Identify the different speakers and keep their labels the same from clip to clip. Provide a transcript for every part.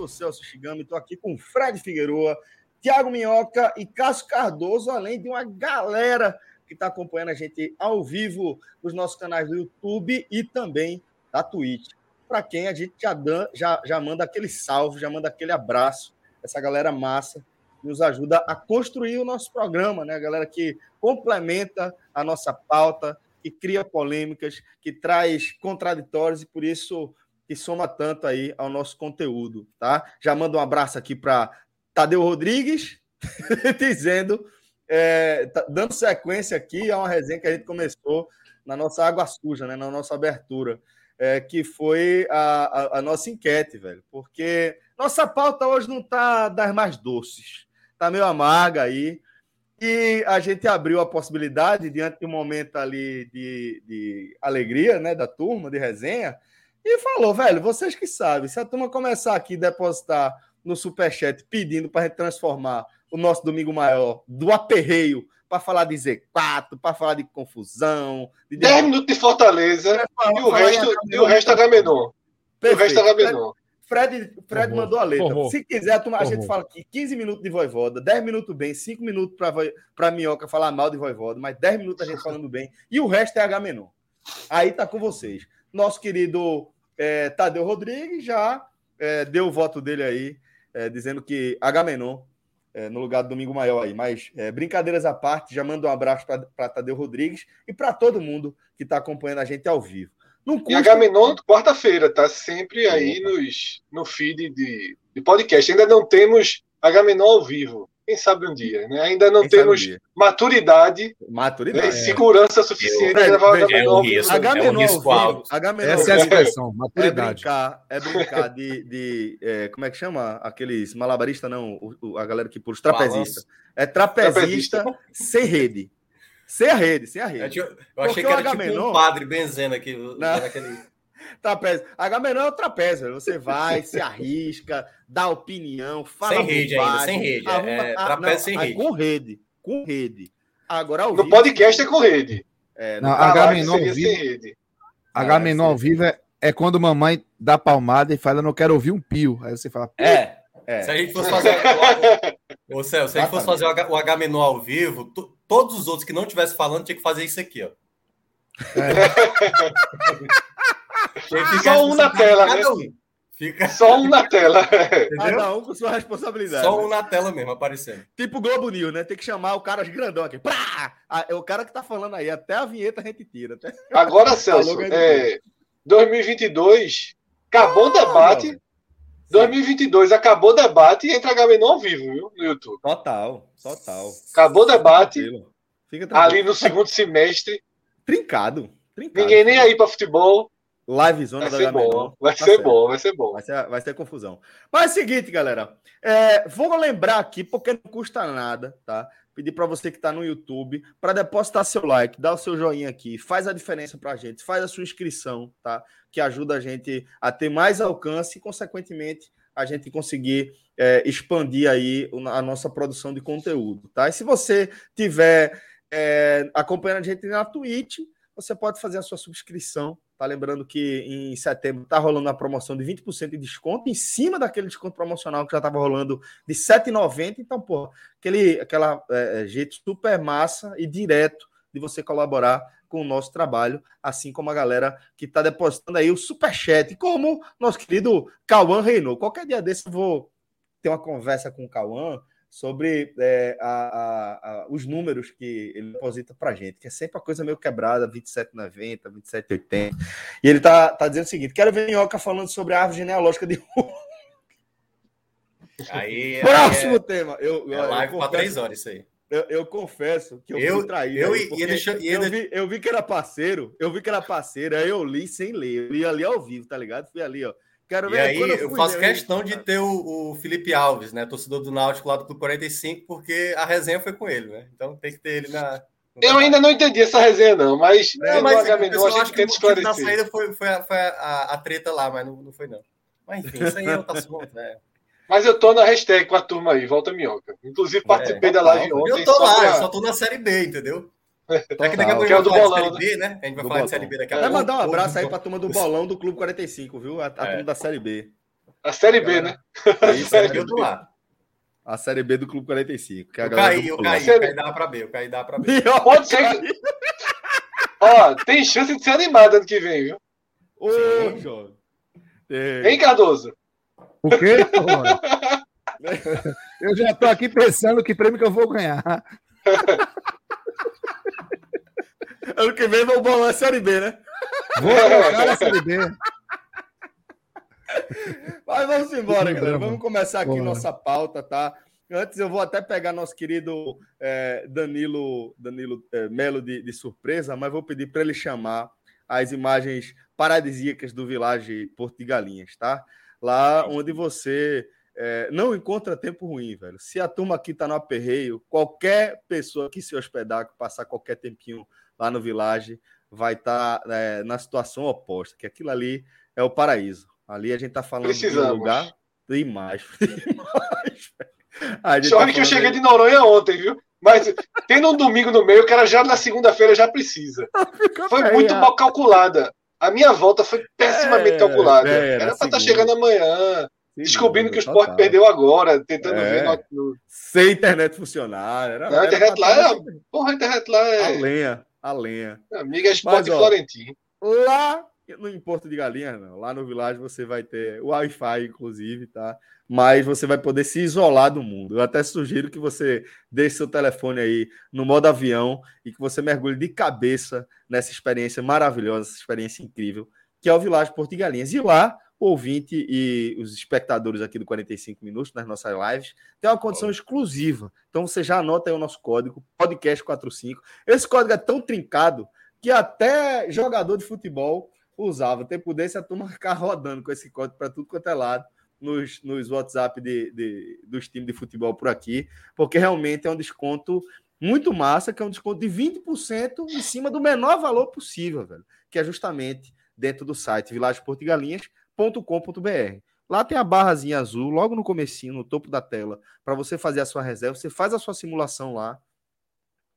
Speaker 1: Sou Celso Shigami, estou aqui com Fred Figueroa, Tiago Minhoca e Cássio Cardoso, além de uma galera que está acompanhando a gente ao vivo nos nossos canais do YouTube e também da Twitch. Para quem a gente já, dan, já, já manda aquele salve, já manda aquele abraço, essa galera massa nos ajuda a construir o nosso programa, né? A galera que complementa a nossa pauta, que cria polêmicas, que traz contraditórios e por isso que soma tanto aí ao nosso conteúdo, tá? Já mando um abraço aqui para Tadeu Rodrigues, dizendo, é, tá dando sequência aqui a uma resenha que a gente começou na nossa água suja, né? Na nossa abertura, é, que foi a, a, a, nossa enquete, velho. Porque nossa pauta hoje não tá das mais doces, tá meio amarga aí. E a gente abriu a possibilidade, diante de um momento ali de, de alegria, né, da turma, de resenha, e falou, velho, vocês que sabem, se a turma começar aqui a depositar no Superchat pedindo para transformar o nosso Domingo Maior do aperreio para falar de Z4, para falar de confusão.
Speaker 2: De 10 minutos de Fortaleza e o resto, e o resto Agamenon. O resto Agamenon.
Speaker 1: Fred, Fred mandou a letra. Se quiser, a, a gente fala aqui 15 minutos de voivoda, 10 minutos bem, 5 minutos para Minhoca falar mal de voivoda, mas 10 minutos a gente falando bem, e o resto é Agamenon. Aí tá com vocês nosso querido é, Tadeu Rodrigues já é, deu o voto dele aí, é, dizendo que Agamenon é, no lugar do Domingo Maior aí. Mas é, brincadeiras à parte, já mando um abraço para Tadeu Rodrigues e para todo mundo que está acompanhando a gente ao vivo.
Speaker 2: Custa... E Agamenon, quarta-feira, tá sempre aí nos, no feed de, de podcast. Ainda não temos Agamenon ao vivo. Quem sabe um dia, né? Ainda não Quem temos um maturidade, maturidade né? segurança suficiente para levar o
Speaker 1: é um risco, é um risco alto. Essa é a expressão, maturidade. É brincar, é brincar de, de é, como é que chama? Aqueles malabaristas, não, o, o, a galera que pula, os trapezistas. É trapezista, trapezista sem rede. Sem a rede, sem a rede.
Speaker 3: Eu, eu achei que era tipo um padre benzendo aqui. Naquele
Speaker 1: trapézio. Agamenon é o trapézio. Você vai, se arrisca, dá opinião, fala
Speaker 3: Sem rede bobagem, ainda, sem rede. É, arruma, é, trapézio não, sem rede.
Speaker 1: Com rede. Com rede. Agora
Speaker 2: ao No vivo, podcast é com rede.
Speaker 1: É, não, Agamenon ao vivo. Agamenon ao vivo é, é quando mamãe dá palmada e fala, eu não quero ouvir um pio. Aí você fala,
Speaker 3: é. É. Se a gente fosse fazer, o, Céu, se a gente fosse fazer o Agamenon ao vivo, todos os outros que não estivessem falando tinha que fazer isso aqui, ó. É.
Speaker 2: Só um na tela, né? Um. Fica... Só um na tela.
Speaker 1: Cada um com sua responsabilidade.
Speaker 3: Só um na tela mesmo, aparecendo.
Speaker 1: Tipo Globo News, né? Tem que chamar o cara grandão aqui. Prá! É o cara que tá falando aí. Até a vinheta a gente tira. Até...
Speaker 2: Agora, Celso, é, 2022, acabou o debate. 2022 acabou o debate e entra Gamenon ao vivo, viu? No YouTube.
Speaker 1: Total, total.
Speaker 2: Acabou o debate. Fica tranquilo. ali no segundo semestre.
Speaker 1: Trincado.
Speaker 2: trincado Ninguém nem aí para futebol.
Speaker 1: Live zona
Speaker 2: vai da ser bom, Vai tá ser bom, vai ser bom.
Speaker 1: Vai ser, vai ser confusão. Mas é o seguinte, galera. É, vou lembrar aqui, porque não custa nada, tá? Pedir para você que está no YouTube para depositar seu like, dar o seu joinha aqui, faz a diferença para a gente, faz a sua inscrição, tá? Que ajuda a gente a ter mais alcance e, consequentemente, a gente conseguir é, expandir aí a nossa produção de conteúdo, tá? E se você tiver é, acompanhando a gente na Twitch, você pode fazer a sua subscrição Tá lembrando que em setembro tá rolando uma promoção de 20% de desconto em cima daquele desconto promocional que já estava rolando de 7,90. Então, pô, aquele aquela é, é, jeito super massa e direto de você colaborar com o nosso trabalho, assim como a galera que está depositando aí o superchat, como nosso querido Cauã Reinou. Qualquer dia desse eu vou ter uma conversa com o Cauã sobre é, a, a, a, os números que ele deposita para gente, que é sempre a coisa meio quebrada, 27,90, 27,80. E ele tá, tá dizendo o seguinte: quero ver Minhoca falando sobre a árvore genealógica de
Speaker 3: Aí,
Speaker 1: Próximo aí é, tema. Eu,
Speaker 3: é live para três horas isso aí.
Speaker 1: Eu, eu, confesso que eu,
Speaker 3: eu
Speaker 1: fui traído.
Speaker 3: Eu, e ele, e
Speaker 1: ele... eu, vi, eu vi que era parceiro, eu vi que era parceiro, aí eu li sem ler. Eu li ali ao vivo, tá ligado? Fui ali, ó.
Speaker 3: Quero ver. E aí, eu, eu, faço questão de ter o, o, Felipe Alves, né? Torcedor do Náutico lá do Clube 45, porque a resenha foi com ele, né? Então tem que ter ele na.
Speaker 2: Eu ainda não entendi essa resenha, não, mas,
Speaker 3: não, mas é, H-Menor, a gente tenta esclarecer. Na saída foi, foi, a, foi a, a, treta lá, mas não, não foi, não. Mas enfim, isso aí é outro assunto, né?
Speaker 2: Mas eu tô na hashtag com a turma aí, volta minhoca. Inclusive, participei é, da live ontem.
Speaker 3: Eu tô lá, pra... eu só tô na série B, entendeu? É que daqui a pouco vai falar bolão, de Série B, né? A gente vai falar bolão. de Série B daqui a pouco.
Speaker 1: Vai mandar um abraço aí pra turma do bolão do Clube 45, viu? A, a é. turma da Série B.
Speaker 2: A Série B, né?
Speaker 3: É isso, a Série B. lá.
Speaker 1: A Série B do Clube 45.
Speaker 3: Que é a eu caí, eu caí, eu caí dá pra B, eu caí dá pra B.
Speaker 2: Pode ser. Ó, tem chance de ser animado ano que vem, viu?
Speaker 1: Ô, João.
Speaker 2: Hein, Cardoso?
Speaker 4: O quê? eu já tô aqui pensando que prêmio que eu vou ganhar.
Speaker 1: Ano que vem vou bolar a Série B, né?
Speaker 4: Vou colocar a Série B.
Speaker 1: Mas vamos embora, galera. Vamos começar aqui Boa. nossa pauta, tá? Antes eu vou até pegar nosso querido é, Danilo, Danilo é, Melo de, de, surpresa, mas vou pedir para ele chamar as imagens paradisíacas do Village Porto de Galinhas, tá? Lá onde você é, não encontra tempo ruim, velho. Se a turma aqui tá no aperreio, qualquer pessoa que se hospedar, que passar qualquer tempinho lá no Village, vai estar tá, é, na situação oposta, que aquilo ali é o paraíso. Ali a gente tá falando
Speaker 2: Precisamos.
Speaker 1: de um lugar demais. demais
Speaker 2: Sorte tá que eu cheguei de Noronha ontem, viu? Mas tendo um domingo no meio, o cara já na segunda-feira já precisa. Foi muito é. mal calculada. A minha volta foi pessimamente é, calculada. É, era, para estar tá chegando amanhã, Sim, descobrindo que o esporte perdeu agora, tentando é. ver. No...
Speaker 1: Sem internet funcionar. Era,
Speaker 2: a internet lá é. Porra, a internet lá é.
Speaker 1: A lenha, a lenha.
Speaker 2: Amiga, é esporte Mas, Florentino.
Speaker 1: Lá no Porto de Galinhas, não. Lá no Village você vai ter o Wi-Fi, inclusive, tá? Mas você vai poder se isolar do mundo. Eu até sugiro que você deixe seu telefone aí no modo avião e que você mergulhe de cabeça nessa experiência maravilhosa, essa experiência incrível, que é o Village Porto de Galinhas. E lá, ouvinte e os espectadores aqui do 45 Minutos, nas nossas lives, tem uma condição exclusiva. Então você já anota aí o nosso código, podcast45. Esse código é tão trincado que até jogador de futebol usava. Tempo desse, a turma ficar rodando com esse código para tudo quanto é lado nos, nos WhatsApp de, de, dos times de futebol por aqui, porque realmente é um desconto muito massa, que é um desconto de 20% em cima do menor valor possível, velho, que é justamente dentro do site vilageportugalinhas.com.br. Lá tem a barrazinha azul, logo no comecinho, no topo da tela, para você fazer a sua reserva. Você faz a sua simulação lá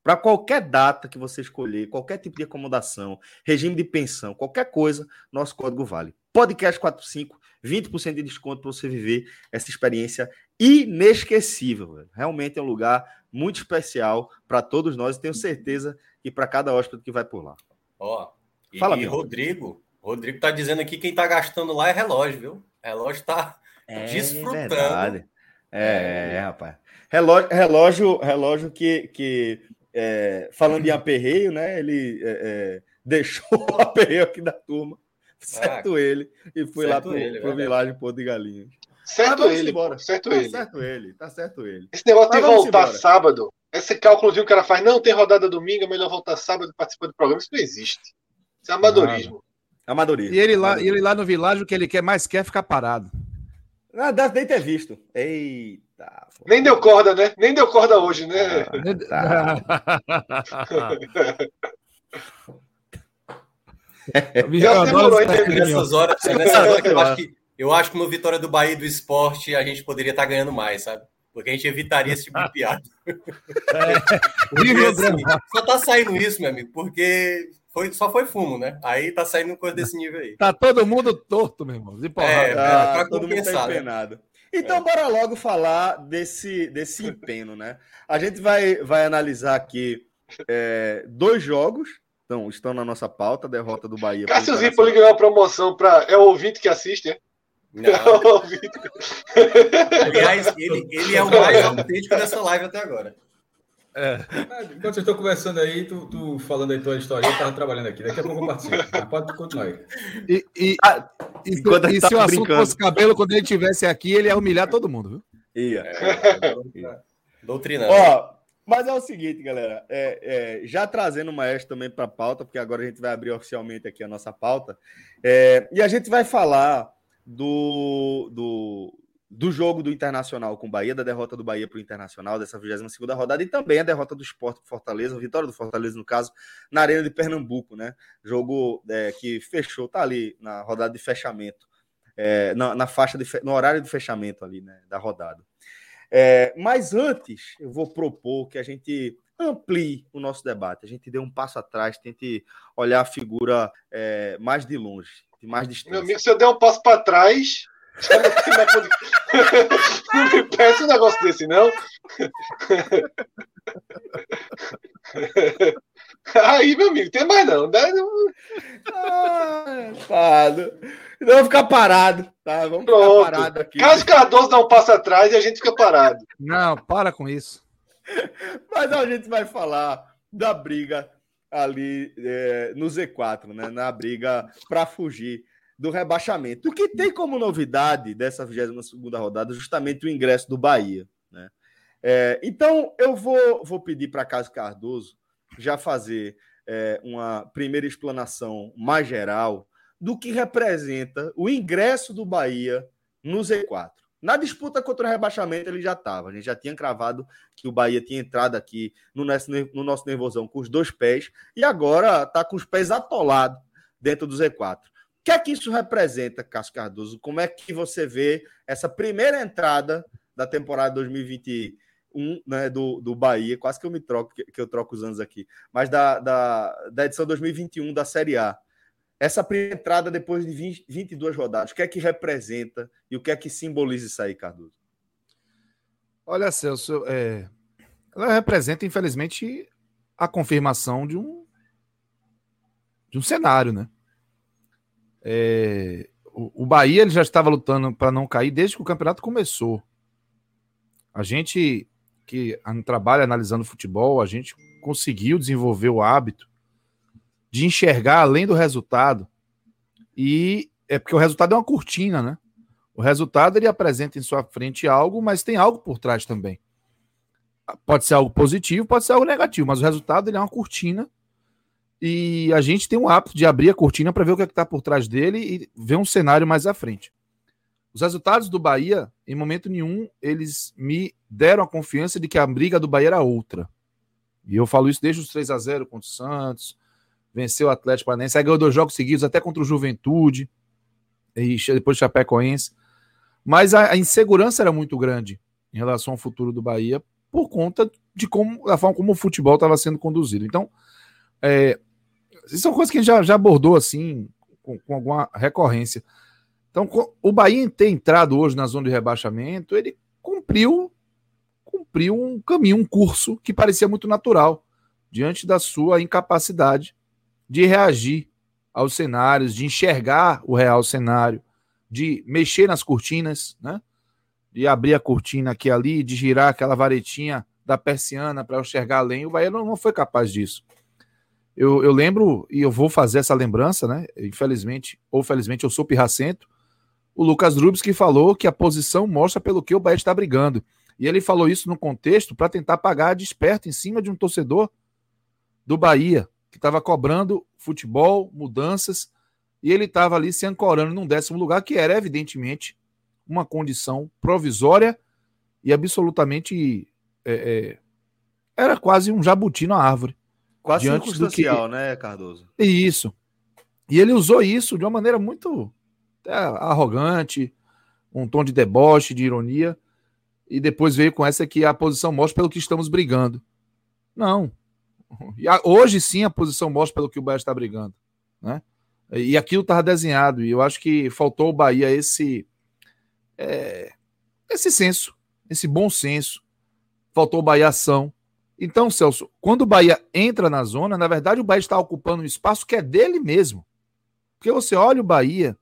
Speaker 1: para qualquer data que você escolher, qualquer tipo de acomodação, regime de pensão, qualquer coisa, nosso código vale. Podcast 45, 20% de desconto para você viver essa experiência inesquecível. Velho. Realmente é um lugar muito especial para todos nós e tenho certeza que para cada hóspede que vai por lá.
Speaker 3: Ó, oh, Fala, e, Rodrigo, Rodrigo tá dizendo aqui que quem tá gastando lá é relógio, viu? Relógio tá é desfrutando. Verdade.
Speaker 1: É, é, rapaz. Relógio, relógio, relógio que, que é, falando em aperreio, né? Ele é, é deixou o aperreio aqui da turma, certo ah, ele, e foi lá para o é Vilagem Pô de Galinhas.
Speaker 2: Certo ele, embora. certo
Speaker 1: tá
Speaker 2: ele.
Speaker 1: certo ele, tá certo ele.
Speaker 2: Esse negócio de voltar embora. sábado, esse cálculo que o cara faz, não, tem rodada domingo, é melhor voltar sábado e participar do programa, isso não existe. Isso é amadorismo.
Speaker 4: Amadorismo. E ele lá, Amadorismo. ele lá no Vilagem, o que ele quer mais quer é ficar parado.
Speaker 1: Ah, deve nem ter visto. Eita.
Speaker 2: Nem deu corda, né? Nem deu corda hoje, né? Ah,
Speaker 3: nessas horas, nessas horas que eu acho que eu acho que no Vitória do Bahia do Esporte a gente poderia estar ganhando mais, sabe? Porque a gente evitaria esse tipo de piada. É. Assim, só tá saindo isso, meu amigo, porque foi, só foi fumo, né? Aí tá saindo coisa desse nível aí.
Speaker 4: Tá todo mundo torto, meu irmão. De porrada.
Speaker 1: É, tá, pra todo mundo tá empenado. Né? Então, é. bora logo falar desse, desse empenho, né? A gente vai, vai analisar aqui é, dois jogos. Então, estão na nossa pauta, a derrota do Bahia.
Speaker 2: Cássio Zipoli ganhou a promoção para. É o ouvinte que assiste, é?
Speaker 3: Não. Aliás, ele, ele é o mais autêntico dessa live até agora.
Speaker 5: É. Enquanto vocês estão conversando aí, tu, tu, falando aí tua história, eu estava trabalhando aqui. Daqui a pouco eu participo. Pode continuar aí.
Speaker 4: E, e, ah, e, e se o assunto brincando. fosse cabelo, quando ele estivesse aqui, ele ia humilhar todo mundo, viu?
Speaker 1: Ia. É, Doutrinando. Ó, mas é o seguinte, galera. É, é, já trazendo o maestro também para a pauta, porque agora a gente vai abrir oficialmente aqui a nossa pauta. É, e a gente vai falar do, do, do jogo do Internacional com o Bahia, da derrota do Bahia para o Internacional, dessa 22 rodada, e também a derrota do Esporte com Fortaleza, a vitória do Fortaleza, no caso, na Arena de Pernambuco, né? Jogo é, que fechou, tá ali na rodada de fechamento, é, na, na, faixa de, no horário de fechamento ali, né? Da rodada. É, mas antes, eu vou propor que a gente amplie o nosso debate, a gente dê um passo atrás, tente olhar a figura é, mais de longe, de mais distância.
Speaker 2: Meu amigo, se eu der um passo para trás, não me peça um negócio desse, não. Aí, meu amigo, tem mais não. Né?
Speaker 1: Ah, não vou ficar parado, tá? Vamos Pronto. ficar parado aqui.
Speaker 2: Caso Cardoso dá um passo atrás e a gente fica parado.
Speaker 4: Não, para com isso.
Speaker 1: Mas a gente vai falar da briga ali é, no Z4, né? Na briga para fugir do rebaixamento. O que tem como novidade dessa 22 rodada justamente o ingresso do Bahia. Né? É, então, eu vou, vou pedir para Cássio Cardoso já fazer é, uma primeira explanação mais geral do que representa o ingresso do Bahia no Z4. Na disputa contra o rebaixamento, ele já estava. A gente já tinha cravado que o Bahia tinha entrado aqui no nosso, no nosso nervosão com os dois pés e agora está com os pés atolados dentro do Z4. Que é que isso representa, Cássio Cardoso? Como é que você vê essa primeira entrada da temporada 2021 né, do, do Bahia? Quase que eu me troco, que eu troco os anos aqui, mas da, da, da edição 2021 da Série A essa primeira entrada depois de 20, 22 rodadas, o que é que representa e o que é que simboliza isso aí, Cardoso?
Speaker 4: Olha, Celso, é... ela representa, infelizmente, a confirmação de um de um cenário, né? É... O, o Bahia ele já estava lutando para não cair desde que o campeonato começou. A gente que trabalha analisando futebol, a gente conseguiu desenvolver o hábito de enxergar além do resultado. E é porque o resultado é uma cortina, né? O resultado ele apresenta em sua frente algo, mas tem algo por trás também. Pode ser algo positivo, pode ser algo negativo, mas o resultado ele é uma cortina e a gente tem um hábito de abrir a cortina para ver o que é está por trás dele e ver um cenário mais à frente. Os resultados do Bahia, em momento nenhum, eles me deram a confiança de que a briga do Bahia era outra. E eu falo isso desde os 3 a 0 contra o Santos, venceu o Atlético Paranaense, aí ganhou dois jogos seguidos, até contra o Juventude, e depois o Chapecoense. Mas a, a, insegurança era muito grande em relação ao futuro do Bahia, por conta de como da forma como o futebol estava sendo conduzido. Então, é, são coisas que a gente já, já abordou assim, com, com, alguma recorrência. Então, o Bahia ter entrado hoje na zona de rebaixamento, ele cumpriu cumpriu um caminho, um curso que parecia muito natural diante da sua incapacidade de reagir aos cenários, de enxergar o real cenário, de mexer nas cortinas, né? De abrir a cortina aqui e ali, de girar aquela varetinha da persiana para enxergar além. O Bahia não foi capaz disso. Eu, eu, lembro, e eu vou fazer essa lembrança, né? Infelizmente, ou felizmente, eu sou pirracento. O Lucas Rubens que falou que a posição mostra pelo que o Bahia está brigando. E ele falou isso no contexto para tentar pagar desperto em cima de um torcedor do Bahia, que estava cobrando futebol, mudanças, e ele estava ali se ancorando num décimo lugar, que era evidentemente uma condição provisória e absolutamente. É, é, era quase um jabuti na árvore.
Speaker 1: Quase circunstancial, que... né, Cardoso?
Speaker 4: Isso. E ele usou isso de uma maneira muito é, arrogante, um tom de deboche, de ironia, e depois veio com essa que a posição mostra pelo que estamos brigando. Não, e a, hoje sim a posição mostra pelo que o Bahia está brigando. Né? E aquilo estava desenhado, e eu acho que faltou o Bahia esse, é, esse senso, esse bom senso. Faltou o Bahia ação. Então, Celso, quando o Bahia entra na zona, na verdade o Bahia está ocupando um espaço que é dele mesmo. Porque você olha o Bahia,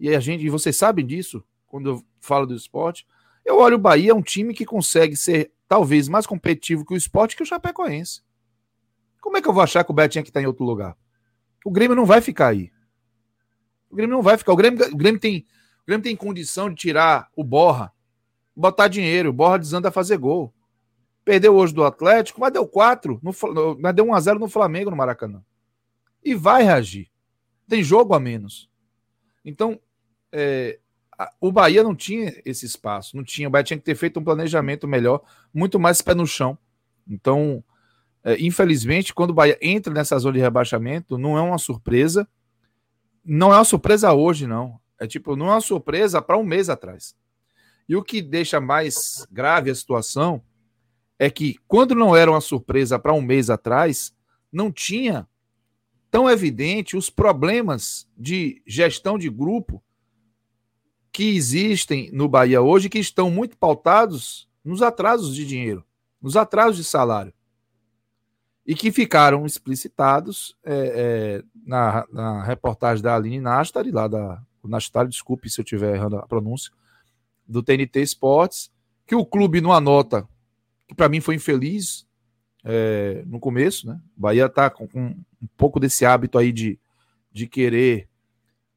Speaker 4: e a gente, e vocês sabem disso, quando eu falo do esporte, eu olho o Bahia, é um time que consegue ser talvez mais competitivo que o esporte que o Chapecoense. Como é que eu vou achar que o Betinho que está em outro lugar? O Grêmio não vai ficar aí. O Grêmio não vai ficar. O Grêmio, o Grêmio, tem, o Grêmio tem condição de tirar o Borra, botar dinheiro. O Borra desanda a fazer gol. Perdeu hoje do Atlético, mas deu 4, no, mas deu 1x0 no Flamengo no Maracanã. E vai reagir. Tem jogo a menos. Então, é, o Bahia não tinha esse espaço, não tinha. O Bahia tinha que ter feito um planejamento melhor, muito mais pé no chão. Então, é, infelizmente, quando o Bahia entra nessa zona de rebaixamento, não é uma surpresa. Não é uma surpresa hoje, não. É tipo, não é uma surpresa para um mês atrás. E o que deixa mais grave a situação é que, quando não era uma surpresa para um mês atrás, não tinha tão evidente os problemas de gestão de grupo que existem no Bahia hoje, que estão muito pautados nos atrasos de dinheiro, nos atrasos de salário. E que ficaram explicitados é, é, na, na, reportagem da Aline Nastari, lá da. Nastari, desculpe se eu estiver errando a pronúncia, do TNT Esportes, que o clube, numa nota que para mim foi infeliz é, no começo, né? Bahia está com, com, um pouco desse hábito aí de, de querer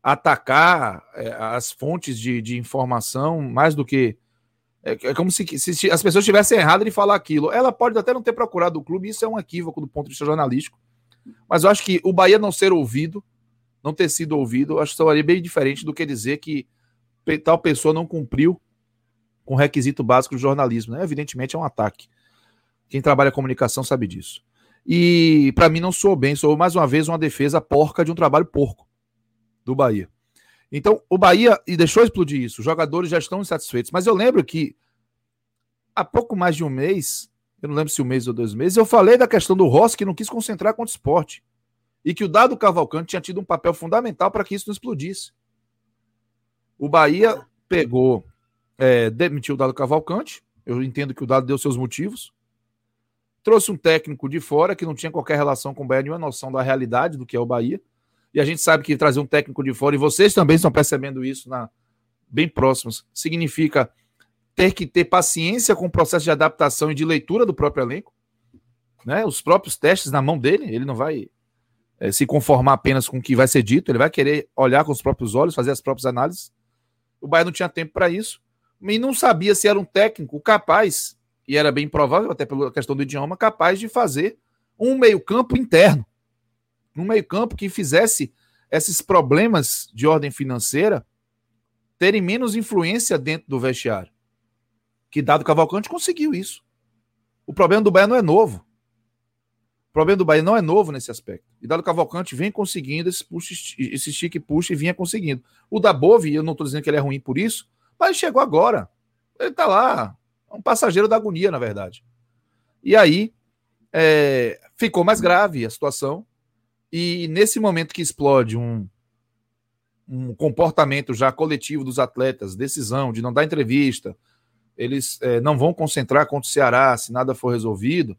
Speaker 4: atacar é, as fontes de, de, informação mais do que. É, é como se, se, as pessoas tivessem errado de falar aquilo. Ela pode até não ter procurado o clube, isso é um equívoco do ponto de vista jornalístico. Mas eu acho que o Bahia não ser ouvido, não ter sido ouvido, acho que seria bem diferente do que dizer que tal pessoa não cumpriu com requisito básico do jornalismo. Né? Evidentemente é um ataque. Quem trabalha comunicação sabe disso. E para mim não soou bem, soou mais uma vez uma defesa porca de um trabalho porco do Bahia. Então, o Bahia, e deixou explodir isso, os jogadores já estão insatisfeitos. Mas eu lembro que há pouco mais de um mês, eu não lembro se um mês ou dois meses, eu falei da questão do Rossi que não quis concentrar contra o esporte. E que o Dado Cavalcante tinha tido um papel fundamental para que isso não explodisse. O Bahia pegou é, demitiu o Dado Cavalcante. Eu entendo que o Dado deu seus motivos. Trouxe um técnico de fora que não tinha qualquer relação com o Bahia, nenhuma noção da realidade do que é o Bahia. E a gente sabe que trazer um técnico de fora, e vocês também estão percebendo isso na, bem próximos, significa ter que ter paciência com o processo de adaptação e de leitura do próprio elenco. Né? Os próprios testes na mão dele, ele não vai é, se conformar apenas com o que vai ser dito, ele vai querer olhar com os próprios olhos, fazer as próprias análises. O Bahia não tinha tempo para isso e não sabia se era um técnico capaz, e era bem provável, até pela questão do idioma, capaz de fazer um meio-campo interno. Um meio-campo que fizesse esses problemas de ordem financeira terem menos influência dentro do vestiário. Que Dado Cavalcante conseguiu isso. O problema do Bahia não é novo. O problema do Bahia não é novo nesse aspecto. E Dado Cavalcante vem conseguindo esse, puxa, esse stick puxa e vinha conseguindo. O da Bove, eu não estou dizendo que ele é ruim por isso, mas chegou agora. Ele está lá. É um passageiro da agonia, na verdade. E aí é, ficou mais grave a situação. E nesse momento que explode um, um comportamento já coletivo dos atletas, decisão de não dar entrevista, eles é, não vão concentrar contra o Ceará se nada for resolvido,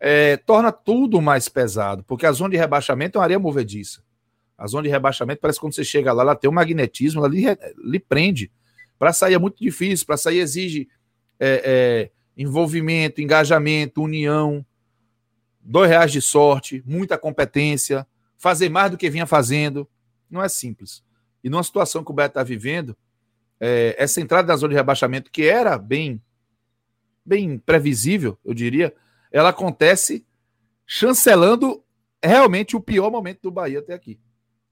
Speaker 4: é, torna tudo mais pesado, porque a zona de rebaixamento é uma areia movediça. A zona de rebaixamento parece que quando você chega lá, ela tem um magnetismo, ela lhe, lhe prende. Para sair é muito difícil, para sair exige é, é, envolvimento, engajamento, união, dois reais de sorte, muita competência, fazer mais do que vinha fazendo. Não é simples. E numa situação que o Beto está vivendo, é, essa entrada na zona de rebaixamento, que era bem, bem previsível, eu diria, ela acontece chancelando realmente o pior momento do Bahia até aqui.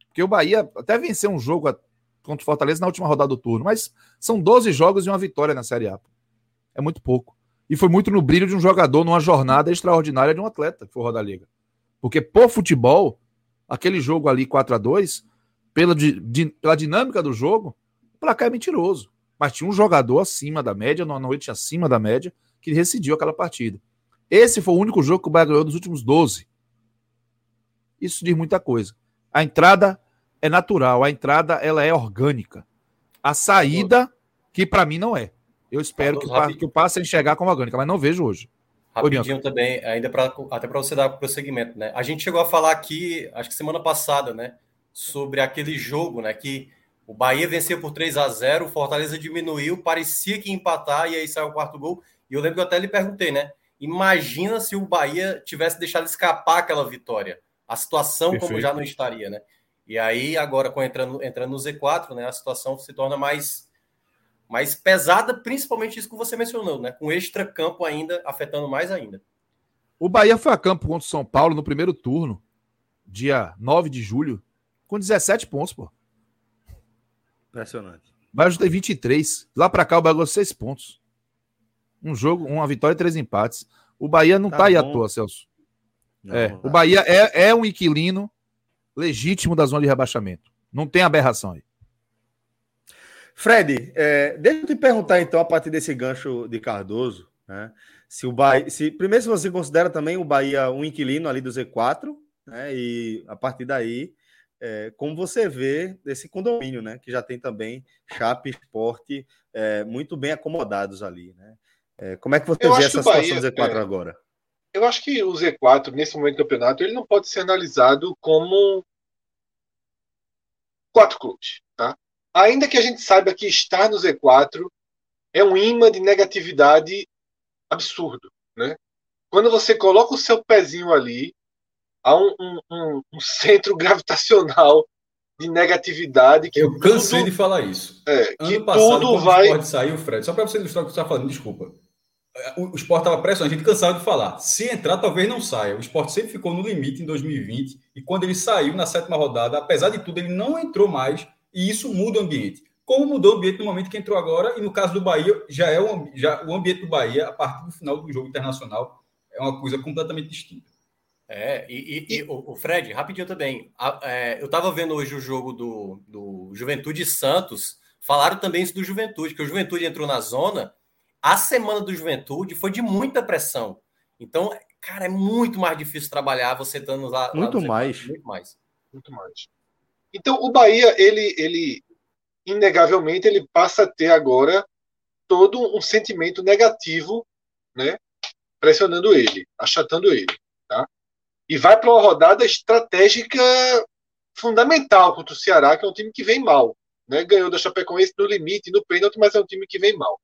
Speaker 4: Porque o Bahia até venceu um jogo contra o Fortaleza na última rodada do turno, mas são 12 jogos e uma vitória na Série A. É muito pouco. E foi muito no brilho de um jogador numa jornada extraordinária de um atleta que foi rodar a liga. Porque por futebol, aquele jogo ali 4 a 2 pela, di, pela dinâmica do jogo, o placar é mentiroso. Mas tinha um jogador acima da média, numa noite acima da média, que decidiu aquela partida. Esse foi o único jogo que o Bahia ganhou dos últimos 12. Isso diz muita coisa. A entrada é natural, a entrada ela é orgânica. A saída, que para mim não é. Eu espero que, o, que o passe a enxergar como orgânica, mas não vejo hoje.
Speaker 3: Rapidinho Oi, também, ainda pra, até para você dar prosseguimento, né? A gente chegou a falar aqui, acho que semana passada, né? Sobre aquele jogo, né? Que O Bahia venceu por 3 a 0 o Fortaleza diminuiu, parecia que ia empatar, e aí saiu o quarto gol. E eu lembro que eu até lhe perguntei, né? Imagina se o Bahia tivesse deixado escapar aquela vitória. A situação Perfeito. como já não estaria, né? E aí, agora, com entrando, entrando no Z4, né, a situação se torna mais, mais pesada, principalmente isso que você mencionou, né? Com extra campo ainda, afetando mais ainda.
Speaker 4: O Bahia foi a campo contra o São Paulo no primeiro turno, dia 9 de julho, com 17 pontos, pô.
Speaker 1: Impressionante.
Speaker 4: O Bahia tem 23. Lá para cá o Bahia ganhou 6 pontos. Um jogo, uma vitória e três empates. O Bahia não tá, tá aí à toa, Celso. Não, é, não o Bahia é, é um inquilino legítimo da zona de rebaixamento. Não tem aberração aí.
Speaker 1: Fred, é, deixa eu te perguntar então, a partir desse gancho de Cardoso, né? Se o Bahia, se, primeiro, se você considera também o Bahia um inquilino ali do Z4, né? E a partir daí, é, como você vê esse condomínio, né? Que já tem também Chape Esporte é, muito bem acomodados ali, né? É, como é que você eu vê essa situação Bahia, do Z4 é, agora?
Speaker 2: Eu acho que o Z4, nesse momento do campeonato, ele não pode ser analisado como quatro clubes, tá? Ainda que a gente saiba que estar no Z4 é um imã de negatividade absurdo, né? Quando você coloca o seu pezinho ali, há um, um, um centro gravitacional de negatividade.
Speaker 5: eu cansei tudo, de falar isso.
Speaker 2: É, ano que passado, tudo vai.
Speaker 5: O saiu, Fred, só para você ilustrar o que você está falando, desculpa. O, o esporte estava pressionado, a gente cansado de falar. Se entrar, talvez não saia. O esporte sempre ficou no limite em 2020, e quando ele saiu na sétima rodada, apesar de tudo, ele não entrou mais, e isso muda o ambiente como mudou o ambiente no momento que entrou agora, e no caso do Bahia, já é o, já, o ambiente do Bahia, a partir do final do jogo internacional, é uma coisa completamente distinta.
Speaker 3: É, e, e, e o, Fred, rapidinho também. A, é, eu estava vendo hoje o jogo do, do Juventude Santos, falaram também isso do Juventude, que o Juventude entrou na zona, a semana do Juventude foi de muita pressão. Então, cara, é muito mais difícil trabalhar você estando lá.
Speaker 1: Muito lá mais.
Speaker 2: Muito mais. Muito mais. Então, o Bahia, ele, ele inegavelmente ele passa a ter agora todo um sentimento negativo, né, pressionando ele, achatando ele, tá? E vai para uma rodada estratégica fundamental contra o Ceará, que é um time que vem mal, né? Ganhou da Chapecoense no limite, no pênalti, mas é um time que vem mal.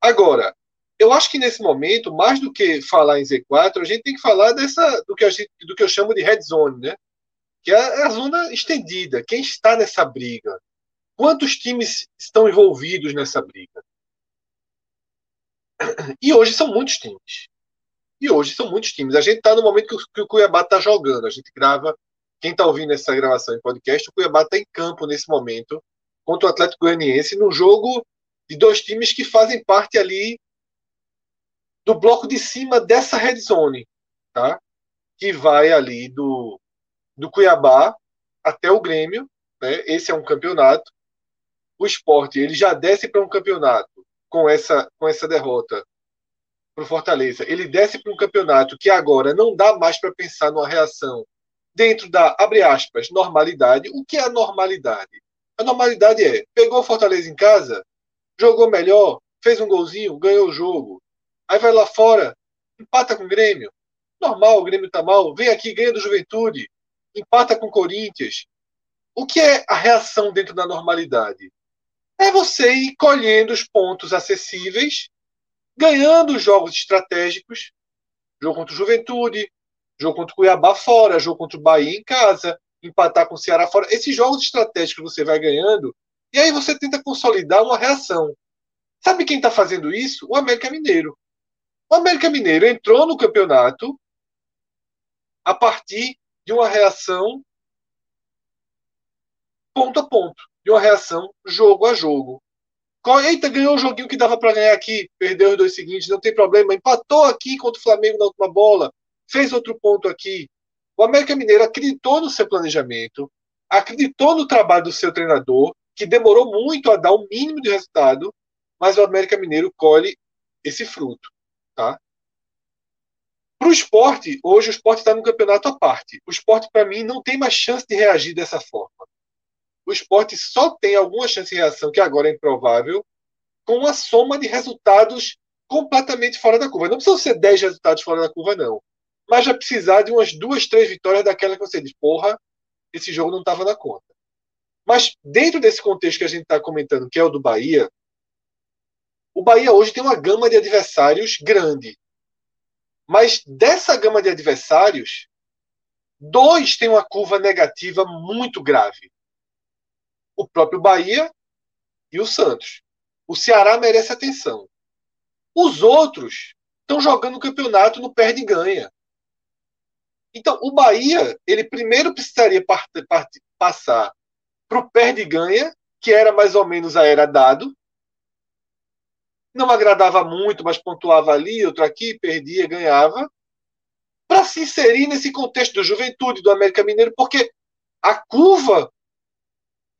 Speaker 2: Agora, eu acho que nesse momento, mais do que falar em Z4, a gente tem que falar dessa do que, gente, do que eu chamo de red zone, né? Que é a zona estendida. Quem está nessa briga? Quantos times estão envolvidos nessa briga? E hoje são muitos times. E hoje são muitos times. A gente está no momento que o Cuiabá está jogando. A gente grava. Quem está ouvindo essa gravação em podcast, o Cuiabá está em campo nesse momento contra o Atlético Goianiense num jogo de dois times que fazem parte ali do bloco de cima dessa red zone, tá? Que vai ali do, do Cuiabá até o Grêmio, né? Esse é um campeonato o esporte ele já desce para um campeonato com essa, com essa derrota para o Fortaleza. Ele desce para um campeonato que agora não dá mais para pensar numa reação dentro da, abre aspas, normalidade. O que é a normalidade? A normalidade é, pegou o Fortaleza em casa, jogou melhor, fez um golzinho, ganhou o jogo. Aí vai lá fora, empata com o Grêmio. Normal, o Grêmio tá mal. Vem aqui, ganha do Juventude, empata com o Corinthians. O que é a reação dentro da normalidade? é você ir colhendo os pontos acessíveis, ganhando jogos estratégicos, jogo contra o Juventude, jogo contra o Cuiabá fora, jogo contra o Bahia em casa, empatar com o Ceará fora. Esses jogos estratégicos você vai ganhando e aí você tenta consolidar uma reação. Sabe quem está fazendo isso? O América Mineiro. O América Mineiro entrou no campeonato a partir de uma reação ponto a ponto de uma reação jogo a jogo. Eita, ganhou o joguinho que dava para ganhar aqui, perdeu os dois seguintes, não tem problema. Empatou aqui contra o Flamengo na última bola, fez outro ponto aqui. O América Mineiro acreditou no seu planejamento, acreditou no trabalho do seu treinador, que demorou muito a dar o mínimo de resultado, mas o América Mineiro colhe esse fruto. Tá? Para o esporte, hoje o esporte está no campeonato à parte. O esporte, para mim, não tem mais chance de reagir dessa forma o esporte só tem alguma chance de reação, que agora é improvável, com uma soma de resultados completamente fora da curva. Não precisa ser 10 resultados fora da curva, não. Mas já precisar de umas duas, três vitórias daquela que você diz, porra, esse jogo não estava na conta. Mas dentro desse contexto que a gente está comentando, que é o do Bahia, o Bahia hoje tem uma gama de adversários grande. Mas dessa gama de adversários, dois têm uma curva negativa muito grave. O próprio Bahia e o Santos. O Ceará merece atenção. Os outros estão jogando o campeonato no perde e ganha. Então, o Bahia, ele primeiro precisaria part, part, passar para o perde e ganha, que era mais ou menos a era dado. Não agradava muito, mas pontuava ali, outro aqui, perdia, ganhava. Para se inserir nesse contexto do Juventude, do América Mineiro, porque a curva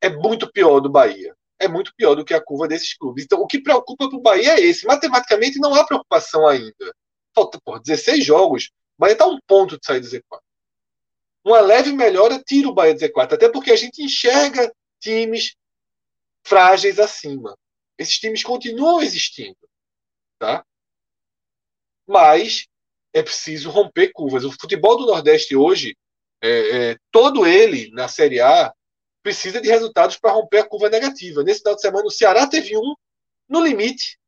Speaker 2: é muito pior do Bahia é muito pior do que a curva desses clubes. Então, o que preocupa para o Bahia é esse. Matematicamente, não há preocupação ainda. Falta, por 16 jogos. O Bahia está um ponto de sair do Z4. Uma leve melhora tira o Bahia do Z4. Até porque a gente enxerga times frágeis acima. Esses times continuam existindo. Tá? Mas é preciso romper curvas. O futebol do Nordeste hoje, é, é, todo ele na Série A, precisa de resultados para romper a curva negativa. Nesse final de semana, o Ceará teve um no limite,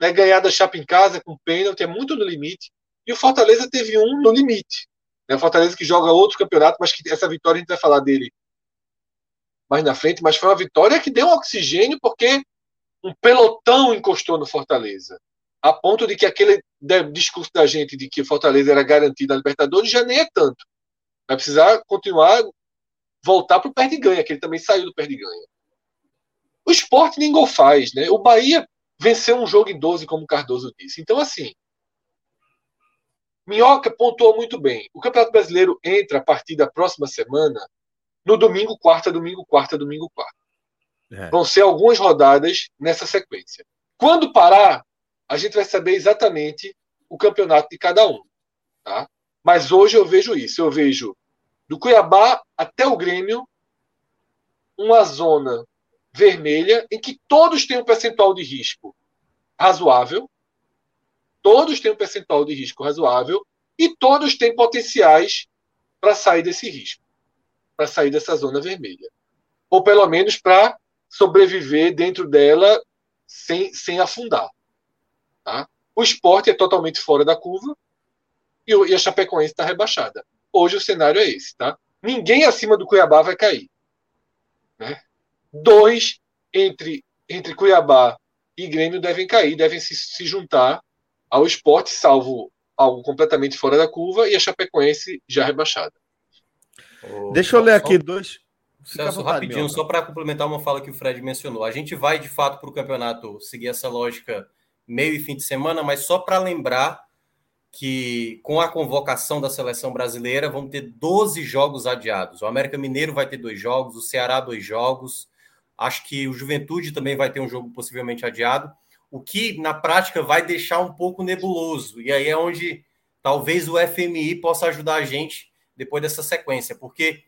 Speaker 2: né, ganhar da Chapa em casa com pênalti, é muito no limite. E o Fortaleza teve um no limite. Né, o Fortaleza que joga outro campeonato, mas que essa vitória a gente vai falar dele mais na frente, mas foi uma vitória que deu um oxigênio porque um pelotão encostou no Fortaleza. A ponto de que aquele discurso da gente de que Fortaleza era garantido na Libertadores já nem é tanto. Vai precisar continuar voltar para o perde-ganha, que ele também saiu do perde-ganha. O esporte nem gol faz, né? O Bahia venceu um jogo em 12, como o Cardoso disse. Então, assim, Minhoca pontuou muito bem. O Campeonato Brasileiro entra a partir da próxima semana no domingo, quarta, domingo, quarta, domingo, quarta. É. Vão ser algumas rodadas nessa sequência. Quando parar, a gente vai saber exatamente o campeonato de cada um. Tá? Mas hoje eu vejo isso. Eu vejo do Cuiabá até o Grêmio, uma zona vermelha em que todos têm um percentual de risco razoável, todos têm um percentual de risco razoável e todos têm potenciais para sair desse risco, para sair dessa zona vermelha. Ou pelo menos para sobreviver dentro dela sem, sem afundar. Tá? O esporte é totalmente fora da curva e, e a Chapecoense está rebaixada. Hoje o cenário é esse, tá? Ninguém acima do Cuiabá vai cair. Né? Dois entre, entre Cuiabá e Grêmio devem cair, devem se, se juntar ao esporte, salvo algo completamente fora da curva, e a Chapecoense já rebaixada.
Speaker 1: Deixa eu ler aqui dois.
Speaker 3: Celso, rapidinho, só para complementar uma fala que o Fred mencionou. A gente vai, de fato, para o campeonato seguir essa lógica meio e fim de semana, mas só para lembrar que com a convocação da seleção brasileira vão ter 12 jogos adiados. O América Mineiro vai ter dois jogos, o Ceará dois jogos. Acho que o Juventude também vai ter um jogo possivelmente adiado, o que na prática vai deixar um pouco nebuloso. E aí é onde talvez o FMI possa ajudar a gente depois dessa sequência, porque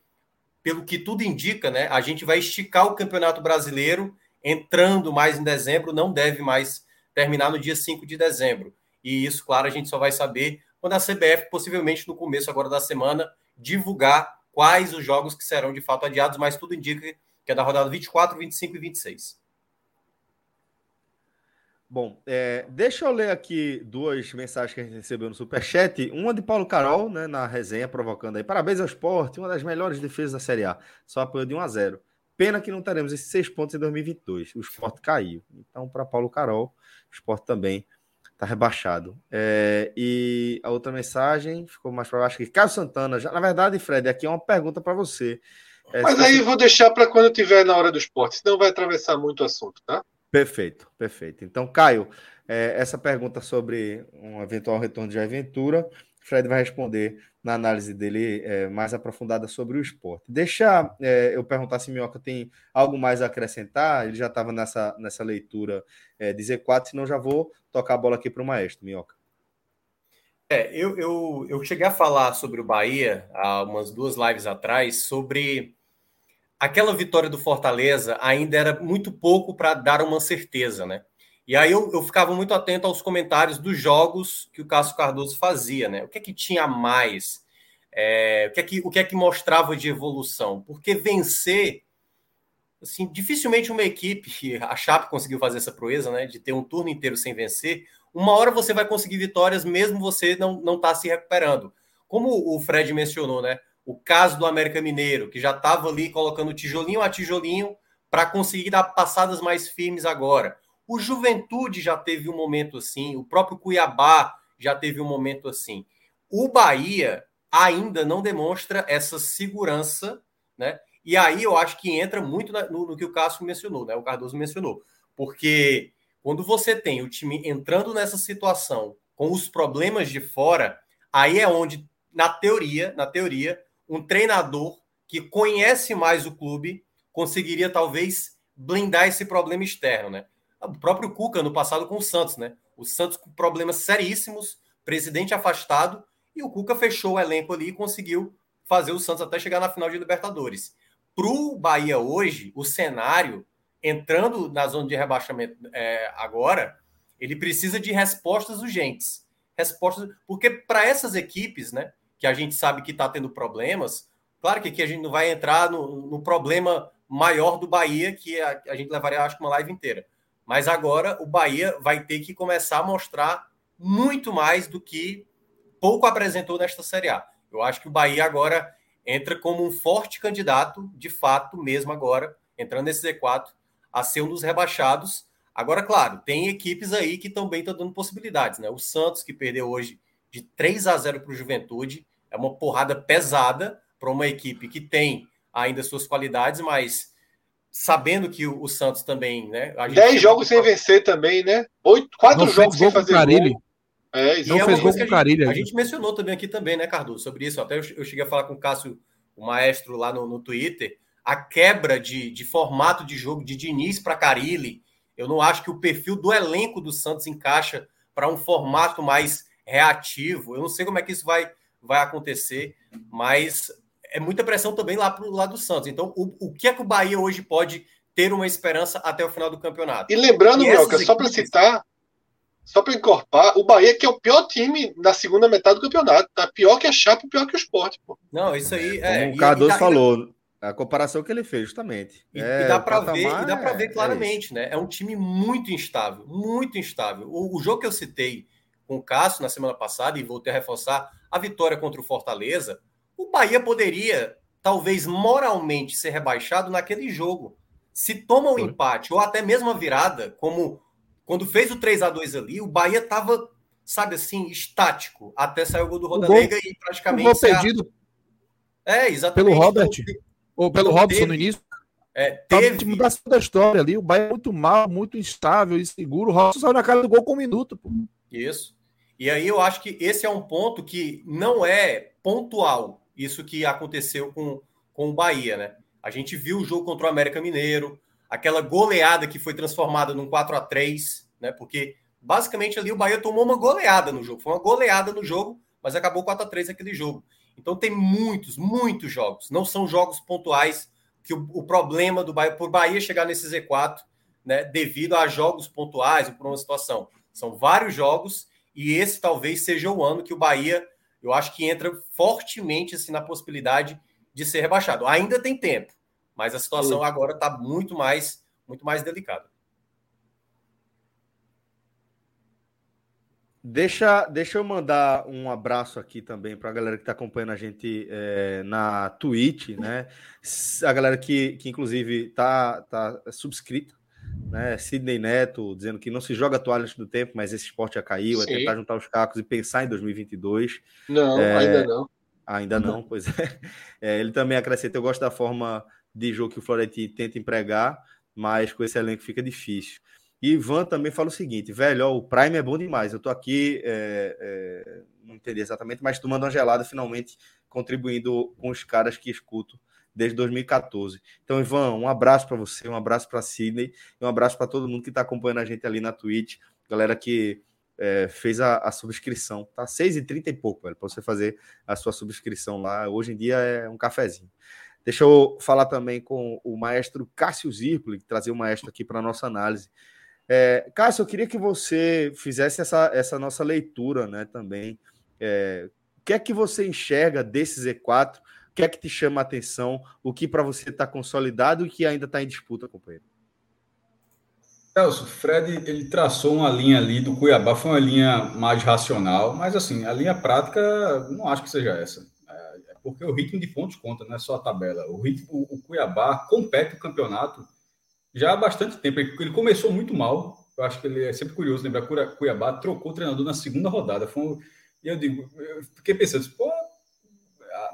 Speaker 3: pelo que tudo indica, né, a gente vai esticar o Campeonato Brasileiro entrando mais em dezembro, não deve mais terminar no dia 5 de dezembro. E isso, claro, a gente só vai saber quando a CBF, possivelmente no começo agora da semana, divulgar quais os jogos que serão de fato adiados, mas tudo indica que é da rodada 24, 25 e 26.
Speaker 1: Bom, é, deixa eu ler aqui duas mensagens que a gente recebeu no Superchat. Uma de Paulo Carol, né, na resenha, provocando aí. Parabéns ao esporte, uma das melhores defesas da Série A. Só apoio de 1 a 0 Pena que não teremos esses seis pontos em 2022. O esporte caiu. Então, para Paulo Carol, o esporte também Tá rebaixado. É, e a outra mensagem ficou mais para baixo que Caio Santana. Já, na verdade, Fred, aqui é uma pergunta para você.
Speaker 2: É, Mas aí você... vou deixar para quando tiver na hora do esporte, senão vai atravessar muito o assunto, tá?
Speaker 1: Perfeito, perfeito. Então, Caio, é, essa pergunta sobre um eventual retorno de aventura, Fred vai responder na análise dele é, mais aprofundada sobre o esporte. Deixa é, eu perguntar se Minhoca tem algo mais a acrescentar, ele já estava nessa, nessa leitura é, de Z4, senão já vou tocar a bola aqui para o maestro, Minhoca.
Speaker 3: É, eu, eu, eu cheguei a falar sobre o Bahia há umas duas lives atrás, sobre aquela vitória do Fortaleza ainda era muito pouco para dar uma certeza, né? E aí eu, eu ficava muito atento aos comentários dos jogos que o Cássio Cardoso fazia, né? O que é que tinha mais? É, o, que é que, o que é que mostrava de evolução? Porque vencer assim, dificilmente uma equipe, a Chape conseguiu fazer essa proeza, né, de ter um turno inteiro sem vencer, uma hora você vai conseguir vitórias mesmo você não não tá se recuperando. Como o Fred mencionou, né, o caso do América Mineiro, que já estava ali colocando tijolinho a tijolinho para conseguir dar passadas mais firmes agora. O Juventude já teve um momento assim, o próprio Cuiabá já teve um momento assim. O Bahia ainda não demonstra essa segurança, né? E aí eu acho que entra muito no, no que o Cássio mencionou, né? O Cardoso mencionou. Porque quando você tem o time entrando nessa situação com os problemas de fora, aí é onde, na teoria, na teoria, um treinador que conhece mais o clube conseguiria talvez blindar esse problema externo, né? O próprio Cuca no passado com o Santos, né? O Santos com problemas seríssimos, presidente afastado, e o Cuca fechou o elenco ali e conseguiu fazer o Santos até chegar na final de Libertadores. Para o Bahia hoje, o cenário, entrando na zona de rebaixamento é, agora, ele precisa de respostas urgentes. Respostas, porque para essas equipes, né, que a gente sabe que está tendo problemas, claro que aqui a gente não vai entrar no, no problema maior do Bahia, que a, a gente levaria, acho que, uma live inteira. Mas agora o Bahia vai ter que começar a mostrar muito mais do que pouco apresentou nesta Série A. Eu acho que o Bahia agora entra como um forte candidato, de fato, mesmo agora, entrando nesse Z4, a ser um dos rebaixados. Agora, claro, tem equipes aí que também estão dando possibilidades, né? O Santos, que perdeu hoje de 3 a 0 para o Juventude, é uma porrada pesada para uma equipe que tem ainda suas qualidades, mas sabendo que o, o Santos também, né?
Speaker 2: Dez jogos sem vencer também, né? Oito, quatro não jogos sem fazer
Speaker 3: Carilli. gol. É, não é fez gol com o Carilli. A, a gente mencionou também aqui também, né, Cardoso, sobre isso. Até eu, eu cheguei a falar com o Cássio, o maestro, lá no, no Twitter. A quebra de, de formato de jogo de Diniz para Carilli. Eu não acho que o perfil do elenco do Santos encaixa para um formato mais reativo. Eu não sei como é que isso vai, vai acontecer, mas é muita pressão também lá para o lado do Santos. Então, o, o que é que o Bahia hoje pode ter uma esperança até o final do campeonato?
Speaker 2: E lembrando, Melca, só para citar, só para encorpar, o Bahia que é o pior time na segunda metade do campeonato, tá? Pior que a Chape, pior que o Sport, pô.
Speaker 3: Não, isso aí
Speaker 1: é. Como o Cardoso falou, a comparação que ele fez, justamente.
Speaker 3: E, é, e dá para ver, e dá para ver é, claramente, é né? É um time muito instável, muito instável. O, o, jogo que eu citei com o Cássio na semana passada, e voltei a reforçar, a vitória contra o Fortaleza, o Bahia poderia, talvez moralmente, ser rebaixado naquele jogo. Se toma um Foi. empate ou até mesmo a virada, como quando fez o 3 a 2 ali, o Bahia estava, sabe assim, estático até sair o gol do Rodalega e praticamente. O gol
Speaker 4: perdido.
Speaker 3: É, exatamente.
Speaker 4: Pelo Robert. Ou pelo Robson teve... no início. É, teve... mudança da história ali. O Bahia é muito mal, muito instável, inseguro. O Robson saiu na cara do gol com um minuto. Pô.
Speaker 3: Isso. E aí eu acho que esse é um ponto que não é pontual isso que aconteceu com, com o Bahia, né? A gente viu o jogo contra o América Mineiro, aquela goleada que foi transformada num 4 a 3 né? Porque basicamente ali o Bahia tomou uma goleada no jogo. Foi uma goleada no jogo, mas acabou 4 a 3 aquele jogo. Então tem muitos, muitos jogos. Não são jogos pontuais que o, o problema do Bahia, por Bahia chegar nesse Z4, né, devido a jogos pontuais ou por uma situação. São vários jogos e esse talvez seja o ano que o Bahia eu acho que entra fortemente assim, na possibilidade de ser rebaixado. Ainda tem tempo, mas a situação agora está muito mais, muito mais delicada.
Speaker 1: Deixa, deixa eu mandar um abraço aqui também para a galera que está acompanhando a gente é, na Twitch, né? A galera que, que inclusive está tá subscrita né? Sidney Neto dizendo que não se joga toalha antes do tempo, mas esse esporte já caiu, Sim. é tentar juntar os cacos e pensar em 2022.
Speaker 2: Não, é... ainda não.
Speaker 1: Ainda não, pois é. é. Ele também acrescenta, eu gosto da forma de jogo que o Florenti tenta empregar, mas com esse elenco fica difícil. E Ivan também fala o seguinte, velho, ó, o Prime é bom demais. Eu tô aqui, é, é, não entendi exatamente, mas tomando uma gelada, finalmente contribuindo com os caras que escuto desde 2014. Então, Ivan, um abraço para você, um abraço para Sidney um abraço para todo mundo que está acompanhando a gente ali na Twitch, galera que é, fez a, a, subscrição. Tá 6,30 e pouco, velho, para você fazer a sua subscrição lá. Hoje em dia é um cafezinho. Deixa eu falar também com o maestro Cássio Zirpoli, trazer o maestro aqui para nossa análise. É, Cássio, eu queria que você fizesse essa, essa nossa leitura né, também. É, o que é que você enxerga desse Z4 O que é que te chama a atenção? O que para você está consolidado e que ainda está em disputa, companheiro?
Speaker 5: Celso, Fred ele traçou uma linha ali do Cuiabá, foi uma linha mais racional, mas assim, a linha prática não acho que seja essa. É, é porque o ritmo de pontos conta, não é só a tabela. O, ritmo, o Cuiabá compete o campeonato já há bastante tempo. Ele começou muito mal. Eu acho que ele é sempre curioso lembrar que Cuiabá trocou o treinador na segunda rodada. Foi um, e eu digo, eu fiquei pensando, pô.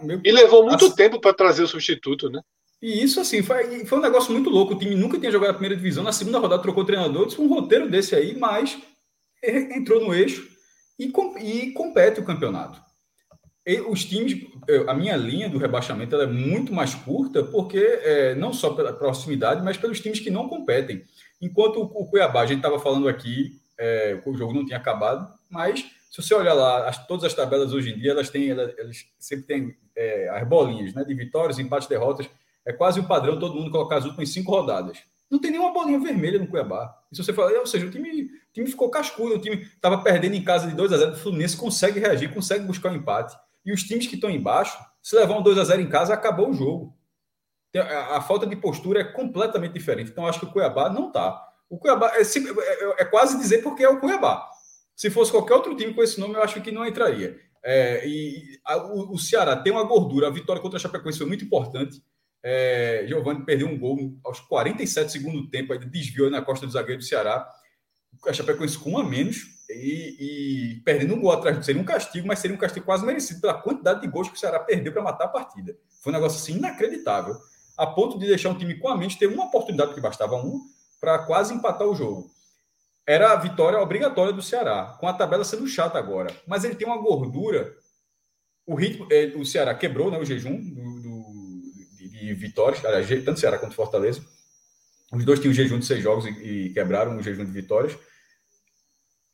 Speaker 2: Meu, e levou muito assim, tempo para trazer o substituto, né?
Speaker 5: E isso, assim, foi, foi um negócio muito louco. O time nunca tinha jogado a primeira divisão. Na segunda rodada trocou o treinador. Disse, um roteiro desse aí, mas entrou no eixo e, e compete o campeonato. E os times, a minha linha do rebaixamento é muito mais curta, porque é, não só pela proximidade, mas pelos times que não competem. Enquanto o Cuiabá, a gente estava falando aqui, é, o jogo não tinha acabado, mas se você olhar lá, as, todas as tabelas hoje em dia, elas têm, elas, elas sempre têm é, as bolinhas, né? De vitórias, empates, derrotas. É quase o padrão todo mundo colocar as últimas cinco rodadas. Não tem nenhuma bolinha vermelha no Cuiabá. E se você falar, ou seja, o time, o time ficou cascudo, o time estava perdendo em casa de 2 a 0 o Fluminense consegue reagir, consegue buscar o um empate. E os times que estão embaixo, se levar um 2 a 0 em casa, acabou o jogo. A, a, falta de postura é completamente diferente. Então, acho que o Cuiabá não está. O Cuiabá é, é, é, quase dizer porque é o Cuiabá. Se fosse qualquer outro time com esse nome, eu acho que não entraria. É, e a, o, o, Ceará tem uma gordura. A vitória contra a Chapecoense foi muito importante. É, Giovanni perdeu um gol aos 47 segundos do tempo, ainda desviou na costa do zagueiro do Ceará. A Chapecoense com um a menos e, e, perdendo um gol atrás. Seria um castigo, mas seria um castigo quase merecido pela quantidade de gols que o Ceará perdeu para matar a partida. Foi um negócio assim inacreditável, a ponto de deixar um time com a mente ter uma oportunidade, que bastava um, para quase empatar o jogo. Era a vitória obrigatória do Ceará, com a tabela sendo chata agora. Mas ele tem uma gordura. O ritmo, é, o Ceará quebrou né, o jejum do, de vitórias, aliás, tanto Ceará quanto Fortaleza. Os dois tinham jejum de seis jogos e, e quebraram o jejum de vitórias.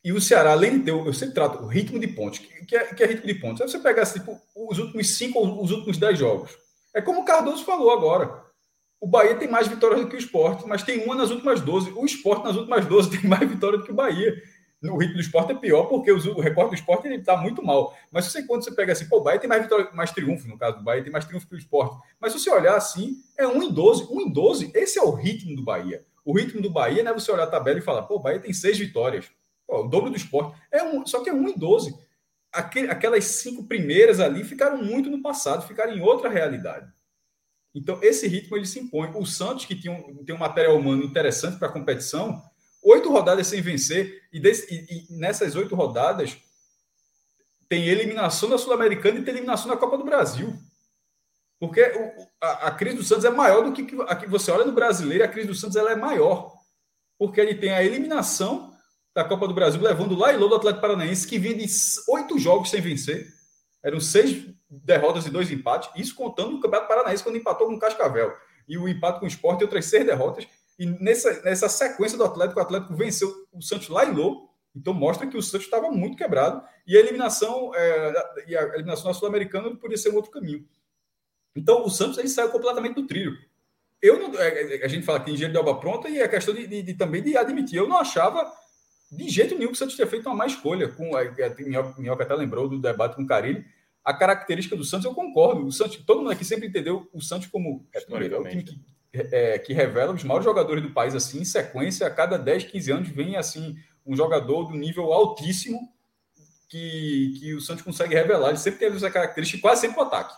Speaker 5: E o Ceará, além de ter, eu sempre trato o ritmo de pontos, que, é, que é ritmo de pontos. Aí você pega tipo, os últimos cinco ou os últimos dez jogos. É como o Cardoso falou agora. O Bahia tem mais vitórias do que o Sport, mas tem uma nas últimas 12. O Sport nas últimas 12 tem mais vitórias do que o Bahia no ritmo do esporte é pior, porque o, recorde do esporte ele está muito mal. Mas você, quando você pega assim, pô, o Bahia tem mais vitória, mais triunfo, no caso do Bahia, tem mais triunfo que o esporte. Mas se você olhar assim, é 1 em 12. 1 em 12, esse é o ritmo do Bahia. O ritmo do Bahia não é você olhar a tabela e falar, pô, o Bahia tem seis vitórias. Pô, o dobro do esporte. É um, só que é 1 em 12. Aquele, aquelas cinco primeiras ali ficaram muito no passado, ficaram em outra realidade. Então, esse ritmo ele se impõe. O Santos, que tinha um, tem um material humano interessante para a competição, oito rodadas sem vencer, e, desse, e, e nessas oito rodadas tem eliminação da Sul-Americana e tem eliminação da Copa do Brasil. Porque o, a, a, crise do Santos é maior do que a que você olha no brasileiro, a crise do Santos ela é maior. Porque ele tem a eliminação da Copa do Brasil, levando lá e do Atlético Paranaense, que vinha de oito jogos sem vencer. Eram seis derrotas e dois empates, isso contando o Campeonato Paranaense, quando empatou com o Cascavel. E o empate com o Sport e outras seis derrotas. E nessa, nessa sequência do Atlético, o Atlético venceu o Santos lá em Lô, então mostra que o Santos estava muito quebrado e a eliminação, é, e a eliminação da Sul-Americana podia ser um outro caminho. Então o Santos ele saiu completamente do trilho. Eu não, é, é, a gente fala que engenheiro de obra pronta e a questão de, de, de, também de admitir. Eu não achava de jeito nenhum que o Santos tinha feito uma má escolha. Com, a, a Minhoca até lembrou do debate com o Carilli. A característica do Santos, eu concordo. O Santos, todo mundo aqui sempre entendeu o Santos como é, primeiro, é o time que é, que revela os maiores jogadores do país, assim, em sequência, a cada 10, 15 anos vem, assim, um jogador do nível altíssimo que, que o Santos consegue revelar. Ele sempre teve essa característica, quase sempre para ataque.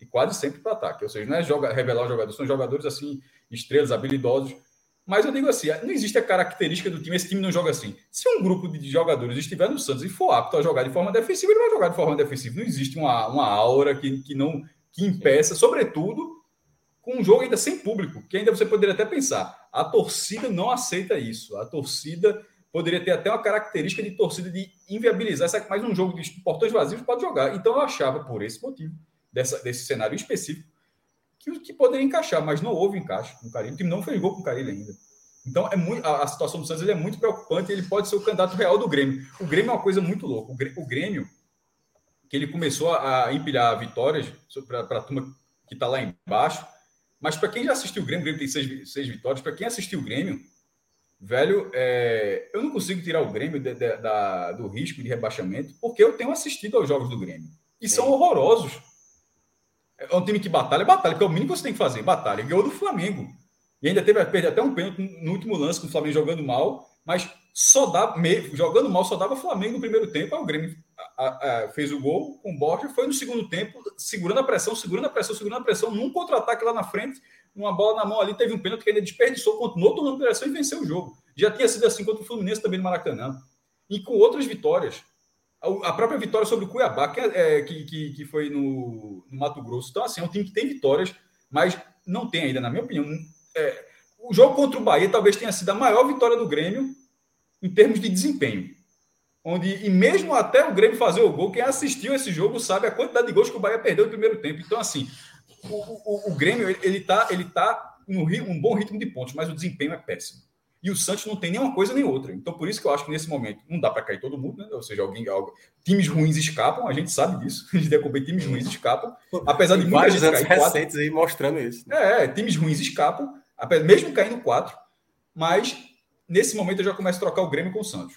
Speaker 5: E quase sempre para ataque. Ou seja, não é joga, revelar os jogadores, são jogadores, assim, estrelas, habilidosos. Mas eu digo assim, não existe a característica do time, esse time não joga assim. Se um grupo de jogadores estiver no Santos e for apto a jogar de forma defensiva, ele vai jogar de forma defensiva. Não existe uma, uma aura que, que não que impeça, sobretudo com um jogo ainda sem público, que ainda você poderia até pensar, a torcida não aceita isso. A torcida poderia ter até uma característica de torcida de inviabilizar, mas um jogo de portões vazios pode jogar. Então eu achava, por esse motivo, dessa, desse cenário específico, que, que poderia encaixar, mas não houve encaixe com o Carilho. O time não fez gol com o Carilho ainda. Então é muito, a, a, situação do Santos é muito preocupante. Ele pode ser o candidato real do Grêmio. O Grêmio é uma coisa muito louca. O Grêmio, que ele começou a, a empilhar vitórias para a turma que está lá embaixo, mas para quem já assistiu o Grêmio, o Grêmio tem seis, seis vitórias. Para quem assistiu o Grêmio, velho, é, eu não consigo tirar o Grêmio de, de, da, do risco de rebaixamento, porque eu tenho assistido aos jogos do Grêmio. E Sim. são horrorosos. É um time que batalha, batalha, que é o mínimo que você tem que fazer, batalha. Ganhou do Flamengo. E ainda teve perder até um pênalti no último lance com o Flamengo jogando mal, mas só dava, jogando mal, só dava Flamengo no primeiro tempo. Aí o Grêmio a, a, fez o gol com o Borja, foi no segundo tempo, segurando a pressão, segurando a pressão, segurando a pressão, num contra-ataque lá na frente, uma bola na mão ali, teve um pênalti que ele desperdiçou, continuou tomando pressão e venceu o jogo. Já tinha sido assim contra o Fluminense também no Maracanã. E com outras vitórias. A própria vitória sobre o Cuiabá, que, é, que, que, que, foi no, no, Mato Grosso. Então, assim, é um time que tem vitórias, mas não tem ainda, na minha opinião. É, o jogo contra o Bahia talvez tenha sido a maior vitória do Grêmio em termos de desempenho. Onde, e mesmo até o Grêmio fazer o gol, quem assistiu esse jogo sabe a quantidade de gols que o Bahia perdeu no primeiro tempo. Então, assim, o, o, o Grêmio ele está ele tá em um bom ritmo de pontos, mas o desempenho é péssimo. E o Santos não tem nenhuma coisa nem outra. Então, por isso que eu acho que nesse momento não dá para cair todo mundo, né? Ou seja, alguém, algo, times ruins escapam, a gente sabe disso. A gente deve times ruins escapam. Apesar de
Speaker 3: vários anos recentes aí mostrando isso.
Speaker 5: Né? É, times ruins escapam, mesmo caindo quatro. Mas nesse momento eu já começo a trocar o Grêmio com o Santos.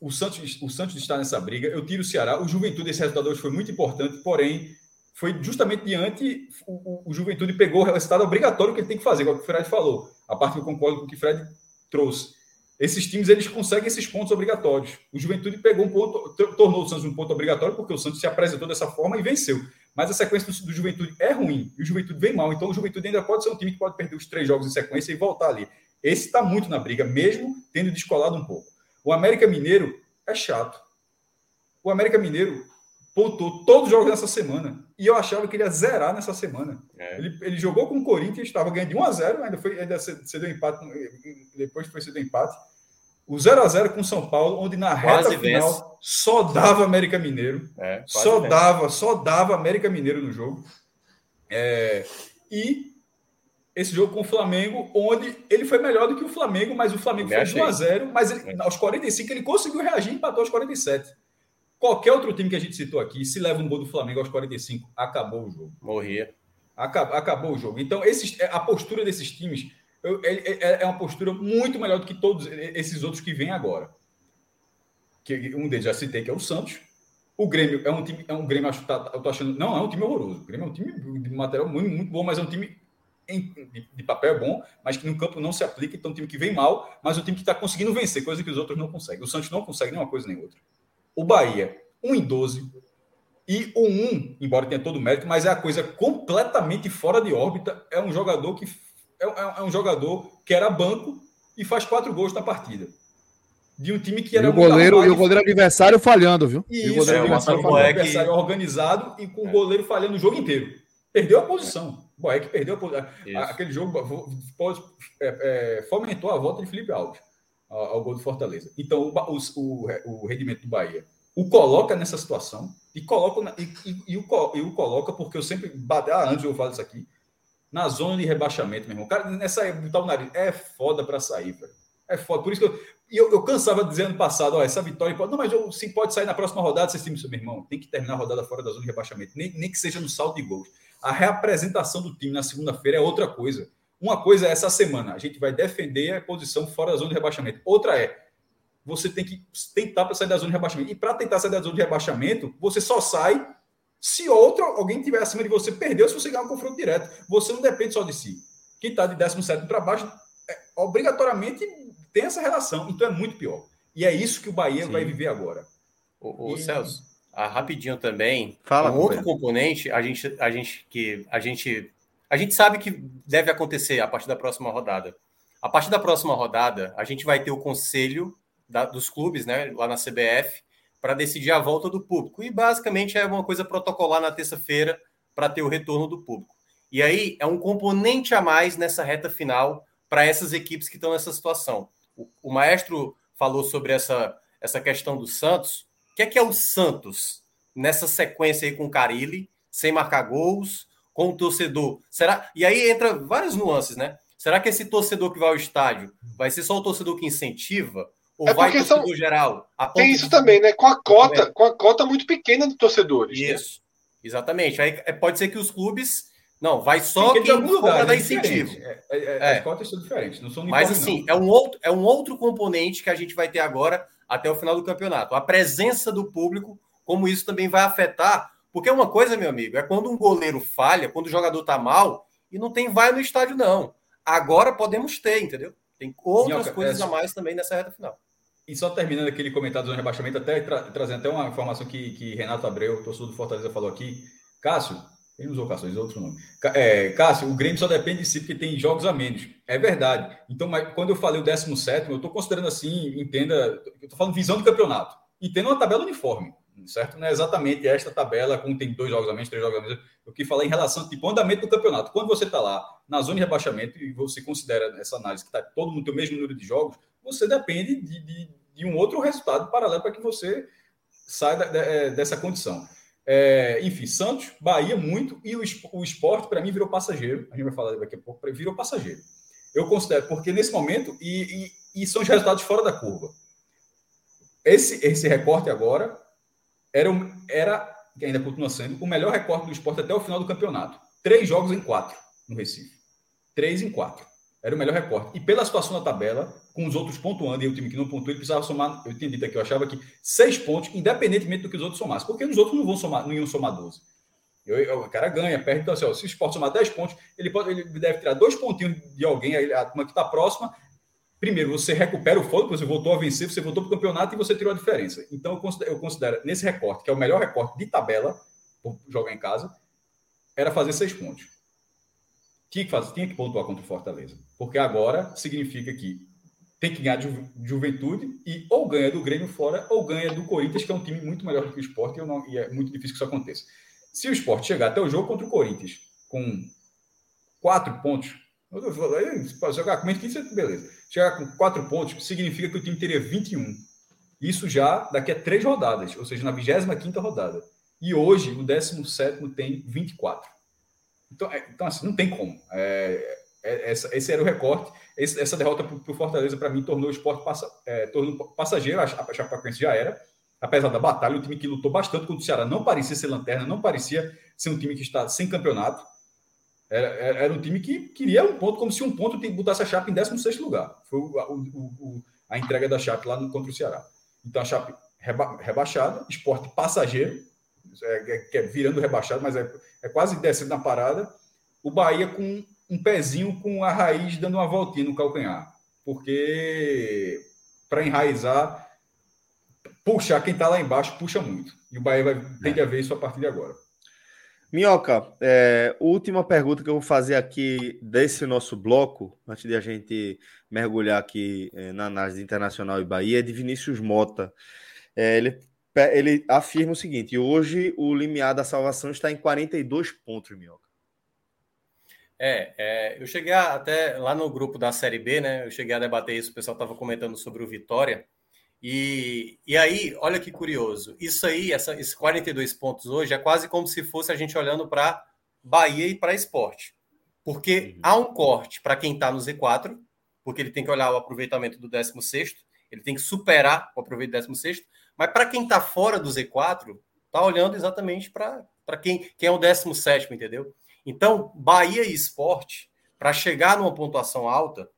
Speaker 5: O Santos, o Santos está nessa briga. Eu tiro o Ceará. O Juventude, esse resultado hoje foi muito importante, porém, foi justamente diante. O, o, o Juventude pegou o resultado obrigatório que ele tem que fazer, como o Fred falou. A parte que eu concordo com o que o Fred trouxe. Esses times eles conseguem esses pontos obrigatórios. O Juventude pegou um ponto, tornou o Santos um ponto obrigatório porque o Santos se apresentou dessa forma e venceu. Mas a sequência do, Juventude é ruim e o Juventude vem mal. Então o Juventude ainda pode ser um time que pode perder os três jogos em sequência e voltar ali. Esse está muito na briga, mesmo tendo descolado um pouco. O América Mineiro é chato. O América Mineiro pontuou todos os jogos nessa semana. E eu achava que ele ia zerar nessa semana. É. Ele, ele jogou com o Corinthians, estava ganhando de 1 a 0 ainda foi ainda cedeu empate, depois foi cedeu empate. O 0 a 0 com o São Paulo, onde na Quase reta final vence. só dava América Mineiro. É, só vence. dava, só dava América Mineiro no jogo. É, e esse jogo com o Flamengo, onde ele foi melhor do que o Flamengo, mas o Flamengo foi 1 a 0 mas ele, é. aos 45 ele conseguiu reagir e empatou aos 47. Qualquer outro time que a gente citou aqui, se leva um gol do Flamengo aos 45, acabou o jogo.
Speaker 3: Morria.
Speaker 5: Acabou, acabou o jogo. Então, esses, é, a postura desses times eu, é, é, é, uma postura muito melhor do que todos esses outros que vêm agora. Que um deles já citei, que é o Santos. O Grêmio é um time, é um Grêmio, acho, tá, eu tô achando, não é um time horroroso. O Grêmio é um time de material muito, muito bom, mas é um time em, de, de, papel bom, mas que no campo não se aplica. Então, é um time que vem mal, mas é um time que está conseguindo vencer, coisa que os outros não conseguem. O Santos não consegue nem uma coisa nem outra. O Bahia, 1 em 12. E o 1, embora tenha todo o mérito, mas é a coisa completamente fora de órbita. É um jogador que é, é, é um jogador que era banco e faz quatro gols na partida. De um time que era
Speaker 4: e o goleiro E o goleiro adversário falhando, viu?
Speaker 5: E isso, o goleiro é, adversário, adversário organizado e com o goleiro falhando o jogo inteiro. Perdeu a posição. O Boeck perdeu a posição. Aquele jogo pode, é, é, fomentou a volta de Felipe Alves ao, gol do Fortaleza. Então, o, o, o, rendimento do Bahia o coloca nessa situação e coloca e, e, e, o, e o coloca porque eu sempre ah, antes eu falo isso aqui na zona de rebaixamento, meu irmão. Cara nessa botar o nariz é foda para sair, velho. É foda. Por isso que eu, eu, eu cansava de dizer ano passado, ó, essa vitória pode, não, mas eu, sim pode sair na próxima rodada, vocês time, meu irmão, tem que terminar a rodada fora da zona de rebaixamento, nem, nem que seja no saldo de gols. A reapresentação do time na segunda-feira é outra coisa. Uma coisa é essa semana, a gente vai defender a posição fora da zona de rebaixamento. Outra é, você tem que tentar para sair da zona de rebaixamento. E para tentar sair da zona de rebaixamento, você só sai se outro, alguém tiver acima de você, perdeu se você ganhar um confronto direto. Você não depende só de si. Quem está de 17 para baixo, é, obrigatoriamente tem essa relação. Então é muito pior. E é isso que o Bahia Sim. vai viver agora.
Speaker 3: O, o e... Celso, ah, rapidinho também. Fala, um outro componente, a gente, a gente que a gente a gente sabe que deve acontecer a partir da próxima rodada. A partir da próxima rodada, a gente vai ter o conselho da, dos clubes, né, lá na CBF, para decidir a volta do público. E basicamente é uma coisa protocolar na terça-feira para ter o retorno do público. E aí é um componente a mais nessa reta final para essas equipes que estão nessa situação. O, o, maestro falou sobre essa, essa questão do Santos. O que é que é o Santos nessa sequência aí com o Carilli, sem marcar gols, com o torcedor? Será? E aí entra várias nuances, né? Será que esse torcedor que vai ao estádio vai ser só o torcedor que incentiva?
Speaker 2: Ou é porque são geral? Tem isso de... também, né? Com a cota, é. com a cota muito pequena de torcedores.
Speaker 3: Né? Isso, né? exatamente. Aí é, pode ser que os clubes não, vai só quem for lugar, dar é incentivo.
Speaker 5: É, é, é, As cotas são diferentes, não são
Speaker 3: Mas assim, não. é um outro é um outro componente que a gente vai ter agora até o final do campeonato. A presença do público, como isso também vai afetar, Porque uma coisa, meu amigo, é quando um goleiro falha, quando o jogador tá mal, e não tem vai no estádio, não. Agora podemos ter, entendeu? Tem outras Minhoca, coisas é... a mais também nessa reta final.
Speaker 5: E só terminando aquele comentário do rebaixamento, até tra trazendo até uma informação que, que Renato Abreu, torcedor do Fortaleza, falou aqui. Cássio, ele usou Cássio, usou outro nome. É, Cássio, o Grêmio só depende de si porque tem jogos a menos. É verdade. Então, mas quando eu falei o 17, eu estou considerando assim, entenda, eu estou falando visão do campeonato. Entenda uma tabela uniforme, certo? Não é exatamente esta tabela, como tem dois jogos a menos, três jogos a menos. Eu quis falar em relação tipo, andamento do campeonato. Quando você está lá na zona de rebaixamento e você considera essa análise que está todo mundo tem o mesmo número de jogos, você depende de, de, de um outro resultado paralelo para que você saia é, dessa condição. É, enfim, Santos, Bahia muito e o, o esporte, para mim, virou passageiro. A gente vai falar daqui a pouco, virou passageiro. Eu considero, porque nesse momento, e, e, e são os resultados fora da curva. Esse, esse recorte agora era, era, que ainda continua sendo, o melhor recorte do esporte até o final do campeonato. Três jogos em quatro no Recife. Três em quatro. Era o melhor recorte. E pela situação da tabela, com os outros pontuando e o time que não pontuou, ele precisava somar. Eu tinha dito aqui, eu achava que seis pontos, independentemente do que os outros somassem. Porque os outros não vão somar, não iam somar 12. Eu, eu, o cara ganha, perde. Então, assim, ó, se o esporte somar 10 pontos, ele, pode, ele deve tirar dois pontinhos de alguém, a que está próxima. Primeiro, você recupera o fôlego, você voltou a vencer, você voltou para o campeonato e você tirou a diferença. Então, eu considero, eu considero, nesse recorte, que é o melhor recorte de tabela, por jogar em casa, era fazer seis pontos. Tinha que, fazer, tinha que pontuar contra o Fortaleza. Porque agora significa que tem que ganhar de juventude e ou ganha do Grêmio fora ou ganha do Corinthians, que é um time muito melhor do que o esporte, e, e é muito difícil que isso aconteça. Se o esporte chegar até o jogo contra o Corinthians com quatro pontos, pode jogar com menos 15, beleza. Chegar com quatro pontos significa que o time teria 21. Isso já daqui a três rodadas, ou seja, na 25 rodada. E hoje, o 17 tem 24. Então, é, então assim, não tem como. É, é, essa, esse era o recorte. Esse, essa derrota para o Fortaleza, para mim, tornou o esporte passa, é, tornou passageiro. A, a Chapecoense já era. Apesar da batalha, o time que lutou bastante contra o Ceará não parecia ser lanterna, não parecia ser um time que está sem campeonato. Era, era um time que queria um ponto, como se um ponto botasse a Chape em 16 lugar. Foi o, o, o, a entrega da Chape lá no, contra o Ceará. Então a Chape reba, rebaixada, esporte passageiro, é, é, virando rebaixado, mas é, é quase descendo na parada. O Bahia com um pezinho com a raiz dando uma voltinha no calcanhar. Porque para enraizar, puxar quem está lá embaixo, puxa muito. E o Bahia vai, tem que haver isso a partir de agora.
Speaker 1: Minhoca, é, última pergunta que eu vou fazer aqui desse nosso bloco, antes de a gente mergulhar aqui é, na análise internacional e Bahia, é de Vinícius Mota. É, ele, ele afirma o seguinte: hoje o limiar da salvação está em 42 pontos, Minhoca.
Speaker 3: É, é, eu cheguei a, até lá no grupo da Série B, né? Eu cheguei a debater isso, o pessoal estava comentando sobre o Vitória. E, e aí, olha que curioso. Isso aí, essa, esses 42 pontos hoje, é quase como se fosse a gente olhando para Bahia e para esporte. Porque uhum. há um corte para quem está no Z4, porque ele tem que olhar o aproveitamento do 16, ele tem que superar o aproveitamento do 16, mas para quem está fora do Z4, está olhando exatamente para quem, quem é o 17, entendeu? Então, Bahia e Esporte, para chegar numa pontuação alta,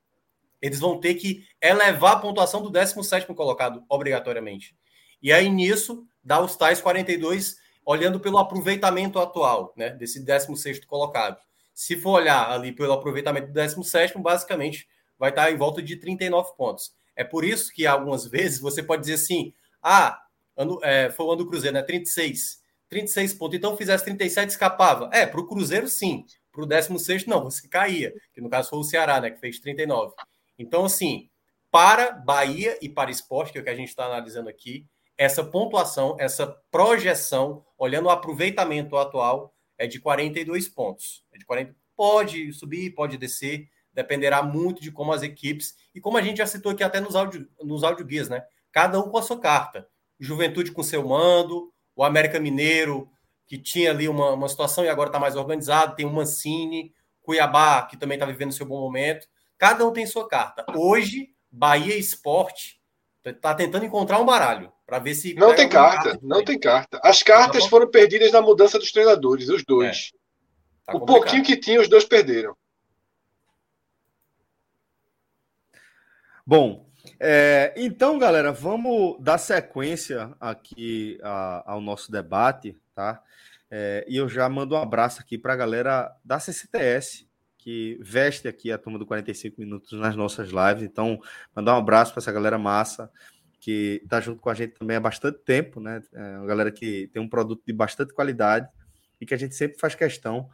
Speaker 3: eles vão ter que elevar a pontuação do 17 colocado, obrigatoriamente. E aí, nisso, dá os tais 42, olhando pelo aproveitamento atual, né? Desse 16 colocado. Se for olhar ali pelo aproveitamento do 17, basicamente vai estar em volta de 39 pontos. É por isso que algumas vezes você pode dizer assim: ah, ano, é, foi o ano do Cruzeiro, né? 36. 36 pontos. Então, fizesse 37, escapava. É, para o Cruzeiro, sim. Para o 16, não, você caía. Que no caso foi o Ceará, né? Que fez 39. Então, assim, para Bahia e para esporte, que é o que a gente está analisando aqui, essa pontuação, essa projeção, olhando o aproveitamento atual, é de 42 pontos. É de 40... Pode subir, pode descer, dependerá muito de como as equipes, e como a gente já citou aqui até nos áudio, nos áudio guias, né? Cada um com a sua carta. Juventude com seu mando, o América Mineiro, que tinha ali uma, uma situação e agora está mais organizado, tem o Mancini, Cuiabá, que também está vivendo seu bom momento. Cada um tem sua carta. Hoje, Bahia Esporte está tentando encontrar um baralho para ver se.
Speaker 2: Não tem carta, não tem carta. As cartas foram perdidas na mudança dos treinadores, os dois. É. Tá o pouquinho que tinha, os dois perderam.
Speaker 1: Bom, é, então, galera, vamos dar sequência aqui a, ao nosso debate, tá? É, e eu já mando um abraço aqui para a galera da CCTS, que veste aqui a turma do 45 minutos nas nossas lives. Então, mandar um abraço para essa galera massa que está junto com a gente também há bastante tempo, né? É uma galera que tem um produto de bastante qualidade e que a gente sempre faz questão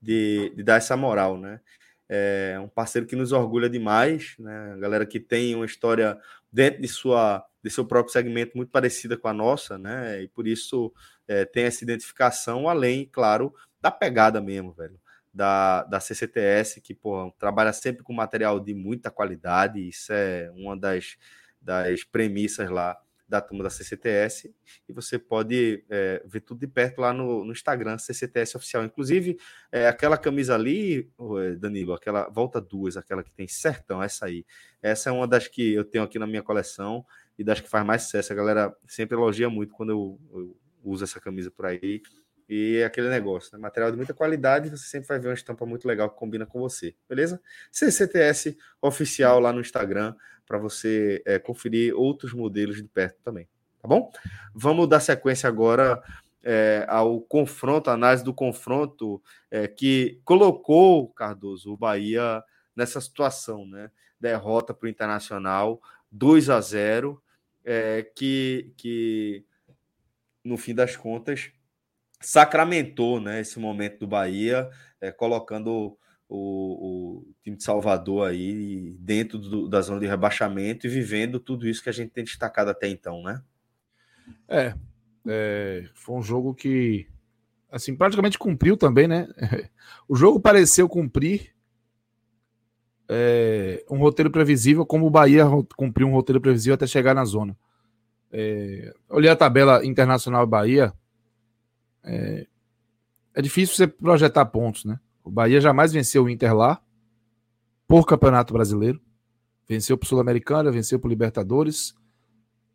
Speaker 1: de, de dar essa moral, né? É um parceiro que nos orgulha demais, né? A galera que tem uma história dentro de sua de seu próprio segmento muito parecida com a nossa, né? E por isso é, tem essa identificação, além, claro, da pegada mesmo, velho da, da CCTS, que pô, trabalha sempre com material de muita qualidade, isso é uma das, das premissas lá da turma da CCTS, e você pode é, ver tudo de perto lá no, no Instagram, CCTS Oficial. Inclusive, é, aquela camisa ali, Danilo, aquela volta duas, aquela que tem sertão, essa aí. Essa é uma das que eu tenho aqui na minha coleção e das que faz mais sucesso. A galera sempre elogia muito quando eu, eu uso essa camisa por aí. E é aquele negócio, né? material de muita qualidade, você sempre vai ver uma estampa muito legal que combina com você, beleza? CCTS oficial lá no Instagram para você é, conferir outros modelos de perto também, tá bom? Vamos dar sequência agora é, ao confronto, a análise do confronto é, que colocou, Cardoso, o Bahia nessa situação, né? Derrota para o Internacional, 2 a 0, é, que, que no fim das contas sacramentou né, esse momento do Bahia, é, colocando o, o, time de Salvador aí dentro do, da zona de rebaixamento e vivendo tudo isso que a gente tem destacado até então, né?
Speaker 4: É, é foi um jogo que assim praticamente cumpriu também, né? O jogo pareceu cumprir é, um roteiro previsível, como o Bahia cumpriu um roteiro previsível até chegar na zona. É, olhei a tabela internacional Bahia, é, é difícil você projetar pontos, né? O Bahia jamais venceu o Inter lá, por Campeonato Brasileiro. Venceu para o Sul-Americana, venceu para o Libertadores,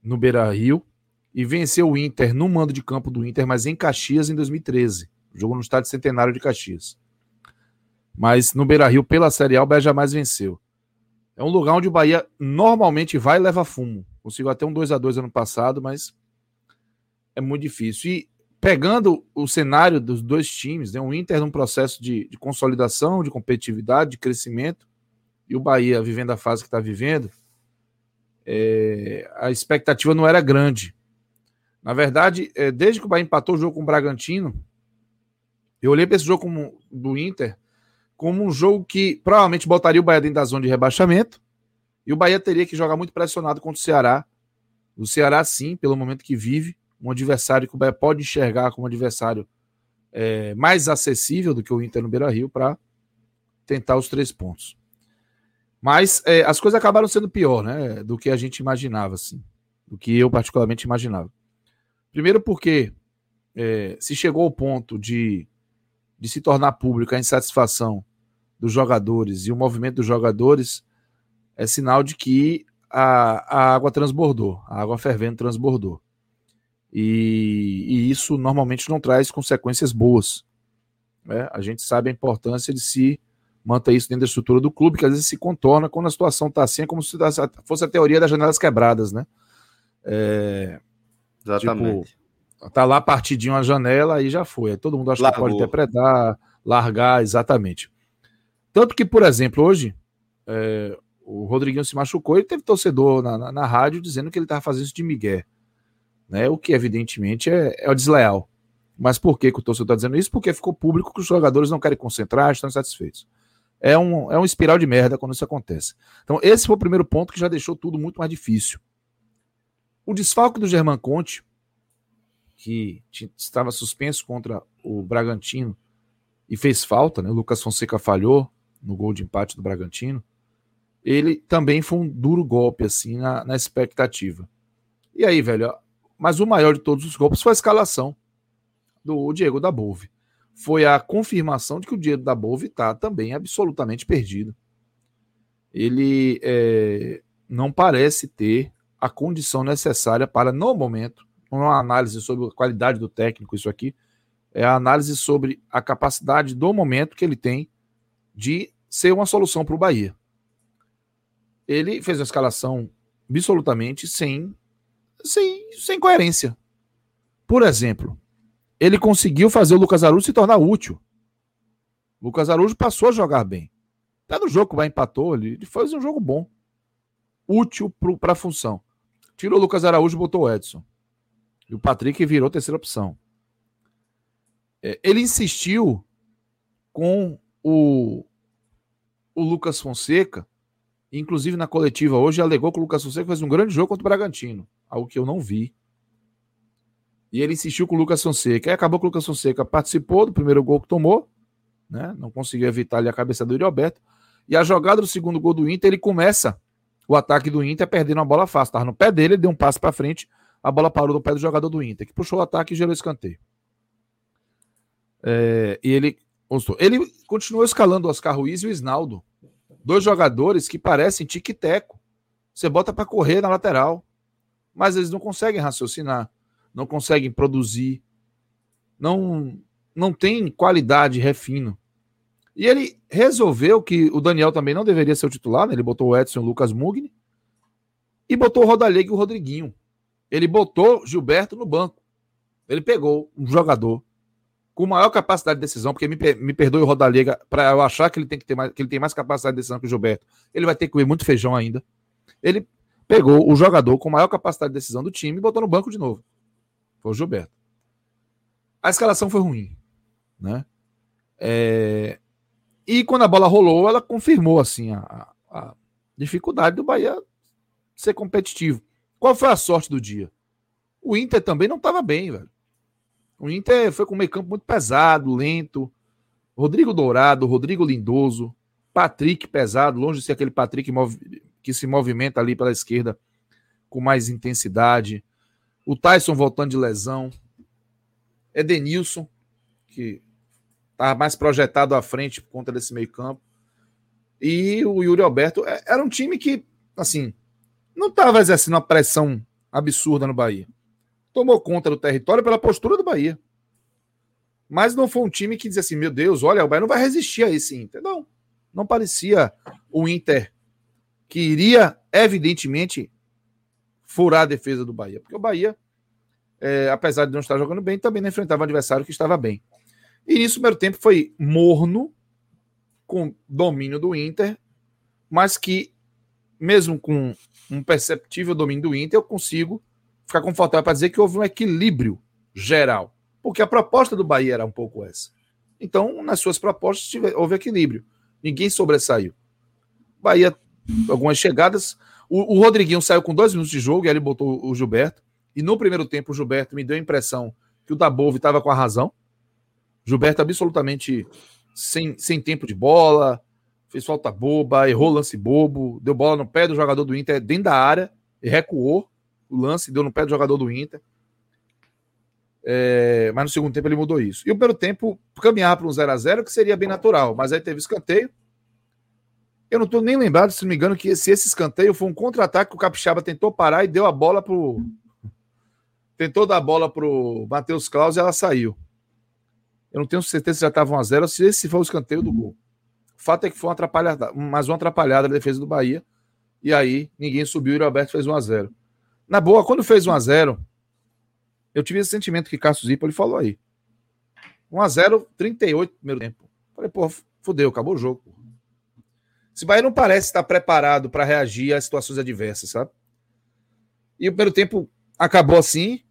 Speaker 4: no Beira Rio. E venceu o Inter no mando de campo do Inter, mas em Caxias em 2013. Jogo no estádio centenário de Caxias. Mas no Beira Rio, pela Série A, o Bahia jamais venceu. É um lugar onde o Bahia normalmente vai e leva fumo. Conseguiu até um 2 a 2 ano passado, mas é muito difícil. E pegando o cenário dos dois times, né, o Inter num processo de, de consolidação, de competitividade, de crescimento, e o Bahia vivendo a fase que está vivendo, é, a expectativa não era grande. Na verdade, é, desde que o Bahia empatou o jogo com o Bragantino, eu olhei para esse jogo como, do Inter como um jogo que provavelmente botaria o Bahia dentro da zona de rebaixamento, e o Bahia teria que jogar muito pressionado contra o Ceará. O Ceará, sim, pelo momento que vive, um adversário que o Bahia pode enxergar como um adversário é, mais acessível do que o Inter no Beira Rio para tentar os três pontos. Mas é, as coisas acabaram sendo pior né, do que a gente imaginava, assim, do que eu particularmente imaginava. Primeiro porque é, se chegou ao ponto de, de se tornar pública a insatisfação dos jogadores e o movimento dos jogadores é sinal de que a, a água transbordou, a água fervendo transbordou. E, e isso normalmente não traz consequências boas. Né? A gente sabe a importância de se manter isso dentro da estrutura do clube, que às vezes se contorna quando a situação está assim, é como se fosse a teoria das janelas quebradas, né? É,
Speaker 1: Exatamente.
Speaker 4: Tipo, tá lá partidinho a janela, aí já foi. Aí todo mundo acha Largou. que pode interpretar, largar, exatamente. Tanto que, por exemplo, hoje, é, o Rodriguinho se machucou e teve torcedor na, na, na rádio dizendo que ele estava fazendo isso de Miguel né? O que evidentemente é, é o desleal. Mas por que, que o torcedor está dizendo isso? Porque ficou público que os jogadores não querem concentrar, estão insatisfeitos. É um, é um espiral de merda quando isso acontece. Então, esse foi o primeiro ponto que já deixou tudo muito mais difícil. O desfalque do German Conte, que estava suspenso contra o Bragantino e fez falta, né? O Lucas Fonseca falhou no gol de empate do Bragantino. Ele também foi um duro golpe, assim, na, na expectativa. E aí, velho, mas o maior de todos os golpes foi a escalação do Diego da Bove. Foi a confirmação de que o Diego da Bove está também absolutamente perdido. Ele é, não parece ter a condição necessária para, no momento, uma análise sobre a qualidade do técnico, isso aqui, é a análise sobre a capacidade do momento que ele tem de ser uma solução para o Bahia. Ele fez uma escalação absolutamente sem sem, sem coerência. Por exemplo, ele conseguiu fazer o Lucas Araújo se tornar útil. O Lucas Araújo passou a jogar bem. Até no jogo que Bahia empatou, ele fez um jogo bom. Útil para a função. Tirou o Lucas Araújo e botou o Edson. E o Patrick virou terceira opção. É, ele insistiu com o, o Lucas Fonseca, inclusive na coletiva hoje, alegou que o Lucas Fonseca fez um grande jogo contra o Bragantino, algo que eu não vi. E ele insistiu com o Lucas Fonseca. Aí acabou que o Lucas Fonseca participou do primeiro gol que tomou, né? não conseguiu evitar ali a cabeça do Yuri Alberto. E a jogada do segundo gol do Inter, ele começa o ataque do Inter perdendo uma bola fácil. Estava no pé dele, ele deu um passo para frente, a bola parou no pé do jogador do Inter, que puxou o ataque e gerou escanteio. É, e ele, ele continuou escalando o Oscar Ruiz e o Isnaldo. Dois jogadores que parecem tique-teco. Você bota para correr na lateral, mas eles não conseguem raciocinar, não conseguem produzir, não, não tem qualidade, refino. E ele resolveu que o Daniel também não deveria ser o titular, né? ele botou o Edson o Lucas Mugni, e botou o Rodalega e o Rodriguinho. Ele botou Gilberto no banco. Ele pegou um jogador com maior capacidade de decisão, porque me, me perdoe o Rodalega, para eu achar que ele tem que ter mais, que ele tem mais capacidade de decisão que o Gilberto. Ele vai ter que comer muito feijão ainda. Ele pegou o jogador com maior capacidade de decisão do time e botou no banco de novo. Foi o Gilberto. A escalação foi ruim, né? É, e quando a bola rolou, ela confirmou assim a, a dificuldade do Bahia ser competitivo. Qual foi a sorte do dia? O Inter também não estava bem, velho. O Inter foi com um meio campo muito pesado, lento. Rodrigo Dourado, Rodrigo Lindoso, Patrick pesado, longe de ser aquele Patrick que se movimenta ali pela esquerda com mais intensidade. O Tyson voltando de lesão. Edenilson, que Estava mais projetado à frente por conta desse meio-campo. E o Yuri Alberto é, era um time que, assim, não estava exercendo uma pressão absurda no Bahia. Tomou conta do território pela postura do Bahia. Mas não foi um time que dizia assim: meu Deus, olha, o Bahia não vai resistir a esse Inter. Não. Não parecia o Inter que iria, evidentemente, furar a defesa do Bahia. Porque o Bahia, é, apesar de não estar jogando bem, também não enfrentava um adversário que estava bem. E isso, o primeiro tempo foi morno, com domínio do Inter, mas que, mesmo com um perceptível domínio do Inter, eu consigo ficar confortável para dizer que houve um equilíbrio geral. Porque a proposta do Bahia era um pouco essa. Então, nas suas propostas, houve equilíbrio. Ninguém sobressaiu. Bahia, algumas chegadas. O, o Rodriguinho saiu com dois minutos de jogo e ele botou o Gilberto. E no primeiro tempo, o Gilberto me deu a impressão que o Dabove estava com a razão. Gilberto absolutamente sem, sem tempo de bola, fez falta boba, errou lance bobo, deu bola no pé do jogador do Inter dentro da área recuou o lance, deu no pé do jogador do Inter. É, mas no segundo tempo ele mudou isso. E o primeiro tempo caminhar para um 0 a 0 que seria bem natural, mas aí teve escanteio. Eu não estou nem lembrado, se não me engano, que se esse escanteio foi um contra-ataque que o Capixaba tentou parar e deu a bola pro. Tentou dar a bola pro Matheus Claus e ela saiu. Eu não tenho certeza se já estava 1x0 ou se esse foi o escanteio do gol. O fato é que foi uma atrapalhada, mais uma atrapalhada na defesa do Bahia. E aí ninguém subiu e o Alberto fez 1x0. Na boa, quando fez 1x0, eu tive esse sentimento que Cássio Zipa ele falou aí. 1x0, 38 primeiro tempo. Falei, pô, fudeu, acabou o jogo. Esse Bahia não parece estar preparado para reagir a situações adversas, sabe? E o primeiro tempo acabou assim.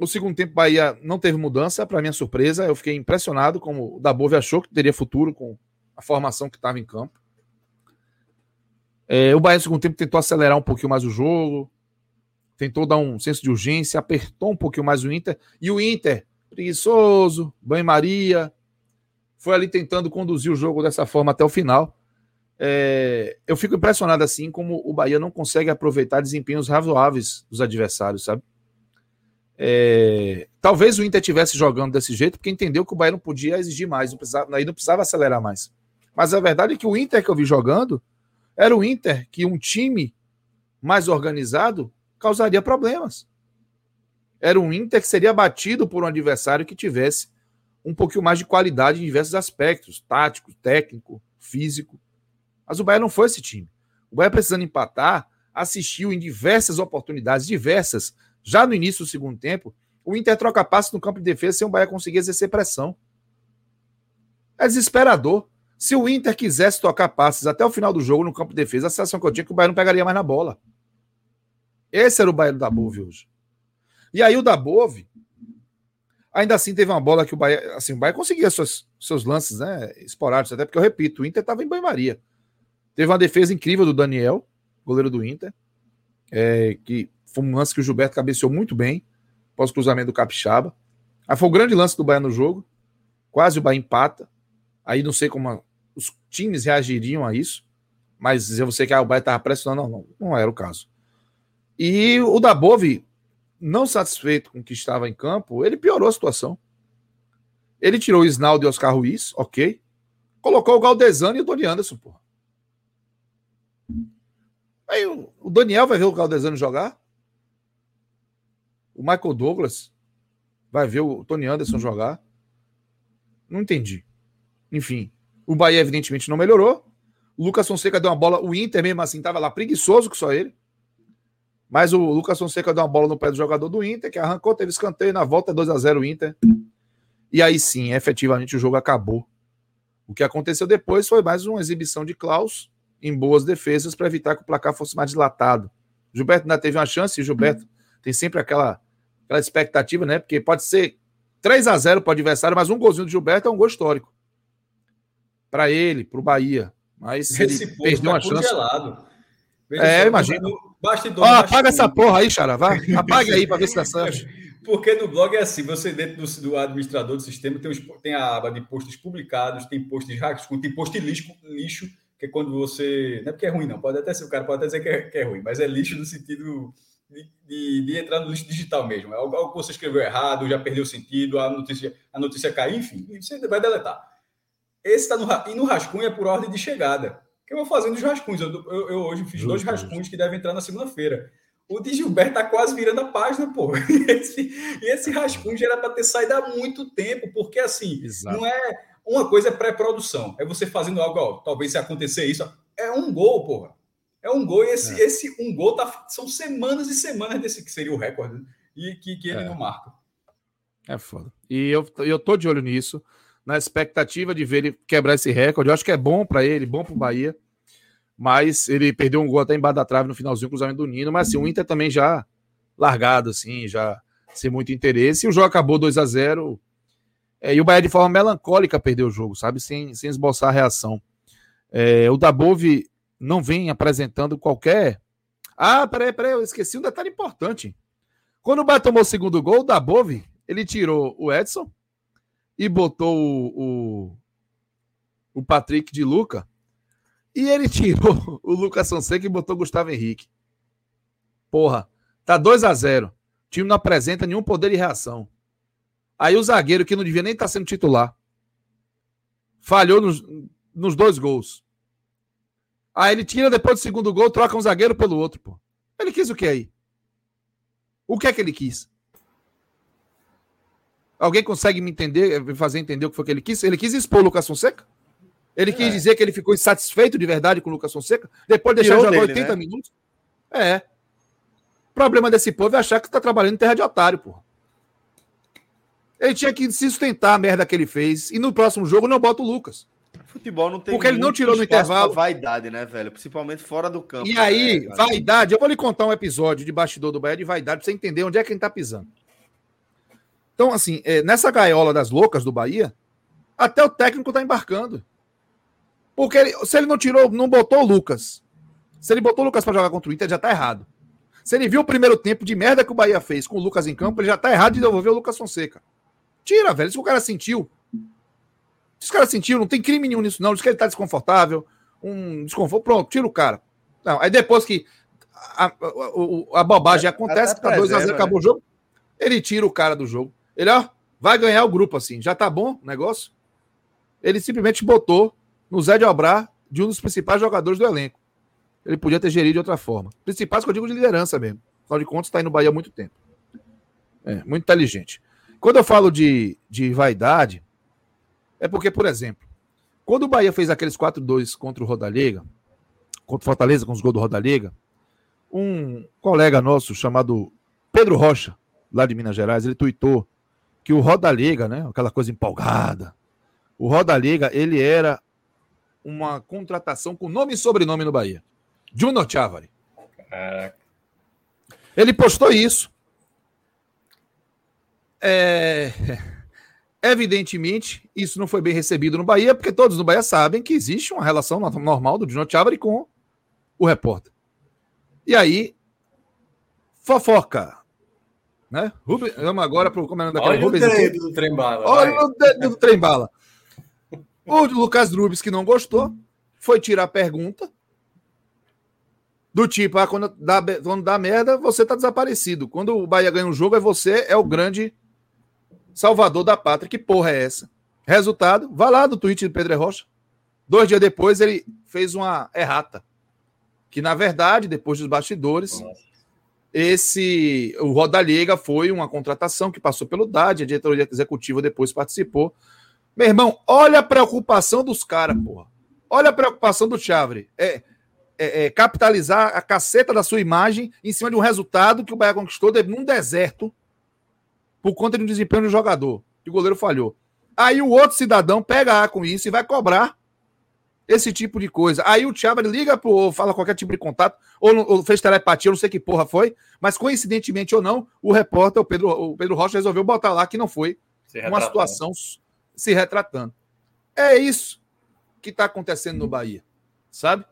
Speaker 4: O segundo tempo, Bahia não teve mudança, para minha surpresa. Eu fiquei impressionado como o Dabove achou que teria futuro com a formação que estava em campo. É, o Bahia, no segundo tempo, tentou acelerar um pouquinho mais o jogo, tentou dar um senso de urgência, apertou um pouquinho mais o Inter. E o Inter, preguiçoso, banho-maria, foi ali tentando conduzir o jogo dessa forma até o final. É, eu fico impressionado assim como o Bahia não consegue aproveitar desempenhos razoáveis dos adversários, sabe? É, talvez o Inter tivesse jogando desse jeito porque entendeu que o Bahia não podia exigir mais, não precisava, aí não precisava acelerar mais. Mas a verdade é que o Inter que eu vi jogando era o Inter que um time mais organizado causaria problemas. Era um Inter que seria batido por um adversário que tivesse um pouquinho mais de qualidade em diversos aspectos, tático, técnico, físico. Mas o Bahia não foi esse time. O Bahia precisando empatar, assistiu em diversas oportunidades, diversas, já no início do segundo tempo, O Inter troca passe no campo de defesa sem o Bahia conseguir exercer pressão. É desesperador. Se o Inter quisesse tocar passes até o final do jogo no campo de defesa, a sensação que eu tinha é que o Bahia não pegaria mais na bola. Esse era o Bahia do Dabove hoje. E aí o Dabove, ainda assim teve uma bola que o Bahia, assim, o Bahia conseguia seus, seus lances, né, esporádicos, até porque eu repito, o Inter estava em banho-maria. Teve uma defesa incrível do Daniel, goleiro do Inter, é, que foi um lance que o Gilberto cabeceou muito bem, pós-cruzamento do Capixaba. Aí foi o grande lance do Bahia no jogo, quase o Bahia empata. Aí não sei como os times reagiriam a isso, mas dizer você que ah, o Bahia estava pressionando, não, não, não era o caso. E o Dabove, não satisfeito com o que estava em campo, ele piorou a situação. Ele tirou o Isnaldo e Oscar Ruiz, ok. Colocou o Galdesano e o Doni Anderson, porra. Aí o Daniel vai ver o Galdesano jogar. O Michael Douglas vai ver o Tony Anderson jogar. Não entendi. Enfim, o Bahia evidentemente não melhorou. O Lucas Fonseca deu uma bola. O Inter mesmo assim estava lá preguiçoso que só ele. Mas o Lucas Fonseca deu uma bola no pé do jogador do Inter, que arrancou, teve escanteio na volta 2 a 0 o Inter. E aí sim, efetivamente o jogo acabou. O que aconteceu depois foi mais uma exibição de Klaus em boas defesas para evitar que o placar fosse mais dilatado. Gilberto ainda teve uma chance, e Gilberto tem sempre aquela, aquela expectativa, né? Porque pode ser 3 a 0 para o adversário, mas um golzinho do Gilberto é um gol histórico. Para ele, para o Bahia. Mas Esse ele perdeu tá uma chance. Veja é, imagina. Bastidor, oh, apaga essa porra aí, Xara, vai. Apaga aí para ver se dá certo.
Speaker 5: Porque no blog é assim, você dentro do, do administrador do sistema tem, os, tem a aba de posts publicados, tem posts tem post lixo, lixo que é quando você. Não é porque é ruim, não. Pode até ser, o cara pode até dizer que é, que é ruim, mas é lixo no sentido de, de, de, entrar no lixo digital mesmo. É algo, que você escreveu errado, já perdeu o sentido, a notícia, a notícia caiu, enfim, você vai deletar. Esse está no. E no rascunho é por ordem de chegada. Eu vou fazendo os rascunhos. Eu, eu, eu hoje fiz dois rascunhos que devem entrar na segunda-feira. O de Gilberto tá quase virando a página, pô. E esse, e esse rascunho já era para ter saído há muito tempo, porque assim, Exato. não é uma coisa é pré-produção, é você fazendo algo, ó, talvez se acontecer isso, é um gol, porra. É um gol, e esse, é. esse um gol tá, são semanas e semanas desse que seria o recorde, né? e que, que ele é. não marca.
Speaker 4: É foda. E eu, eu tô de olho nisso, na expectativa de ver ele quebrar esse recorde. Eu acho que é bom para ele, bom para o Bahia. Mas ele perdeu um gol até embaixo da trave no finalzinho, cruzamento do Nino. Mas assim, o Inter também já largado, assim, já sem muito interesse. E o jogo acabou 2 a 0 é, e o Bahia, de forma melancólica, perdeu o jogo, sabe? Sem, sem esboçar a reação. É, o Dabove não vem apresentando qualquer. Ah, peraí, peraí, eu esqueci um detalhe importante. Quando o Bahia tomou o segundo gol, o Dabove, ele tirou o Edson e botou o, o, o Patrick de Luca. E ele tirou o Lucas Fonseca e botou o Gustavo Henrique. Porra, tá 2 a 0 O time não apresenta nenhum poder de reação. Aí o zagueiro, que não devia nem estar tá sendo titular, falhou nos, nos dois gols. Aí ele tira depois do segundo gol, troca um zagueiro pelo outro, pô. Ele quis o que aí? O que é que ele quis? Alguém consegue me entender, fazer entender o que foi que ele quis? Ele quis expor o Lucas Fonseca? Ele quis é. dizer que ele ficou insatisfeito de verdade com o Lucas Fonseca? Depois de deixar jogar dele, 80 né? minutos? É. O problema desse povo é achar que está trabalhando em terra de otário, porra. Ele tinha que se sustentar a merda que ele fez. E no próximo jogo não bota o Lucas.
Speaker 1: Futebol não tem
Speaker 4: Porque ele não tirou no intervalo.
Speaker 1: vaidade, né, velho? Principalmente fora do campo.
Speaker 4: E aí, né, vaidade. Eu vou lhe contar um episódio de bastidor do Bahia de vaidade pra você entender onde é que ele tá pisando. Então, assim, é, nessa gaiola das loucas do Bahia, até o técnico tá embarcando. Porque ele, se ele não tirou, não botou o Lucas. Se ele botou o Lucas para jogar contra o Inter, já tá errado. Se ele viu o primeiro tempo de merda que o Bahia fez com o Lucas em campo, ele já tá errado de devolver o Lucas Fonseca. Tira, velho. Se o cara sentiu. Se o cara sentiu, não tem crime nenhum nisso, não. Diz que ele tá desconfortável, um desconforto. Pronto, tira o cara. Não, aí depois que a, a, a bobagem acontece, tá 2x0, acabou o jogo, ele tira o cara do jogo. Ele, ó, vai ganhar o grupo assim. Já tá bom o negócio? Ele simplesmente botou no Zé de Obrar de um dos principais jogadores do elenco. Ele podia ter gerido de outra forma. Principais que eu digo de liderança mesmo. Afinal de contas, está aí no Bahia há muito tempo. É, muito inteligente. Quando eu falo de, de vaidade, é porque, por exemplo, quando o Bahia fez aqueles 4-2 contra o Rodalega, contra o Fortaleza com os gols do Rodalega, um colega nosso chamado Pedro Rocha, lá de Minas Gerais, ele tuitou que o Roda Liga, né? Aquela coisa empolgada. O Roda Liga, ele era uma contratação com nome e sobrenome no Bahia. Junior Chavari. Ele postou isso. É... Evidentemente, isso não foi bem recebido no Bahia, porque todos no Bahia sabem que existe uma relação normal do Junior Chavari com o repórter. E aí, fofoca. Né? Rubens, vamos agora para o comandante daquela
Speaker 3: Olha Rubens. O dedo do trem bala.
Speaker 4: Olha vai. o dedo do trem bala. O Lucas Rubens, que não gostou, foi tirar a pergunta. Do tipo, ah, quando, dá, quando dá merda, você tá desaparecido. Quando o Bahia ganha um jogo, é você, é o grande salvador da pátria. Que porra é essa? Resultado, vá lá do tweet do Pedro Rocha. Dois dias depois, ele fez uma errata. Que, na verdade, depois dos bastidores, esse o Roda Liga foi uma contratação que passou pelo DAD, a diretoria executiva depois participou. Meu irmão, olha a preocupação dos caras, porra. Olha a preocupação do Chavre. É, é, é, capitalizar a caceta da sua imagem em cima de um resultado que o Bahia conquistou num deserto por conta de um desempenho do jogador, que o goleiro falhou. Aí o outro cidadão pega A com isso e vai cobrar esse tipo de coisa. Aí o Thiago liga pro, ou fala qualquer tipo de contato, ou, ou, fez telepatia, eu não sei que porra foi, mas coincidentemente ou não, o repórter, o Pedro, o Pedro Rocha, resolveu botar lá que não foi uma situação se retratando. É isso que está acontecendo no Bahia, sabe?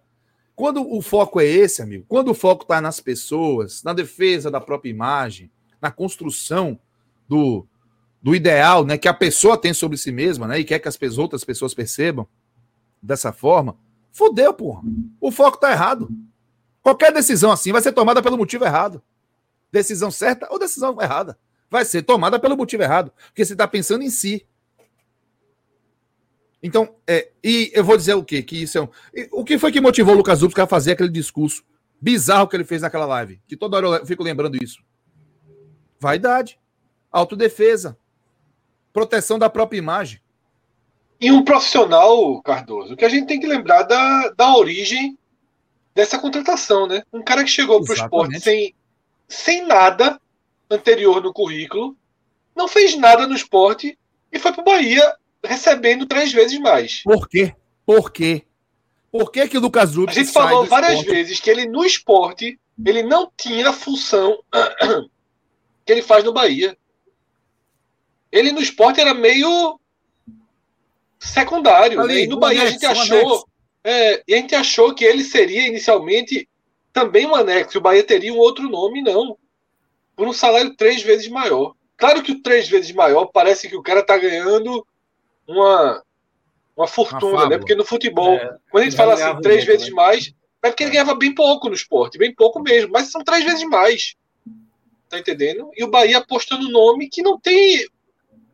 Speaker 4: Quando o foco é esse, amigo, quando o foco está nas pessoas, na defesa da própria imagem, na construção do, do ideal né, que a pessoa tem sobre si mesma né, e quer que as outras pessoas percebam dessa forma, fodeu, porra. O foco está errado. Qualquer decisão assim vai ser tomada pelo motivo errado. Decisão certa ou decisão errada. Vai ser tomada pelo motivo errado. Porque você está pensando em si. Então, é, e eu vou dizer o quê? Que isso é um, o que foi que motivou o Lucas Dupes a fazer aquele discurso bizarro que ele fez naquela live? Que toda hora eu fico lembrando isso. Vaidade, autodefesa, proteção da própria imagem.
Speaker 2: E um profissional, Cardoso, que a gente tem que lembrar da, da origem dessa contratação, né? Um cara que chegou para o esporte sem, sem nada anterior no currículo, não fez nada no esporte e foi para o Bahia recebendo três vezes mais.
Speaker 4: Por quê? Por quê? Por que, que o Lucas Rubens.
Speaker 2: A gente falou várias esporte? vezes que ele no esporte ele não tinha a função que ele faz no Bahia. Ele no esporte era meio secundário. Ali, né? E no Bahia anexo, a gente achou. É, e a gente achou que ele seria inicialmente também um anexo. O Bahia teria um outro nome, não. Por um salário três vezes maior. Claro que o três vezes maior parece que o cara tá ganhando uma, uma fortuna, uma né? Porque no futebol, é, quando a gente fala assim, três vezes né? mais, é porque ele ganhava bem pouco no esporte, bem pouco mesmo, mas são três vezes mais. Tá entendendo? E o Bahia apostando no nome que não tem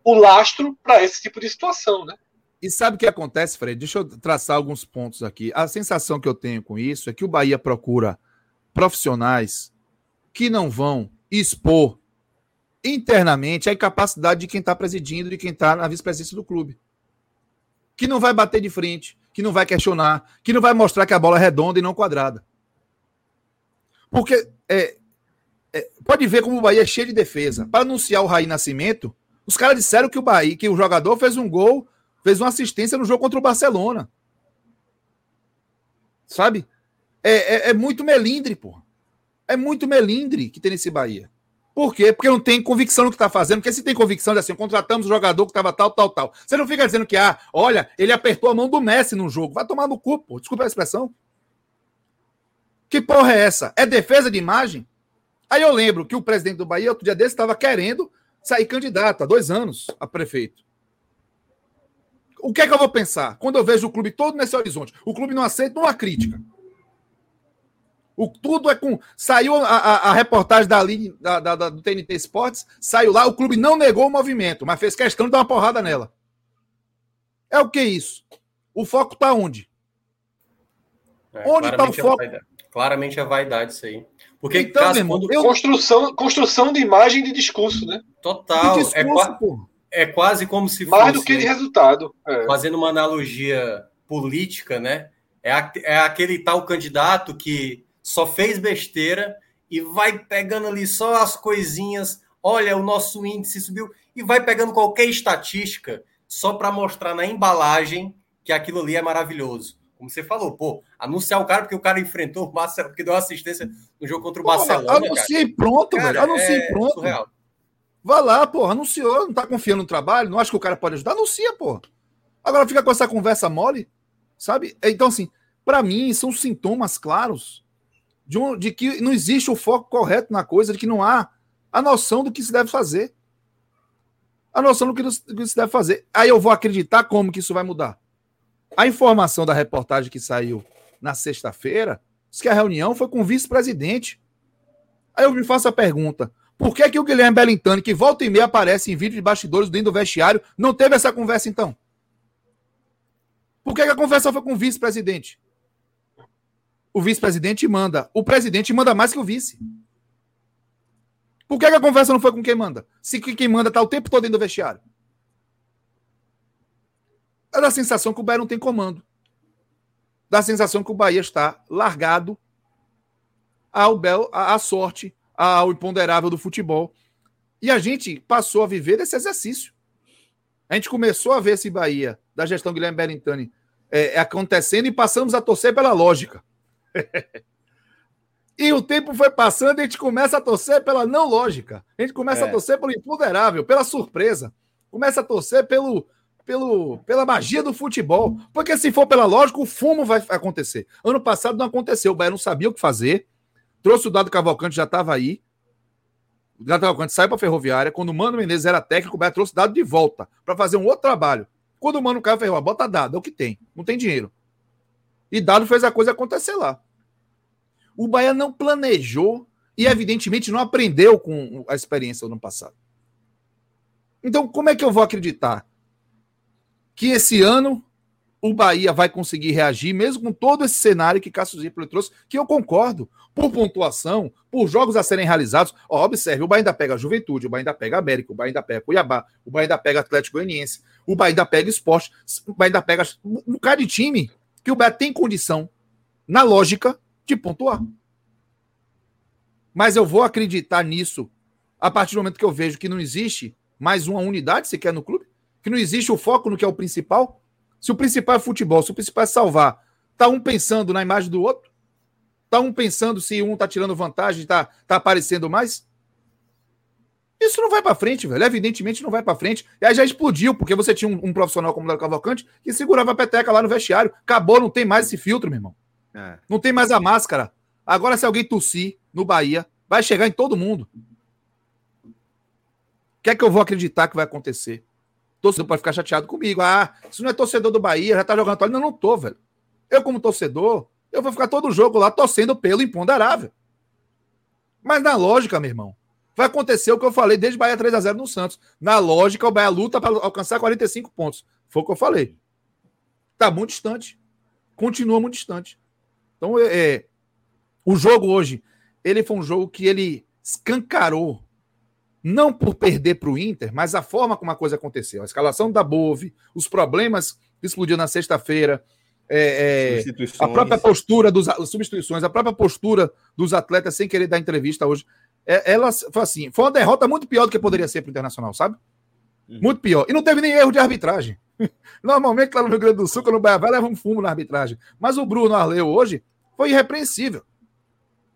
Speaker 2: o lastro para esse tipo de situação, né?
Speaker 4: E sabe o que acontece, Fred? Deixa eu traçar alguns pontos aqui. A sensação que eu tenho com isso é que o Bahia procura profissionais que não vão expor internamente a incapacidade de quem está presidindo, de quem está na vice-presidência do clube que não vai bater de frente, que não vai questionar, que não vai mostrar que a bola é redonda e não quadrada. Porque é, é, pode ver como o Bahia é cheio de defesa. Para anunciar o Raí Nascimento, os caras disseram que o Bahia, que o jogador fez um gol, fez uma assistência no jogo contra o Barcelona. Sabe? É, é, é muito melindre, porra. É muito melindre que tem nesse Bahia. Por quê? Porque não tem convicção no que está fazendo. Porque se tem convicção, de assim, contratamos o jogador que estava tal, tal, tal. Você não fica dizendo que, ah, olha, ele apertou a mão do Messi no jogo. Vai tomar no cu, pô. Desculpa a expressão. Que porra é essa? É defesa de imagem? Aí eu lembro que o presidente do Bahia, outro dia desse, estava querendo sair candidato há dois anos a prefeito. O que é que eu vou pensar? Quando eu vejo o clube todo nesse horizonte, o clube não aceita uma crítica. O, tudo é com. Saiu a, a, a reportagem da, da, da, da, do TNT Esportes, saiu lá, o clube não negou o movimento, mas fez questão de dar uma porrada nela. É o que isso? O foco está onde?
Speaker 3: É, onde está o foco? claramente a vaidade isso aí. Porque
Speaker 2: então, caso, irmão, quando... eu... construção, construção de imagem de discurso, né?
Speaker 3: Total. Discurso, é, é, quase como se
Speaker 2: Mais fosse. Mais do que de resultado.
Speaker 3: É. Fazendo uma analogia política, né? É, a, é aquele tal candidato que só fez besteira e vai pegando ali só as coisinhas, olha, o nosso índice subiu, e vai pegando qualquer estatística só para mostrar na embalagem que aquilo ali é maravilhoso. Como você falou, pô, anunciar o cara porque o cara enfrentou o Barcelona, porque deu assistência no jogo contra o Barcelona.
Speaker 4: Anuncia e pronto, cara, velho. Anuncia é pronto. Surreal. Vai lá, pô, anunciou, não tá confiando no trabalho, não acha que o cara pode ajudar? Anuncia, pô. Agora fica com essa conversa mole, sabe? Então, assim, para mim, são sintomas claros de, um, de que não existe o foco correto na coisa, de que não há a noção do que se deve fazer. A noção do que, do que se deve fazer. Aí eu vou acreditar como que isso vai mudar. A informação da reportagem que saiu na sexta-feira diz que a reunião foi com o vice-presidente. Aí eu me faço a pergunta: por que, que o Guilherme Bellintani, que volta e meia aparece em vídeo de bastidores dentro do vestiário, não teve essa conversa então? Por que, que a conversa foi com o vice-presidente? O vice-presidente manda. O presidente manda mais que o vice. Por que, a conversa não foi com quem manda? Se quem manda está o tempo todo dentro do vestiário. É da sensação que o Bahia não tem comando. Dá a sensação que o Bahia está largado ao bel, à sorte, ao imponderável do futebol. E a gente passou a viver esse exercício. A gente começou a ver esse Bahia da gestão Guilherme Berintani é, acontecendo e passamos a torcer pela lógica. e o tempo foi passando e a gente começa a torcer pela não lógica. A gente começa é. a torcer pelo imponderável, pela surpresa. Começa a torcer pelo, pelo, pela magia do futebol. Porque se for pela lógica, o fumo vai acontecer. Ano passado não aconteceu. O Bahia não sabia o que fazer. Trouxe o dado Cavalcante, já estava aí. O Dado Cavalcante saiu para a Ferroviária. Quando o Mano Menezes era técnico, o Bahia trouxe o dado de volta para fazer um outro trabalho. Quando o Mano caiu, ferrou, bota dado, é o que tem. Não tem dinheiro. E dado fez a coisa acontecer lá. O Bahia não planejou e, evidentemente, não aprendeu com a experiência do ano passado. Então, como é que eu vou acreditar que esse ano o Bahia vai conseguir reagir, mesmo com todo esse cenário que Cássio Zirpoli trouxe, que eu concordo, por pontuação, por jogos a serem realizados. Ó, observe, o Bahia ainda pega Juventude, o Bahia ainda pega América, o Bahia ainda pega Cuiabá, o Bahia ainda pega Atlético Goianiense, o Bahia ainda pega Esporte, o Bahia ainda pega um bocado de time que o Bahia tem condição, na lógica, de pontuar. Mas eu vou acreditar nisso a partir do momento que eu vejo que não existe mais uma unidade sequer no clube, que não existe o foco no que é o principal. Se o principal é futebol, se o principal é salvar, tá um pensando na imagem do outro? Tá um pensando se um tá tirando vantagem, tá, tá aparecendo mais? Isso não vai para frente, velho. Evidentemente não vai para frente. E aí já explodiu, porque você tinha um, um profissional como o Cavalcante que segurava a peteca lá no vestiário. Acabou, não tem mais esse filtro, meu irmão. É. Não tem mais a máscara. Agora, se alguém tossir no Bahia, vai chegar em todo mundo. O que é que eu vou acreditar que vai acontecer? Torcedor pode ficar chateado comigo. Ah, isso não é torcedor do Bahia, já tá jogando toalha. Não, não tô, velho. Eu, como torcedor, eu vou ficar todo jogo lá torcendo pelo imponderável. Mas na lógica, meu irmão, vai acontecer o que eu falei desde Bahia 3 a 0 no Santos. Na lógica, o Bahia luta para alcançar 45 pontos. Foi o que eu falei. Tá muito distante. Continua muito distante. Então, é, é o jogo hoje, ele foi um jogo que ele escancarou, não por perder para o Inter, mas a forma como a coisa aconteceu. A escalação da Bove, os problemas que explodiu na sexta-feira, é, é, a própria postura dos substituições, a própria postura dos atletas sem querer dar entrevista hoje. É, ela foi assim, foi uma derrota muito pior do que poderia ser para o Internacional, sabe? Uhum. Muito pior. E não teve nem erro de arbitragem. Normalmente, lá no Rio Grande do Sul, quando o Bahia vai, leva um fumo na arbitragem. Mas o Bruno Arleu hoje foi irrepreensível.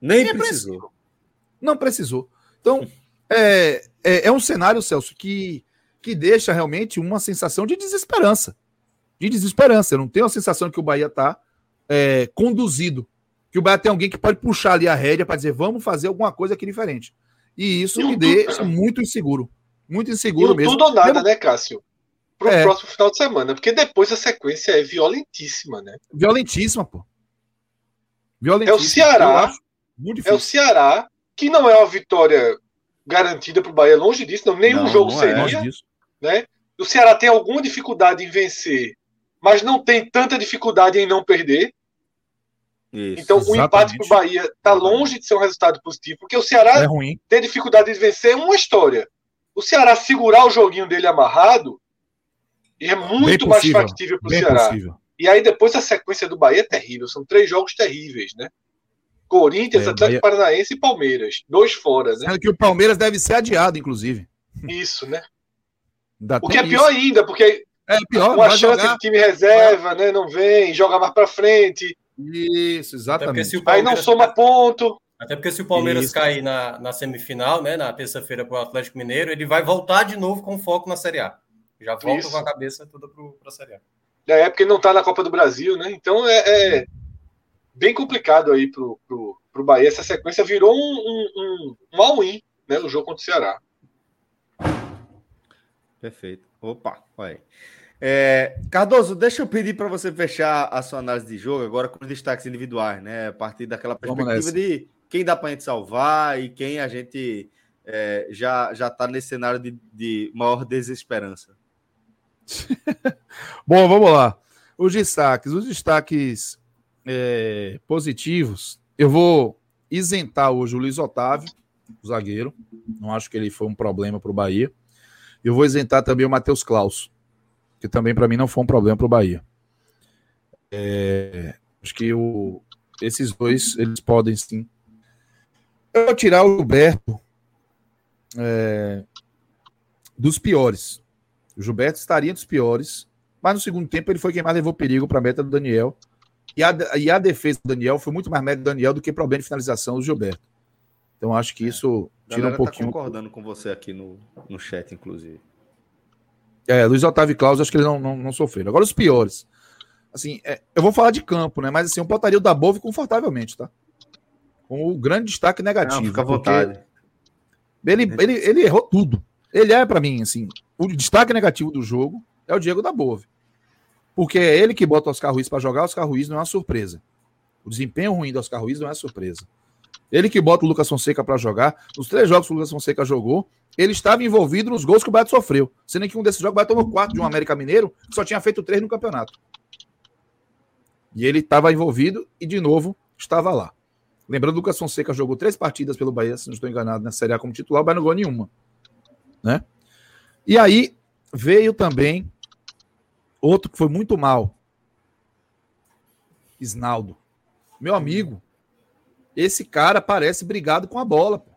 Speaker 1: Nem irrepreensível. precisou.
Speaker 4: Não precisou. Então, é, é, é, um cenário, Celso, que, que deixa realmente uma sensação de desesperança. De desesperança. Eu não tenho a sensação que o Bahia está é, conduzido que o Bahia tem alguém que pode puxar ali a rédea para dizer vamos fazer alguma coisa aqui diferente. E isso e me deixa muito inseguro. Muito inseguro mesmo.
Speaker 2: Tudo ou nada, né, Cássio? Pro é. próximo final de semana. Porque depois a sequência é violentíssima, né?
Speaker 4: Violentíssima, pô.
Speaker 2: Violentíssima. É o Ceará. É o Ceará, que não é uma vitória garantida para o Bahia, longe disso, não, nenhum não, jogo não é, seria. É, né? O Ceará tem alguma dificuldade em vencer, mas não tem tanta dificuldade em não perder. Isso, então, exatamente. o empate para o Bahia está longe de ser um resultado positivo, porque o Ceará é ter dificuldade de vencer é uma história. O Ceará segurar o joguinho dele amarrado é muito mais factível para o Ceará. Possível. E aí depois a sequência do Bahia é terrível. São três jogos terríveis, né? Corinthians, é, Atlético Bahia... Paranaense e Palmeiras. Dois fora, né?
Speaker 4: Sendo que o Palmeiras deve ser adiado, inclusive.
Speaker 2: Isso, né? o que é pior isso. ainda, porque
Speaker 4: é pior,
Speaker 2: uma chance jogar... de time reserva, né? Não vem, joga mais para frente.
Speaker 4: Isso, exatamente.
Speaker 2: Aí não soma ponto.
Speaker 3: Até porque se o Palmeiras Isso. cair na, na semifinal, né, na terça-feira para o Atlético Mineiro, ele vai voltar de novo com foco na Série A. Já volta Isso. com a cabeça toda para a Série A.
Speaker 2: É, é porque ele não está na Copa do Brasil, né? Então é, é bem complicado aí pro, pro, pro Bahia. Essa sequência virou um, um, um, um all-in né, no jogo contra o Ceará.
Speaker 1: Perfeito. Opa, olha aí. É, Cardoso, deixa eu pedir para você fechar a sua análise de jogo agora com os destaques individuais, né? A partir daquela perspectiva de quem dá para a gente salvar e quem a gente é, já já está nesse cenário de, de maior desesperança.
Speaker 4: Bom, vamos lá. Os destaques, os destaques é, positivos. Eu vou isentar hoje o Luiz Otávio, o zagueiro. Não acho que ele foi um problema para o Bahia. Eu vou isentar também o Matheus Klaus, que também para mim não foi um problema para o Bahia. É, acho que o, esses dois eles podem sim eu vou tirar o Gilberto é, dos piores. O Gilberto estaria dos piores, mas no segundo tempo ele foi quem mais levou perigo para a meta do Daniel. E a, e a defesa do Daniel foi muito mais meta do Daniel do que problema de finalização do Gilberto. Então acho que é. isso tira um tá pouquinho.
Speaker 1: Tá concordando com você aqui no, no chat, inclusive.
Speaker 4: É, Luiz Otávio e Klaus, acho que eles não, não, não sofreram. Agora os piores. Assim, é, eu vou falar de campo, né? Mas assim, eu botaria o da Bove confortavelmente, tá? com o grande destaque negativo. Não,
Speaker 1: fica à vontade.
Speaker 4: Ele, ele, ele errou tudo. Ele é, para mim, assim, o destaque negativo do jogo é o Diego da Bove. Porque é ele que bota o Oscar Ruiz para jogar, o Oscar Ruiz não é uma surpresa. O desempenho ruim do Oscar Ruiz não é surpresa. Ele que bota o Lucas Fonseca para jogar, nos três jogos que o Lucas Fonseca jogou, ele estava envolvido nos gols que o Beto sofreu. Sendo que um desses jogos o Beto tomou quatro de um América Mineiro, que só tinha feito três no campeonato. E ele estava envolvido e, de novo, estava lá. Lembrando, o Lucas Fonseca jogou três partidas pelo Bahia, se não estou enganado, na Série A como titular, o Bahia não ganhou nenhuma. Né? E aí veio também outro que foi muito mal. Isnaldo. Meu amigo, esse cara parece brigado com a bola. Pô.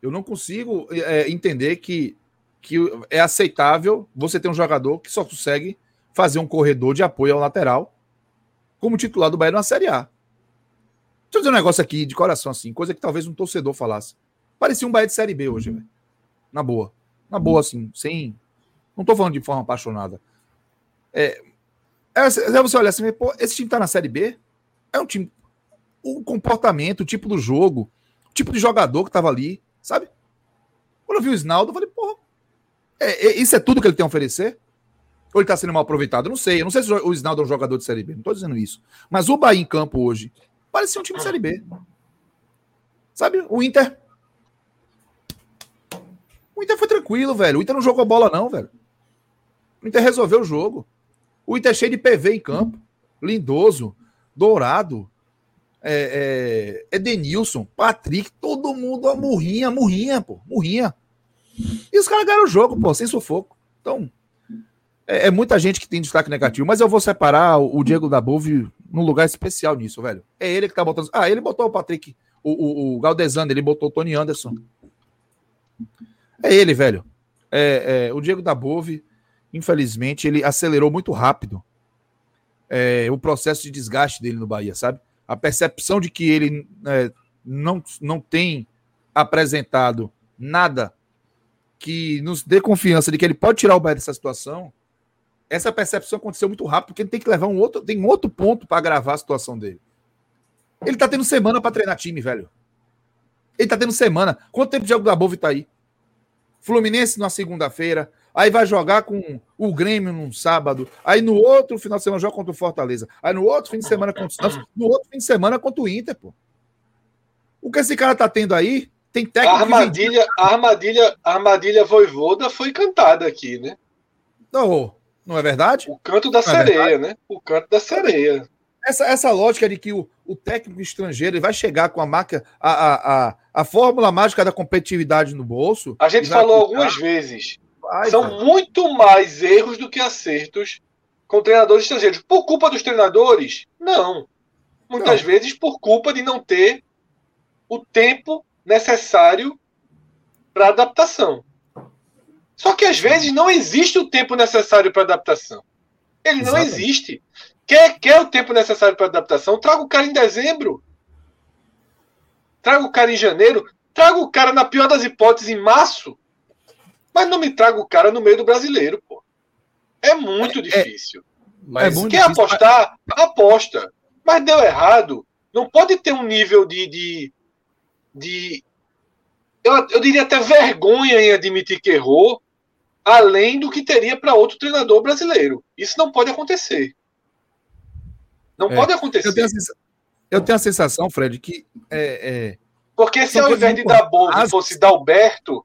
Speaker 4: Eu não consigo é, entender que, que é aceitável você ter um jogador que só consegue fazer um corredor de apoio ao lateral como titular do Bahia na Série A. Deixa eu dizer um negócio aqui de coração, assim, coisa que talvez um torcedor falasse. Parecia um Bahia de Série B hoje, velho. Na boa. Na boa, assim, sem. Não tô falando de forma apaixonada. É, é, é você olha assim, pô, esse time tá na Série B? É um time. O comportamento, o tipo do jogo, o tipo de jogador que tava ali, sabe? Quando eu vi o Snaldo, eu falei, porra, é, é, isso é tudo que ele tem a oferecer? Ou ele tá sendo mal aproveitado? Eu não sei. Eu não sei se o Snaldo é um jogador de Série B. Não tô dizendo isso. Mas o Bahia em campo hoje, Parecia um time de Série B. Sabe? O Inter. O Inter foi tranquilo, velho. O Inter não jogou bola, não, velho. O Inter resolveu o jogo. O Inter é cheio de PV em campo. Lindoso, Dourado, é, é, Edenilson, Patrick, todo mundo, a murrinha, murrinha, pô, murrinha. E os caras ganharam o jogo, pô, sem sufoco. Então, é, é, muita gente que tem destaque negativo, mas eu vou separar o, o Diego da Bove num lugar especial nisso, velho. É ele que tá botando. Ah, ele botou o Patrick, o, o, o Galdesano, ele botou o Tony Anderson. É ele, velho. É, é, o Diego da Bove, infelizmente, ele acelerou muito rápido é, o processo de desgaste dele no Bahia, sabe? A percepção de que ele é, não, não tem apresentado nada que nos dê confiança de que ele pode tirar o Bahia dessa situação essa percepção aconteceu muito rápido, porque ele tem que levar um outro, tem um outro ponto para agravar a situação dele. Ele tá tendo semana para treinar time, velho. Ele tá tendo semana. Quanto tempo de jogo da Bove tá aí? Fluminense na segunda-feira, aí vai jogar com o Grêmio num sábado, aí no outro final de semana joga contra o Fortaleza, aí no outro fim de semana contra o Santos, no outro fim de semana contra o Inter, pô. O que esse cara tá tendo aí, tem técnico.
Speaker 2: A armadilha, a armadilha, a armadilha voivoda foi cantada aqui, né?
Speaker 4: Não, não é verdade?
Speaker 2: O canto da não é sereia, é né? O canto da sereia.
Speaker 4: Essa, essa lógica de que o, o técnico estrangeiro vai chegar com a marca, a, a, a, a fórmula mágica da competitividade no bolso.
Speaker 2: A gente falou aplicar. algumas vezes. Vai, São cara. muito mais erros do que acertos com treinadores estrangeiros. Por culpa dos treinadores? Não. muitas não. vezes por culpa de não ter o tempo necessário para adaptação. Só que às vezes não existe o tempo necessário para adaptação. Ele não existe. Quer, quer o tempo necessário para adaptação? Traga o cara em dezembro. Traga o cara em janeiro. Traga o cara, na pior das hipóteses, em março. Mas não me traga o cara no meio do brasileiro, pô. É muito é, é difícil. É, mas é quer difícil. apostar? Aposta. Mas deu errado. Não pode ter um nível de. de, de eu, eu diria até vergonha em admitir que errou, além do que teria para outro treinador brasileiro. Isso não pode acontecer. Não é. pode acontecer.
Speaker 4: Eu tenho, eu tenho, a sensação, Fred, que. É, é...
Speaker 2: Porque se ao invés de dar Boldo fosse Dalberto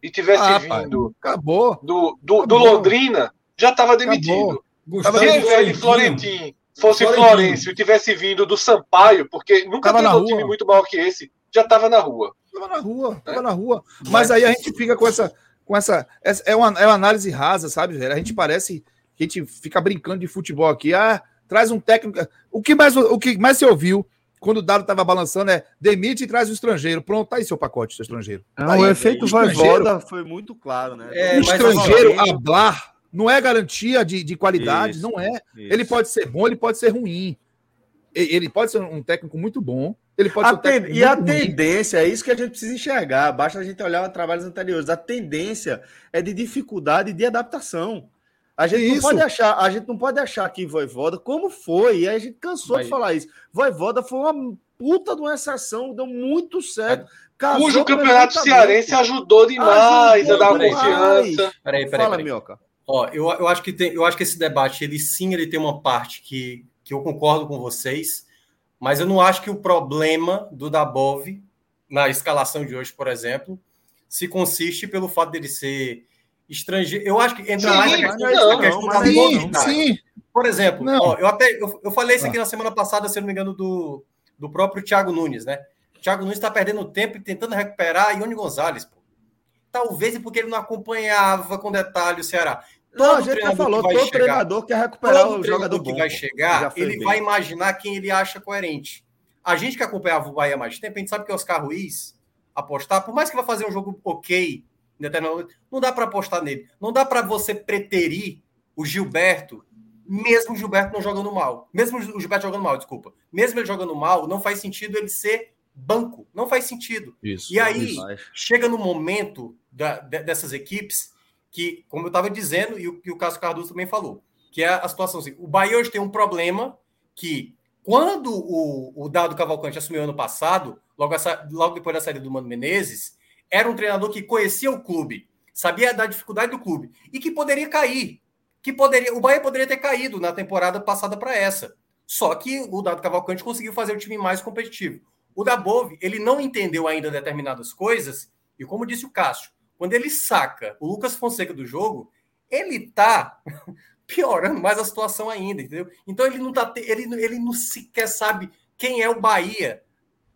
Speaker 2: e tivesse ah, vindo
Speaker 4: pai, acabou.
Speaker 2: Do, do, acabou. do Londrina, já estava demitido. Gustavo se ao invés de Florentin fosse Florencio e tivesse vindo do Sampaio, porque nunca teve um time muito maior que esse, já estava na rua.
Speaker 4: Tava na rua, tava é. na rua. Mas aí a gente fica com essa. Com essa, é, uma, é uma análise rasa, sabe, velho? A gente parece que a gente fica brincando de futebol aqui. Ah, traz um técnico. O que mais, o que mais você ouviu quando o dado estava balançando é demite e traz o estrangeiro. Pronto, tá aí seu pacote, seu estrangeiro. Tá
Speaker 1: o aí, efeito voda foi muito claro, né?
Speaker 4: É, o estrangeiro hablar não é garantia de, de qualidade, isso, não é. Isso. Ele pode ser bom, ele pode ser ruim. Ele pode ser um técnico muito bom, ele pode a
Speaker 1: ten... E a tendência, é isso que a gente precisa enxergar. Basta a gente olhar os trabalhos anteriores. A tendência é de dificuldade de adaptação. A gente, não pode achar, a gente não pode achar que Voivoda, como foi, e a gente cansou Mas... de falar isso. Voivoda foi uma puta de uma exceção, deu muito certo.
Speaker 2: Cujo campeonato cearense ajudou demais ajudou a dar demais. confiança.
Speaker 3: Peraí, peraí, Fala, Mioca. Ó, eu, eu, acho que tem, eu acho que esse debate, ele sim, ele tem uma parte que, que eu concordo com vocês, mas eu não acho que o problema do Dabov, na escalação de hoje, por exemplo, se consiste pelo fato dele ser estrangeiro. Eu acho que entra sim, mais na questão, não, na questão da sim, sim. Por exemplo, ó, eu até eu, eu falei isso aqui ah. na semana passada, se não me engano, do, do próprio Thiago Nunes, né? O Thiago Nunes está perdendo tempo e tentando recuperar Ione Gonzalez, pô. Talvez porque ele não acompanhava com detalhe o Ceará.
Speaker 1: Todo não, a gente já falou, todo chegar, treinador quer recuperar o jogador
Speaker 3: que bom, vai chegar, ele bem. vai imaginar quem ele acha coerente. A gente que acompanhava o Bahia mais tempo, a gente sabe que é Oscar Ruiz apostar, por mais que vai fazer um jogo ok, não dá para apostar nele. Não dá para você preterir o Gilberto, mesmo o Gilberto não jogando mal. Mesmo o Gilberto jogando mal, desculpa. Mesmo ele jogando mal, não faz sentido ele ser banco. Não faz sentido. Isso, e aí, chega no momento da, dessas equipes que, como eu estava dizendo, e o que o Cássio Cardoso também falou, que é a situação assim, o Bahia hoje tem um problema que, quando o, o Dado Cavalcante assumiu ano passado, logo, essa, logo depois da saída do Mano Menezes, era um treinador que conhecia o clube, sabia da dificuldade do clube, e que poderia cair, que poderia, o Bahia poderia ter caído na temporada passada para essa. Só que o Dado Cavalcante conseguiu fazer o time mais competitivo. O Dabove, ele não entendeu ainda determinadas coisas, e como disse o Cássio, quando ele saca o Lucas Fonseca do jogo, ele tá piorando mais a situação ainda, entendeu? Então ele não tá ele, ele não sequer sabe quem é o Bahia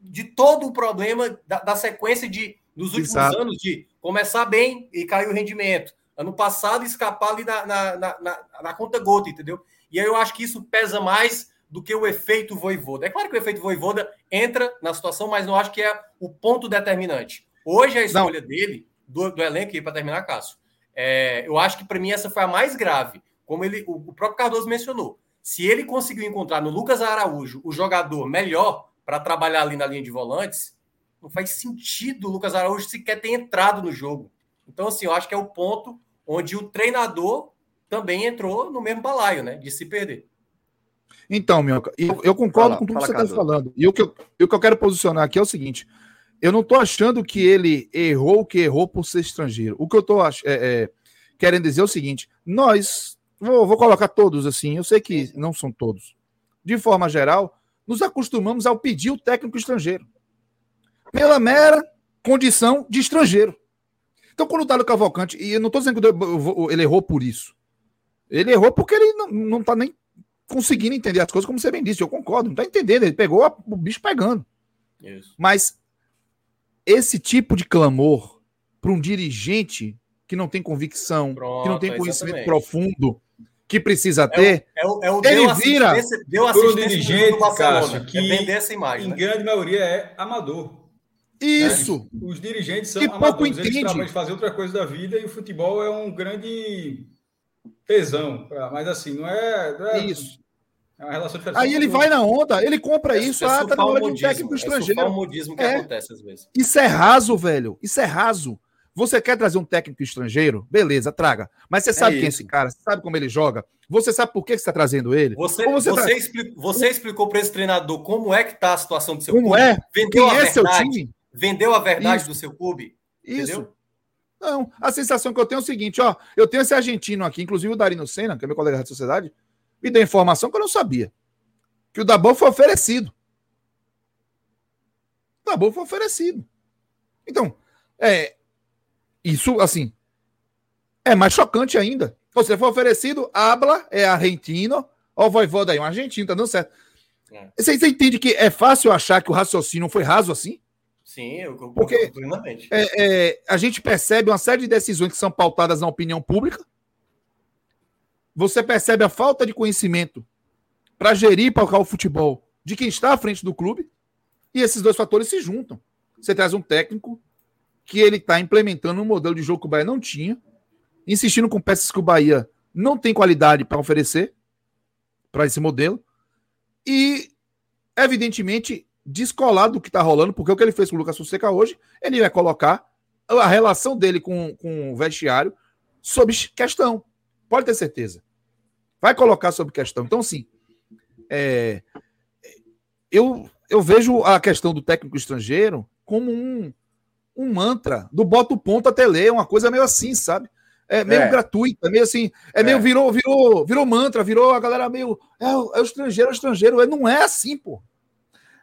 Speaker 3: de todo o problema da, da sequência de dos últimos Exato. anos de começar bem e cair o rendimento. Ano passado escapar ali na, na, na, na, conta gota, entendeu? E aí eu acho que isso pesa mais do que o efeito voivoda. É claro que o efeito voivoda entra na situação, mas não acho que é o ponto determinante. Hoje a escolha não. dele do, do elenco, para terminar, Cássio, é, eu acho que para mim essa foi a mais grave. Como ele, o, o próprio Cardoso mencionou. Se ele conseguiu encontrar no Lucas Araújo o jogador melhor para trabalhar ali na linha de volantes, não faz sentido o Lucas Araújo sequer ter entrado no jogo. Então, assim, eu acho que é o ponto onde o treinador também entrou no mesmo balaio, né? De se perder.
Speaker 4: Então, Minhoca, eu, eu concordo fala, com tudo que você está falando. E o que, eu, o que eu quero posicionar aqui é o seguinte: eu não estou achando que ele errou o que errou por ser estrangeiro. O que eu estou é, é, querendo dizer é o seguinte: nós, vou, vou, colocar todos assim, eu sei que não são todos. De forma geral, nos acostumamos ao pedir o técnico estrangeiro. Pela mera condição de estrangeiro. Então, quando o Dado Cavalcante, e eu não estou dizendo que ele errou por isso. Ele errou porque ele não está nem conseguindo entender as coisas, como você bem disse. Eu concordo, não está entendendo. Ele pegou a, o bicho pegando. Isso. Mas esse tipo de clamor para um dirigente que não tem convicção, Pronto, que não tem conhecimento exatamente. profundo, que precisa ter,
Speaker 3: é o, é o,
Speaker 4: ele deu vira.
Speaker 5: Deu assistência dirigente, Cássio,
Speaker 3: que é vender essa imagem.
Speaker 5: Em né? grande maioria é amador.
Speaker 4: Isso.
Speaker 5: Né? Os dirigentes são
Speaker 4: que amadores.
Speaker 5: Pouco entende. Eles fazer outra coisa da vida e o futebol é um grande tesão. Mas assim, não é. Não é
Speaker 4: isso. É uma relação diferente. Aí ele vai na onda, ele compra é, isso, é ah, tá na hora de um técnico estrangeiro. É
Speaker 3: o modismo que é. acontece às vezes.
Speaker 4: Isso é raso, velho. Isso é raso. Você quer trazer um técnico estrangeiro? Beleza, traga. Mas você é sabe quem é esse cara? Você sabe como ele joga? Você sabe por que você está trazendo ele?
Speaker 3: Você, você, você, tra... explicou, você explicou para esse treinador como é que está a situação do seu
Speaker 4: como
Speaker 3: clube?
Speaker 4: é?
Speaker 3: Vendeu quem a é verdade, seu time? Vendeu a verdade Isso. do seu clube?
Speaker 4: Isso. Entendeu? Não, a sensação que eu tenho é o seguinte, ó, eu tenho esse argentino aqui, inclusive o Darino Senna, que é meu colega da sociedade, me deu informação que eu não sabia. Que o Dabão foi oferecido. O Dabão foi oferecido. Então, é, isso, assim, é mais chocante ainda. Você foi oferecido, habla, é argentino, ó, o voivoda aí, um argentino, tá dando certo. É. Você, você, entende que é fácil achar que o raciocínio foi raso assim?
Speaker 3: Sim, eu
Speaker 4: concordo Porque, plenamente. É, é, a gente percebe uma série de decisões que são pautadas na opinião pública. Você percebe a falta de conhecimento para gerir para o futebol de quem está à frente do clube. E esses dois fatores se juntam. Você traz um técnico que ele está implementando um modelo de jogo que o Bahia não tinha, insistindo com peças que o Bahia não tem qualidade para oferecer para esse modelo, e, evidentemente, descolado do que está rolando, porque o que ele fez com o Lucas Fonseca hoje, ele vai colocar a relação dele com, com o vestiário sob questão. Pode ter certeza. Vai colocar sob questão. Então, assim, é, eu, eu vejo a questão do técnico estrangeiro como um, um mantra do bota o ponto até ler, uma coisa meio assim, sabe? É meio é. gratuita, meio assim, é, é, meio virou, virou, virou mantra, virou a galera meio é, é o estrangeiro, é o estrangeiro, não é assim, pô.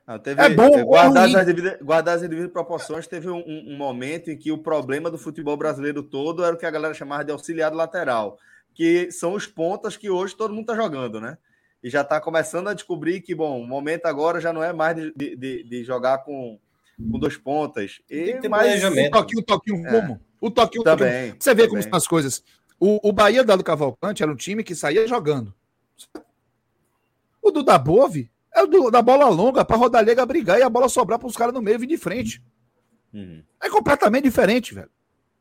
Speaker 1: Não, teve, é bom, guardar, as devidas, guardar as devidas proporções, teve um, um, momento em que o problema do futebol brasileiro todo era o que a galera chamava de auxiliado lateral, que são os pontas que hoje todo mundo tá jogando, né? E já tá começando a descobrir que, bom, o momento agora já não é mais de, de, de jogar com com dois pontas. E,
Speaker 4: mas o toquinho, o toquinho é. como? O toquinho, também. Toquinho. Você vê também. como estão as coisas. O, o Bahia da do Cavalcante era um time que saía jogando. O do Dabove é o do, da bola longa para Rodalega brigar e a bola sobrar para os caras no meio vir de frente. Uhum. É completamente diferente, velho.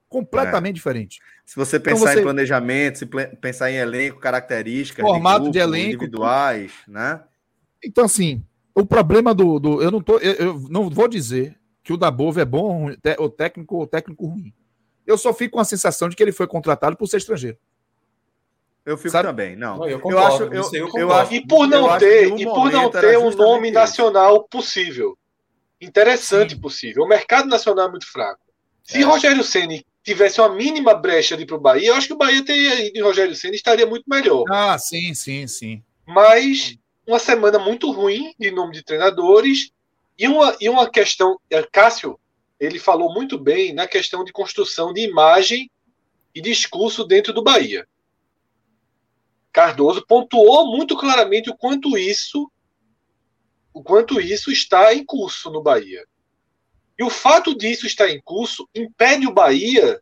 Speaker 4: Completamente é. diferente.
Speaker 1: Se você então pensar então você... em planejamento, se pensar em elenco, características,
Speaker 4: formato de, grupo, de elenco,
Speaker 1: individuais, né?
Speaker 4: Então, assim, o problema do. do eu, não tô, eu, eu, não vou dizer que o Dabov é bom ou técnico ou técnico ruim. Eu só fico com a sensação de que ele foi contratado por ser estrangeiro.
Speaker 1: Eu fico Sabe? também, não. não
Speaker 2: eu, concordo, eu, acho, eu, eu, eu acho, e por não ter, e por não ter um nome nacional possível, interessante Sim. possível. O mercado nacional é muito fraco. Se é. Rogério Ceni tivesse uma mínima brecha de para o Bahia, eu acho que o Bahia teria ido em Rogério Ceni estaria muito melhor.
Speaker 4: Ah, sim, sim, sim.
Speaker 2: Mas uma semana muito ruim de nome de treinadores e uma, e uma questão. É, Cássio, ele falou muito bem na questão de construção de imagem e discurso dentro do Bahia. Cardoso pontuou muito claramente o quanto isso o quanto isso está em curso no Bahia. E o fato disso estar em curso impede o Bahia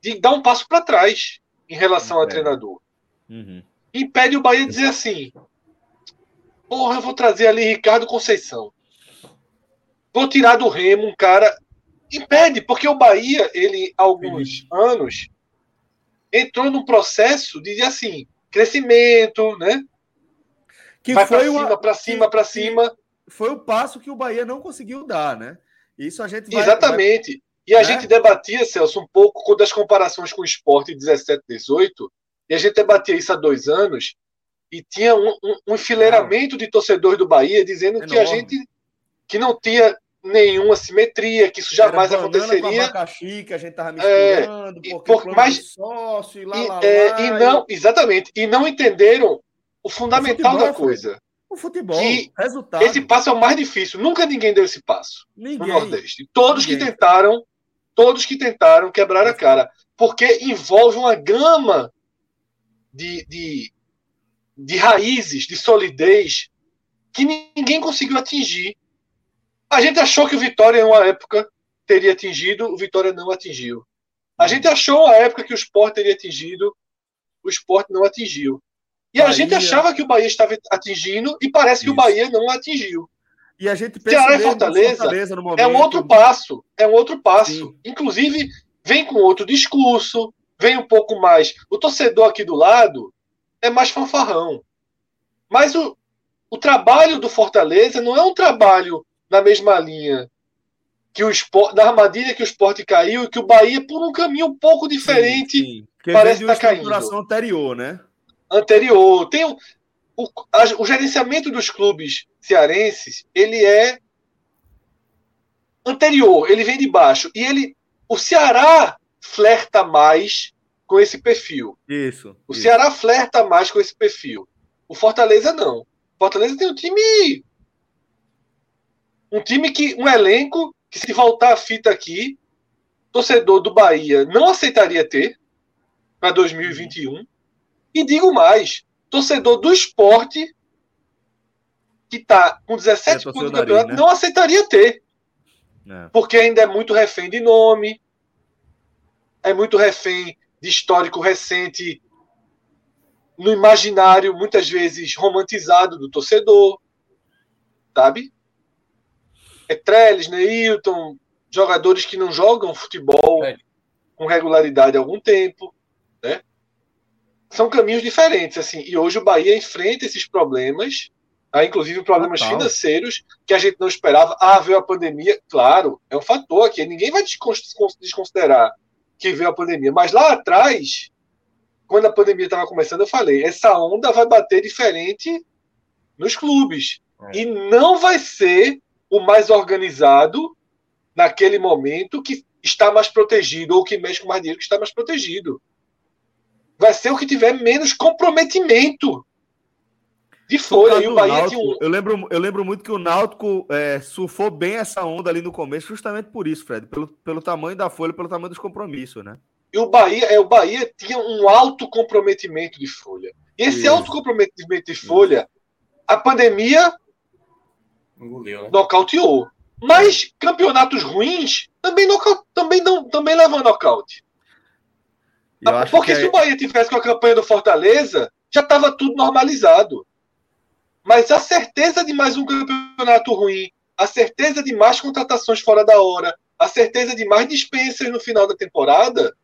Speaker 2: de dar um passo para trás em relação impede. ao treinador. Uhum. Impede o Bahia de dizer assim: Porra, eu vou trazer ali Ricardo Conceição. Vou tirar do Remo um cara. Impede, porque o Bahia, ele, há alguns Sim. anos, entrou num processo de, assim, crescimento, né?
Speaker 1: Que Vai foi pra cima, para cima, para cima. Foi o passo que o Bahia não conseguiu dar, né? Isso a gente
Speaker 2: vai, Exatamente. Vai... E a né? gente debatia, Celso, um pouco das comparações com o esporte 17, 18, e a gente debatia isso há dois anos, e tinha um, um, um enfileiramento de torcedores do Bahia dizendo Enorme. que a gente que não tinha nenhuma simetria, que isso jamais Era aconteceria. Com
Speaker 1: abacaxi, que a gente estava é, misturando,
Speaker 2: é, porque por, mas, sócio, e, lá, e, lá, é, lá, e não, e... exatamente, e não entenderam o fundamental o futebol, da coisa.
Speaker 1: O futebol, que
Speaker 2: resultado. Esse passo é o mais difícil. Nunca ninguém deu esse passo ninguém, no Nordeste. Todos ninguém. que tentaram, todos que tentaram quebrar a cara, porque envolve uma gama de, de de raízes, de solidez, que ninguém conseguiu atingir. A gente achou que o Vitória, em uma época, teria atingido, o Vitória não atingiu. A gente achou a época que o Sport teria atingido, o esporte não atingiu. E Bahia... a gente achava que o Bahia estava atingindo e parece que Isso. o Bahia não atingiu.
Speaker 1: E a gente Ceará
Speaker 2: e Fortaleza, Fortaleza momento... é um outro passo, é um outro passo. Sim. Inclusive, vem com outro discurso, vem um pouco mais. O torcedor aqui do lado é mais fanfarrão. Mas o, o trabalho do Fortaleza não é um trabalho na mesma linha que o esporte, da armadilha que o esporte caiu e que o Bahia, por um caminho um pouco diferente, sim, sim. parece estar tá caindo.
Speaker 1: anterior, né?
Speaker 2: Anterior. Tem o, o, a, o gerenciamento dos clubes cearenses, ele é anterior, ele vem de baixo. E ele, o Ceará flerta mais com esse perfil.
Speaker 1: Isso.
Speaker 2: O
Speaker 1: isso.
Speaker 2: Ceará flerta mais com esse perfil. O Fortaleza não. O Fortaleza tem um time um time que um elenco que se voltar a fita aqui, torcedor do Bahia não aceitaria ter para 2021. E digo mais, torcedor do esporte que está com 17 é, pontos do campeonato né? não aceitaria ter. É. Porque ainda é muito refém de nome, é muito refém de histórico recente no imaginário, muitas vezes romantizado do torcedor, sabe? É Trellis, Neilton, jogadores que não jogam futebol é. com regularidade há algum tempo, né? São caminhos diferentes, assim. E hoje o Bahia enfrenta esses problemas, tá? inclusive problemas Total. financeiros que a gente não esperava. Ah, veio a pandemia, claro, é um fator aqui. Ninguém vai desconsiderar que veio a pandemia. Mas lá atrás, quando a pandemia estava começando, eu falei: essa onda vai bater diferente nos clubes. É. E não vai ser o mais organizado naquele momento que está mais protegido, ou que mexe com mais dinheiro que está mais protegido. Vai ser o que tiver menos comprometimento de folha. E o Bahia
Speaker 1: Náutico, um... eu, lembro, eu lembro muito que o Náutico é, surfou bem essa onda ali no começo, justamente por isso, Fred, pelo, pelo tamanho da folha, pelo tamanho dos compromissos, né?
Speaker 2: E o Bahia, é, o Bahia tinha um alto comprometimento de folha. E esse isso. alto comprometimento de folha, a pandemia Engoliu, né? Nocauteou. Mas campeonatos ruins também, noca... também, não, também levam nocaute. Porque é... se o Bahia tivesse com a campanha do Fortaleza, já estava tudo normalizado. Mas a certeza de mais um campeonato ruim, a certeza de mais contratações fora da hora, a certeza de mais dispensas no final da temporada,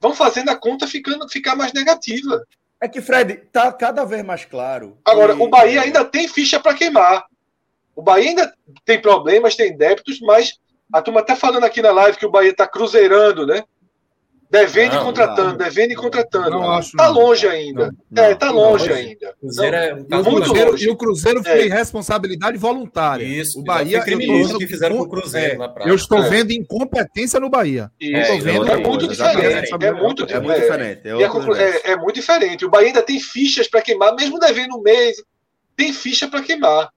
Speaker 2: vão fazendo a conta ficando, ficar mais negativa.
Speaker 1: É que, Fred, tá cada vez mais claro.
Speaker 2: Agora, o Bahia ainda tem ficha para queimar. O Bahia ainda tem problemas, tem débitos, mas a turma até falando aqui na live que o Bahia está cruzeirando, né? Devendo não, e contratando, não, devendo e contratando. Não acho, tá longe ainda. Não, é, tá longe ainda.
Speaker 1: Cruzeiro é um caso muito longe. E o Cruzeiro foi é. responsabilidade voluntária.
Speaker 3: Isso.
Speaker 1: O Bahia
Speaker 3: foi criminoso que fizeram com o Cruzeiro
Speaker 1: é, na praia. Eu estou é. vendo incompetência no Bahia.
Speaker 2: É, vendo é, muito diferente. É muito, é muito diferente. É, é muito diferente. O Bahia ainda tem fichas para queimar, mesmo devendo um mês, tem ficha para queimar.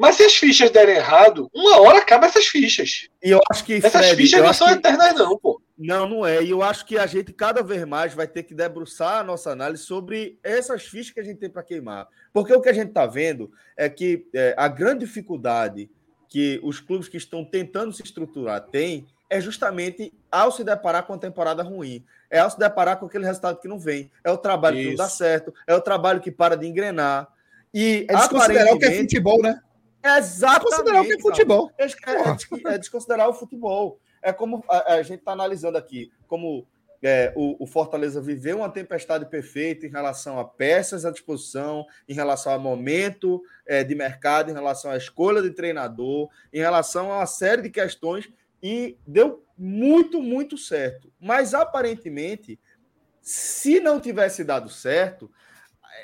Speaker 2: Mas se as fichas derem errado, uma hora acaba essas fichas.
Speaker 1: E eu acho que.
Speaker 2: Essas Fred, fichas não são que... eternas, não, pô.
Speaker 1: Não, não é. E eu acho que a gente cada vez mais vai ter que debruçar a nossa análise sobre essas fichas que a gente tem para queimar. Porque o que a gente está vendo é que é, a grande dificuldade que os clubes que estão tentando se estruturar têm é justamente ao se deparar com uma temporada ruim. É ao se deparar com aquele resultado que não vem. É o trabalho Isso. que não dá certo. É o trabalho que para de engrenar. E
Speaker 4: é desconsiderar o que é futebol, né?
Speaker 1: Exatamente.
Speaker 4: Desconsiderar o que é futebol.
Speaker 1: É, é, é, desconsiderar o futebol. É como a, a gente está analisando aqui, como é, o, o, Fortaleza viveu uma tempestade perfeita em relação a peças à disposição, em relação a momento é, de mercado, em relação à escolha de treinador, em relação a uma série de questões, e deu muito, muito certo. Mas aparentemente, se não tivesse dado certo,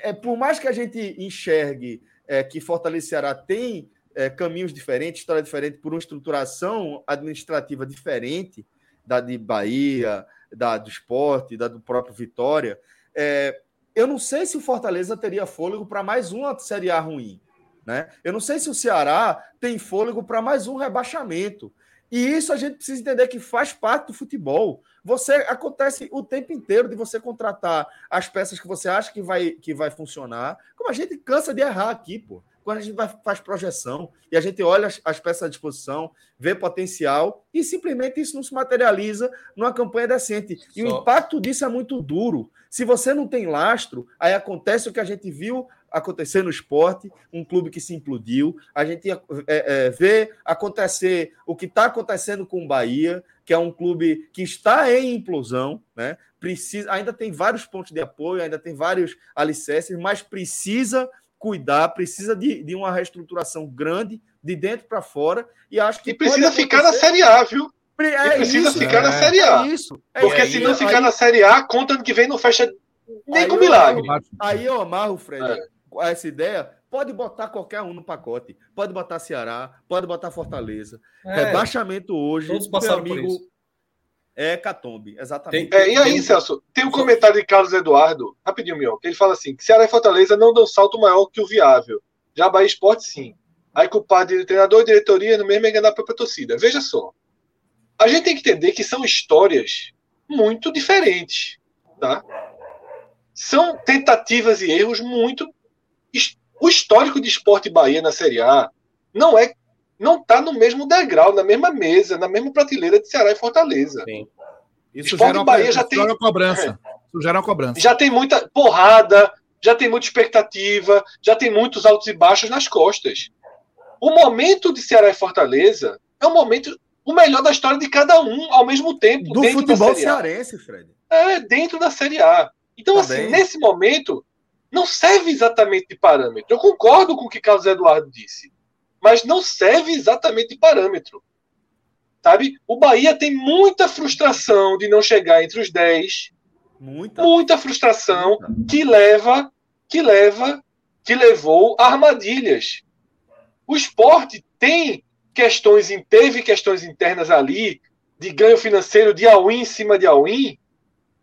Speaker 1: é, por mais que a gente enxergue é, que Fortaleza e Ceará tem é, caminhos diferentes, história diferente, por uma estruturação administrativa diferente da de Bahia, da do esporte, da do próprio Vitória. É, eu não sei se o Fortaleza teria fôlego para mais uma Série A ruim. Né? Eu não sei se o Ceará tem fôlego para mais um rebaixamento. E isso a gente precisa entender que faz parte do futebol. Você acontece o tempo inteiro de você contratar as peças que você acha que vai, que vai funcionar. Como a gente cansa de errar aqui, pô. quando a gente vai, faz projeção e a gente olha as, as, peças à disposição, vê potencial e simplesmente isso não se materializa numa campanha decente. E Só. o impacto disso é muito duro. Se você não tem lastro, aí acontece o que a gente viu acontecer no esporte, um clube que se implodiu. A gente é, é, vê acontecer o que está acontecendo com o Bahia, que é um clube que está em implosão, né? Precisa, ainda tem vários pontos de apoio, ainda tem vários alicerces, mas precisa cuidar, precisa de, de uma reestruturação grande, de dentro para fora, e acho que.
Speaker 2: E precisa ficar na Série A, viu? É e precisa isso, ficar é, na Série A. É isso, porque se não ficar aí, na Série A, conta ano que vem não fecha nem com milagre.
Speaker 1: Aí eu amarro, Fred, é. Essa ideia. Pode botar qualquer um no pacote. Pode botar Ceará, pode botar Fortaleza. É. Rebaixamento hoje. Todos passaram amigo, por isso. É Catombe, exatamente.
Speaker 2: Tem, é, e aí, tem... Celso, tem um comentário de Carlos Eduardo, rapidinho, Mion, que ele fala assim: que Ceará e Fortaleza não dão salto maior que o viável. Já Bahia Esporte, sim. Aí culpar de treinador e diretoria no mesmo é enganar a própria torcida. Veja só. A gente tem que entender que são histórias muito diferentes. Tá? São tentativas e erros muito. O histórico de esporte Bahia na Série A não é não está no mesmo degrau, na mesma mesa, na mesma prateleira de Ceará e Fortaleza. Sim.
Speaker 4: Isso Esporte gera uma, Bahia já tem uma cobrança. É, isso gera uma cobrança.
Speaker 2: Já tem muita porrada, já tem muita expectativa, já tem muitos altos e baixos nas costas. O momento de Ceará e Fortaleza é um momento o melhor da história de cada um ao mesmo tempo.
Speaker 1: Do futebol cearense, Fred.
Speaker 2: É, dentro da Série A. Então, assim, Também. assim, nesse momento, não serve exatamente de parâmetro. Eu concordo com o que Carlos Eduardo disse mas não serve exatamente de parâmetro. Sabe? O Bahia tem muita frustração de não chegar entre os 10. Muita, muita frustração muita. que leva que leva que levou a armadilhas. O esporte tem questões, teve questões internas ali de ganho financeiro de all-in em cima de all-in,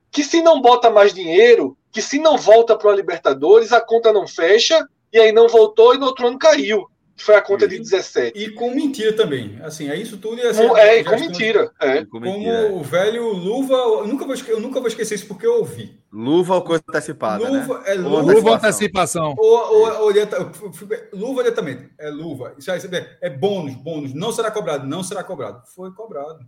Speaker 2: que se não bota mais dinheiro, que se não volta para a Libertadores, a conta não fecha, e aí não voltou e no outro ano caiu foi a conta de 17.
Speaker 5: E com mentira também. Assim, é isso tudo. E assim,
Speaker 2: é, e com mentira. É.
Speaker 5: Como é. o velho Luva. Eu nunca, vou, eu nunca vou esquecer isso porque eu ouvi.
Speaker 1: Luva ou coisa antecipada. Luva,
Speaker 5: né? é luva, luva antecipação. Ou, ou, ou, luva diretamente. É luva. Isso aí, é bônus, bônus. Não será cobrado, não será cobrado. Foi cobrado.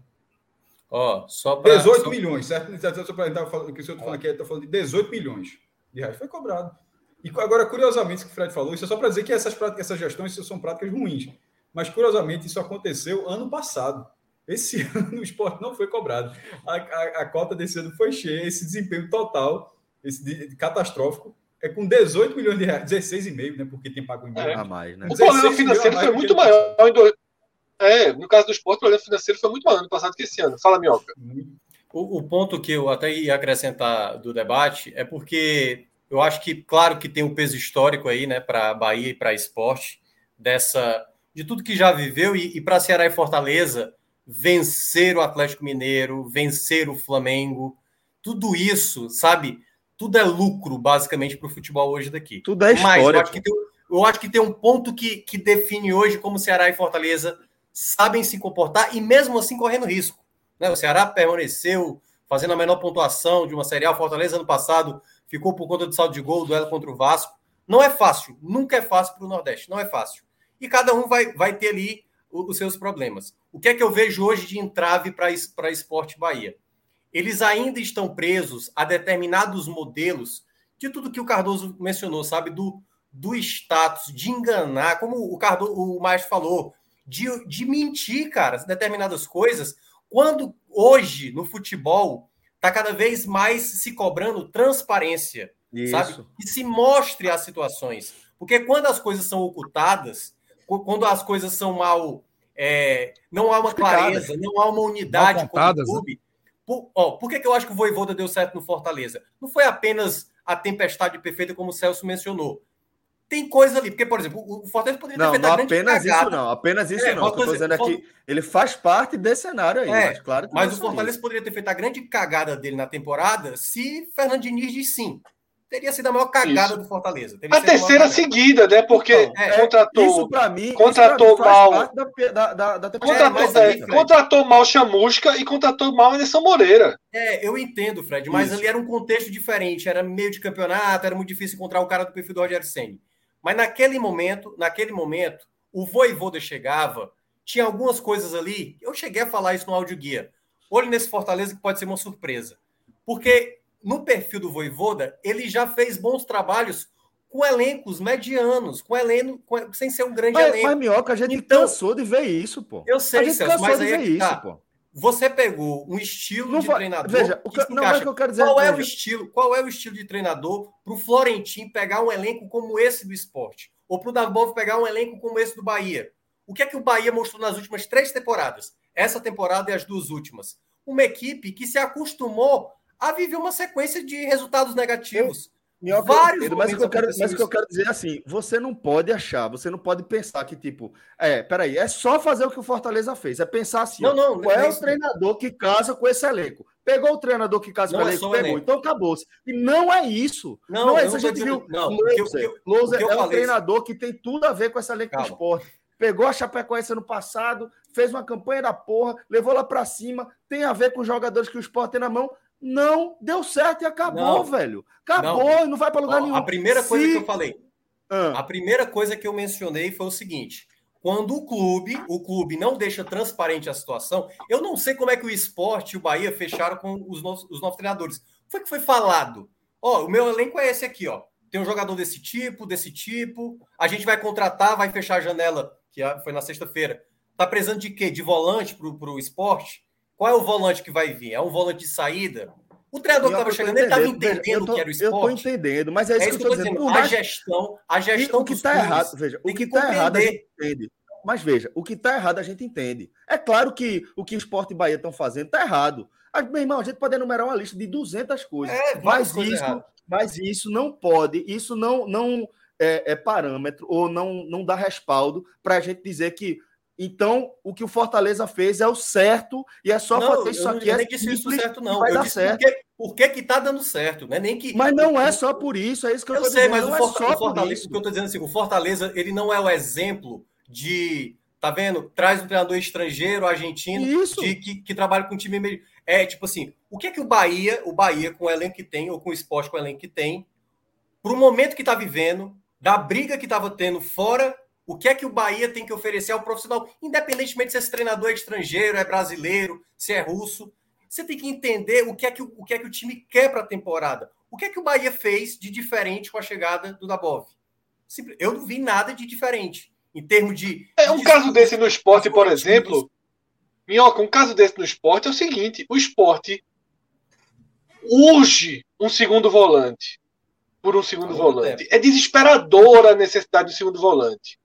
Speaker 3: Ó, só para.
Speaker 5: 18 só... milhões, certo? Só para falando, que eu estou falando aqui, estou falando de 18 milhões de reais. Foi cobrado. E agora, curiosamente, o que o Fred falou, isso é só para dizer que essas, práticas, essas gestões são práticas ruins. Mas, curiosamente, isso aconteceu ano passado. Esse ano o esporte não foi cobrado. A, a, a cota desse ano foi cheia. Esse desempenho total, esse de, de, catastrófico, é com 18 milhões de reais, 16,5, né? Porque tem pago em
Speaker 2: é, mais, né? O problema financeiro foi muito maior. É, no caso do esporte, o problema financeiro foi muito maior ano passado que esse ano. Fala, Minhoca.
Speaker 3: O, o ponto que eu até ia acrescentar do debate é porque eu acho que, claro, que tem um peso histórico aí, né, para Bahia e para esporte, dessa de tudo que já viveu e, e para Ceará e Fortaleza vencer o Atlético Mineiro, vencer o Flamengo, tudo isso, sabe? Tudo é lucro, basicamente, para o futebol hoje daqui.
Speaker 1: Tudo é história. Mas eu acho
Speaker 3: que tem, eu acho que tem um ponto que, que define hoje como Ceará e Fortaleza sabem se comportar e mesmo assim correndo risco. Né? O Ceará permaneceu fazendo a menor pontuação de uma Série A. Fortaleza ano passado ficou por conta de saldo de gol, duelo contra o Vasco. Não é fácil, nunca é fácil para o Nordeste, não é fácil. E cada um vai, vai ter ali os seus problemas. O que é que eu vejo hoje de entrave para Esporte Bahia? Eles ainda estão presos a determinados modelos de tudo que o Cardoso mencionou, sabe? Do, do status, de enganar, como o Cardoso, o Maestro falou, de, de mentir, cara, determinadas coisas, quando hoje no futebol está cada vez mais se cobrando transparência, Isso. sabe? Que se mostre as situações. Porque quando as coisas são ocultadas, quando as coisas são mal. É, não há uma clareza, não há uma unidade com o né? clube. Por, ó, por que, que eu acho que o Voivoda deu certo no Fortaleza? Não foi apenas a tempestade perfeita, como o Celso mencionou tem coisa ali. Porque, por exemplo, o Fortaleza poderia
Speaker 1: ter não, feito não a grande apenas cagada. isso não, apenas isso é, não. Estou dizendo aqui, ele faz parte desse cenário aí, é, mas claro
Speaker 3: Mas o Fortaleza isso. poderia ter feito a grande cagada dele na temporada se Fernando Diniz diz sim. Teria sido a maior cagada isso. do Fortaleza.
Speaker 2: Teria a terceira a seguida, né? Porque então, é, contratou. Isso para mim, contratou mal. Da, da, da, contratou, é, ali, contratou mal Chamusca e contratou mal Anderson Moreira.
Speaker 3: É, eu entendo, Fred, mas isso. ali era um contexto diferente. Era meio de campeonato, era muito difícil encontrar o cara do perfil do Roger Senni. Mas naquele momento, naquele momento, o Voivoda chegava, tinha algumas coisas ali. Eu cheguei a falar isso no áudio guia. Olhe nesse Fortaleza que pode ser uma surpresa. Porque no perfil do Voivoda, ele já fez bons trabalhos com elencos medianos, com elenco, com, sem ser um grande
Speaker 1: mas,
Speaker 3: elenco.
Speaker 1: Mas, Minhoca, a gente então, cansou de ver isso, pô.
Speaker 3: Eu sei, Celso, mas aí é tá. Isso, pô. Você pegou um estilo não de vai, treinador.
Speaker 1: Veja, o que, não é que eu quero dizer.
Speaker 3: Qual
Speaker 1: veja.
Speaker 3: é o estilo? Qual é o estilo de treinador para o Florentino pegar um elenco como esse do esporte? Ou para o Dabov pegar um elenco como esse do Bahia? O que é que o Bahia mostrou nas últimas três temporadas? Essa temporada e as duas últimas. Uma equipe que se acostumou a viver uma sequência de resultados negativos.
Speaker 1: Minhoca, Vários mas, o que eu quero, mas o que eu quero dizer é assim: você não pode achar, você não pode pensar que, tipo, é, peraí, é só fazer o que o Fortaleza fez. É pensar assim: não, não, qual é, é o treinador que casa com esse elenco? Pegou o treinador que casa não com o é elenco, pegou, elenco. então acabou-se. E não é isso. Não, não é isso. A gente viu. Louser, é um treinador que tem tudo a ver com esse elenco do esporte. Pegou a Chapecoense ano passado, fez uma campanha da porra, levou lá para cima, tem a ver com os jogadores que o esporte tem na mão. Não deu certo e acabou, não, velho. Acabou não. e não vai para lugar Ó, nenhum.
Speaker 3: A primeira Se... coisa que eu falei, ah. a primeira coisa que eu mencionei foi o seguinte: quando o clube, o clube não deixa transparente a situação, eu não sei como é que o esporte e o Bahia fecharam com os novos, os novos treinadores. Foi que foi falado. Ó, o meu elenco é esse aqui, ó. Tem um jogador desse tipo, desse tipo. A gente vai contratar, vai fechar a janela, que foi na sexta-feira. Tá precisando de quê? De volante para o esporte? Qual é o volante que vai vir? É um volante de saída? O treinador que estava chegando, ele estava entendendo
Speaker 1: tô,
Speaker 3: que era o esporte.
Speaker 1: Eu estou entendendo, mas é isso, é isso que eu estou dizendo.
Speaker 3: dizendo. A gestão, a gestão
Speaker 1: o que está errado, veja, o que está errado a gente entende. Mas veja, o que está errado a gente entende. É claro que o que o Esporte e Bahia estão fazendo está errado. Mas, meu irmão, a gente pode enumerar uma lista de 200 coisas. É, mas, coisas isso, mas isso não pode, isso não, não é, é parâmetro ou não, não dá respaldo para a gente dizer que então, o que o Fortaleza fez é o certo e é só não, fazer isso aqui. Eu
Speaker 3: é nem disse isso certo, não. Vai eu dar certo. Por, que, por que, que tá dando certo? Não é nem que.
Speaker 1: Mas não é só por isso, é isso que eu, eu tô sei, dizendo.
Speaker 3: Mas o, Fortaleza, é o Fortaleza, o que eu tô dizendo assim, o Fortaleza, ele não é o exemplo de. Tá vendo? Traz um treinador estrangeiro, argentino, isso. De, que, que trabalha com um time meio. É tipo assim, o que é que o Bahia, o Bahia, com o elenco que tem, ou com o esporte com o elenco que tem, para o momento que está vivendo, da briga que estava tendo fora o que é que o Bahia tem que oferecer ao profissional, independentemente se esse treinador é estrangeiro, é brasileiro, se é russo. Você tem que entender o que é que o, o, que é que o time quer para a temporada. O que é que o Bahia fez de diferente com a chegada do Dabov? Eu não vi nada de diferente. Em termos de.
Speaker 2: É um
Speaker 3: de
Speaker 2: caso desse no esporte, por exemplo. Minhoca, um caso desse no esporte é o seguinte: o esporte urge um segundo volante por um segundo volante. É desesperadora a necessidade de um segundo volante.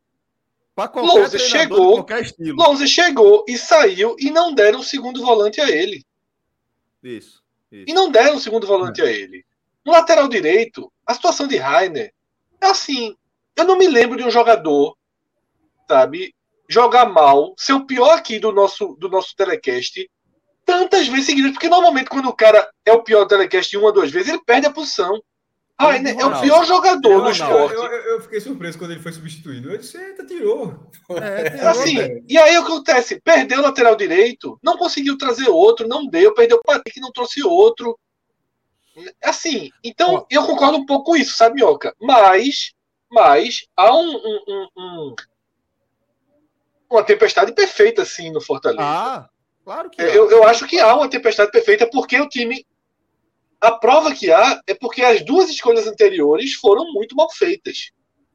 Speaker 2: Lousa chegou, Lousa chegou e saiu e não deram o segundo volante a ele.
Speaker 1: Isso. isso.
Speaker 2: E não deram o segundo volante é. a ele. No lateral direito, a situação de Rainer é assim. Eu não me lembro de um jogador, sabe, jogar mal, ser o pior aqui do nosso, do nosso telecast, tantas vezes seguidas. Porque normalmente, quando o cara é o pior do telecast uma ou duas vezes, ele perde a posição. Ah, é o pior jogador do esporte.
Speaker 5: Eu, eu, eu, fiquei surpreso quando ele foi substituído. Eu disse, eita, tirou.
Speaker 2: É, tirou assim, e aí o que acontece? Perdeu o lateral direito, não conseguiu trazer outro, não deu, perdeu o Patrick, não trouxe outro. Assim, então Ó. eu concordo um pouco com isso, sabe, Mioca? Mas, mas há um, um, um, uma tempestade perfeita, assim, no Fortaleza.
Speaker 1: Ah, claro que
Speaker 2: é. Eu, eu acho que há uma tempestade perfeita porque o time a prova que há é porque as duas escolhas anteriores foram muito mal feitas.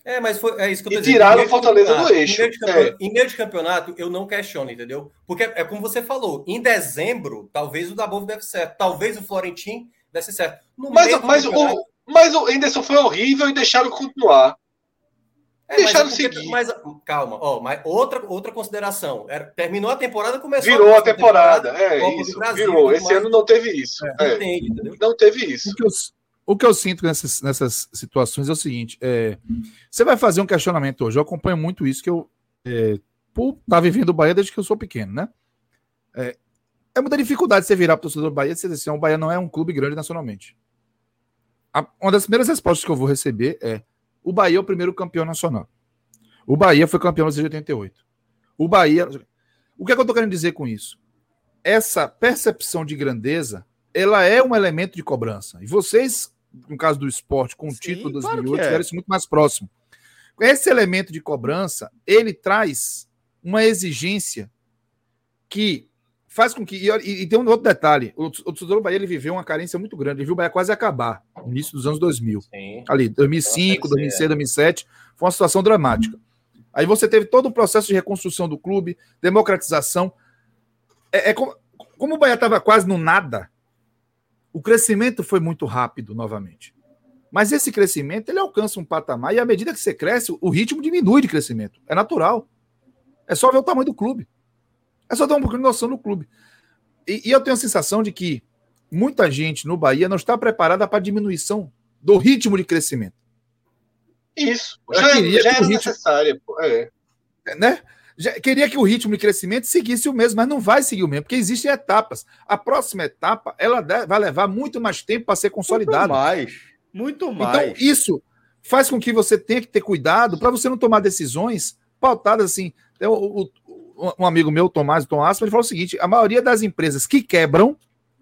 Speaker 3: É, mas foi, é isso que eu tô
Speaker 2: e dizendo. tiraram o Fortaleza do eixo. Em meio,
Speaker 3: é. em meio, de campeonato, eu não questiono, entendeu? Porque é como você falou, em dezembro, talvez o Dabov deve ser certo, talvez o Florentin deve ser certo.
Speaker 2: No mas mas, o, mas o foi horrível e deixaram continuar.
Speaker 3: É, Deixaram mas, é seguir. Mas, calma, ó, mas outra, outra consideração. Era, terminou a temporada, começou
Speaker 2: Virou a temporada, temporada é isso. Brasil, virou. Esse mais. ano não teve isso. É. É. Entende, não teve isso.
Speaker 4: O que eu, o que eu sinto nessas, nessas situações é o seguinte: é, você vai fazer um questionamento hoje. Eu acompanho muito isso, que eu é, estar tá vivendo o Bahia desde que eu sou pequeno, né? É, é muita dificuldade você virar para o torcedor do Bahia e dizer assim: o Bahia não é um clube grande nacionalmente. A, uma das primeiras respostas que eu vou receber é o Bahia é o primeiro campeão nacional. O Bahia foi campeão em 88. O Bahia. O que, é que eu estou querendo dizer com isso? Essa percepção de grandeza, ela é um elemento de cobrança. E vocês, no caso do esporte, com o Sim, título 2008, claro é. isso muito mais próximo. Esse elemento de cobrança, ele traz uma exigência que faz com que. E, e tem um outro detalhe: o, o do Bahia ele viveu uma carência muito grande. Ele viu o Bahia quase acabar no início dos anos 2000. Sim. Ali, 2005, 2006, 2007. Foi uma situação dramática. Aí você teve todo o processo de reconstrução do clube, democratização. É, é como, como o Bahia estava quase no nada, o crescimento foi muito rápido novamente. Mas esse crescimento ele alcança um patamar e à medida que você cresce, o ritmo diminui de crescimento. É natural. É só ver o tamanho do clube. É só dar um pouquinho de noção do clube. E, e eu tenho a sensação de que muita gente no Bahia não está preparada para a diminuição do ritmo de crescimento.
Speaker 2: Isso. Já, queria já era ritmo, necessário. É.
Speaker 4: Né? Já, queria que o ritmo de crescimento seguisse o mesmo, mas não vai seguir o mesmo, porque existem etapas. A próxima etapa ela deve, vai levar muito mais tempo para ser consolidada.
Speaker 1: Muito mais. Muito então,
Speaker 4: mais. Então, isso faz com que você tenha que ter cuidado para você não tomar decisões pautadas assim. O, o, um amigo meu, Tomás Tom Aspa, ele falou o seguinte: a maioria das empresas que quebram,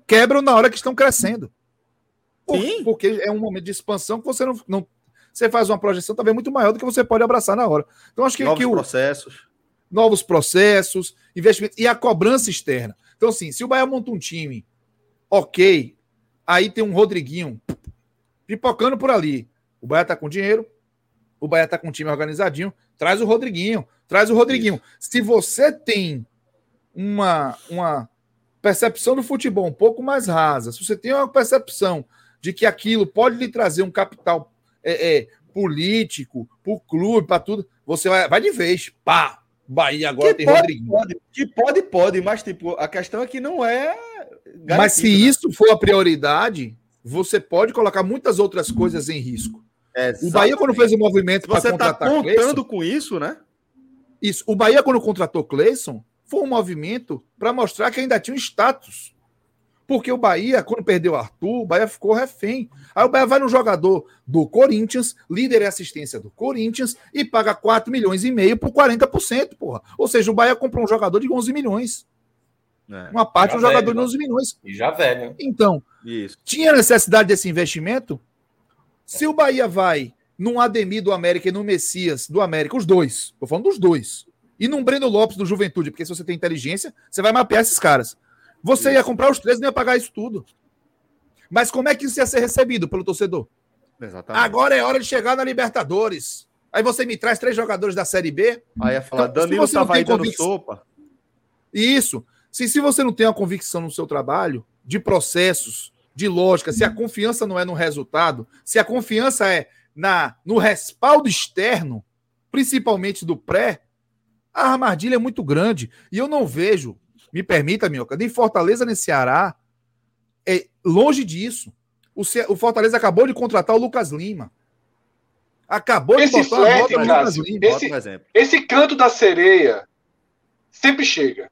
Speaker 4: quebram na hora que estão crescendo. Por, Sim. Porque é um momento de expansão que você não, não. Você faz uma projeção talvez muito maior do que você pode abraçar na hora. Então, acho que.
Speaker 1: Novos
Speaker 4: que o,
Speaker 1: processos.
Speaker 4: Novos processos, investimentos e a cobrança externa. Então, assim, se o Bahia monta um time, ok, aí tem um Rodriguinho pipocando por ali. O Bahia tá com dinheiro, o Bahia tá com um time organizadinho, traz o Rodriguinho. Traz o Rodriguinho. Isso. Se você tem uma, uma percepção do futebol um pouco mais rasa, se você tem uma percepção de que aquilo pode lhe trazer um capital é, é, político, para o clube, para tudo, você vai, vai de vez. Pá! Bahia agora que tem
Speaker 1: pode, Rodriguinho. Pode, que pode, pode, mas tipo, a questão é que não é.
Speaker 4: Mas se né? isso for a prioridade, você pode colocar muitas outras coisas em risco. O Bahia, quando fez o movimento
Speaker 1: para tá contratar. Você está contando Clayson, com isso, né?
Speaker 4: Isso. O Bahia, quando contratou Cleison, foi um movimento para mostrar que ainda tinha um status. Porque o Bahia, quando perdeu o Arthur, o Bahia ficou refém. Aí o Bahia vai no jogador do Corinthians, líder e assistência do Corinthians, e paga 4 milhões e meio por 40%, porra. Ou seja, o Bahia comprou um jogador de 11 milhões. É, Uma parte do um jogador de 11 milhões.
Speaker 3: E já velho.
Speaker 4: Então, Isso. tinha necessidade desse investimento? Se o Bahia vai num Ademir do América e no Messias do América, os dois. Tô falando dos dois. E num Breno Lopes do Juventude, porque se você tem inteligência, você vai mapear esses caras. Você isso. ia comprar os três e não ia pagar isso tudo. Mas como é que isso ia ser recebido pelo torcedor? Exatamente. Agora é hora de chegar na Libertadores. Aí você me traz três jogadores da Série B.
Speaker 1: Aí ia falar, então, Danilo estava aí dando sopa.
Speaker 4: Isso. Se, se você não tem uma convicção no seu trabalho, de processos, de lógica, se a confiança não é no resultado, se a confiança é na no respaldo externo, principalmente do pré, a armadilha é muito grande. E eu não vejo, me permita, Minhoca, nem Fortaleza nem Ceará, é longe disso. O, Ce... o Fortaleza acabou de contratar o Lucas Lima. Acabou
Speaker 2: esse de botar flerte, a Lucas Lima. Esse, um esse canto da sereia sempre chega.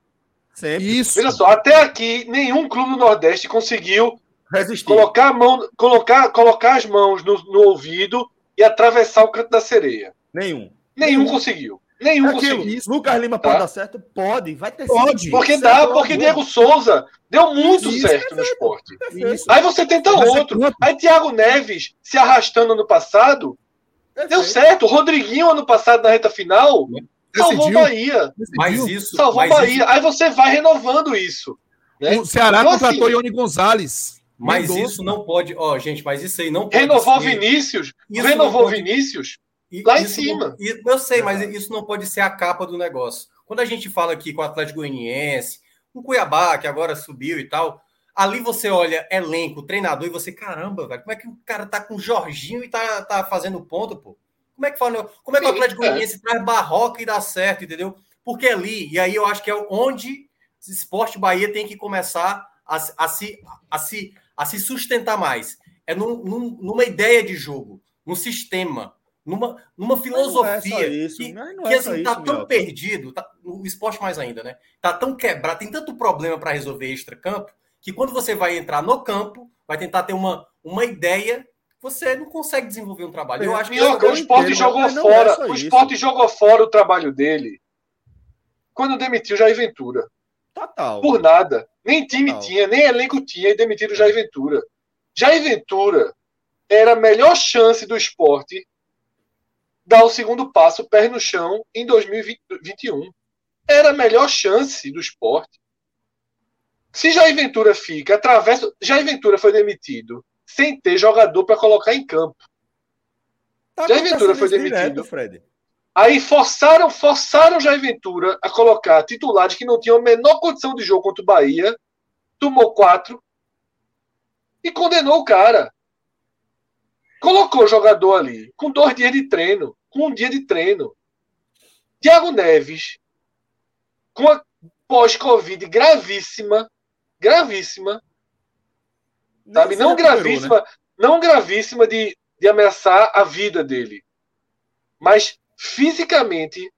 Speaker 4: Sempre. Isso.
Speaker 2: Veja só, até aqui nenhum clube do Nordeste conseguiu Resistir. Colocar, a mão, colocar, colocar as mãos no, no ouvido e atravessar o canto da sereia.
Speaker 1: Nenhum.
Speaker 2: Nenhum, Nenhum. conseguiu. Nenhum Aquilo, conseguiu.
Speaker 1: Isso. Lucas Lima tá? pode dar certo? Pode, vai ter
Speaker 2: Pode. Porque dá, porque Diego Souza deu muito isso, certo no esporte. Isso. Aí você tenta Mas é outro. É Aí Thiago Neves se arrastando ano passado. Deu certo. Rodriguinho ano passado na reta final. Salvou o Bahia.
Speaker 3: Mas isso.
Speaker 2: Salvou
Speaker 3: mas
Speaker 2: Bahia. Isso. Aí você vai renovando isso.
Speaker 4: Né? O Ceará então, contratou assim, Ione Gonzalez.
Speaker 3: Mas Mendonça. isso não pode, ó, gente, mas isso aí não pode
Speaker 2: Renovou ser... Vinícius? Isso renovou pode... Vinícius? Lá em cima.
Speaker 3: Não... eu sei, mas isso não pode ser a capa do negócio. Quando a gente fala aqui com o Atlético Goianiense, com o Cuiabá, que agora subiu e tal, ali você olha elenco, treinador, e você, caramba, velho, como é que o cara tá com o Jorginho e tá, tá fazendo ponto, pô? Como é que fala, como é que o Atlético é. Goianiense traz barroca e dá certo, entendeu? Porque ali, e aí eu acho que é onde Esporte Bahia tem que começar a, a, se, a se a se sustentar mais. É num, num, numa ideia de jogo, num sistema, numa, numa é filosofia é isso, que, é que assim, tá tão perdido, tá, o esporte mais ainda, né? Tá tão quebrado, tem tanto problema para resolver extra-campo, que quando você vai entrar no campo, vai tentar ter uma, uma ideia, você não consegue desenvolver um trabalho. Eu acho que
Speaker 2: o esporte jogou fora, é o esporte jogou fora o trabalho dele quando demitiu Jair Ventura. Total. Por nada. Nem time Total. tinha, nem elenco tinha e demitiram Jair Ventura. Jair Ventura era a melhor chance do esporte dar o segundo passo, pé no chão, em 2021. Era a melhor chance do esporte. Se Jair Ventura fica, atravessa. Jair Ventura foi demitido sem ter jogador para colocar em campo. Tá Jair Ventura foi demitido. Direto, Fred. Aí forçaram, forçaram Jair Ventura a colocar titulares que não tinham a menor condição de jogo contra o Bahia. Tomou quatro e condenou o cara. Colocou o jogador ali com dois dias de treino, com um dia de treino. Thiago Neves, com a pós-Covid gravíssima, gravíssima, sabe? Não gravíssima, né? não gravíssima de, de ameaçar a vida dele, mas fisicamente,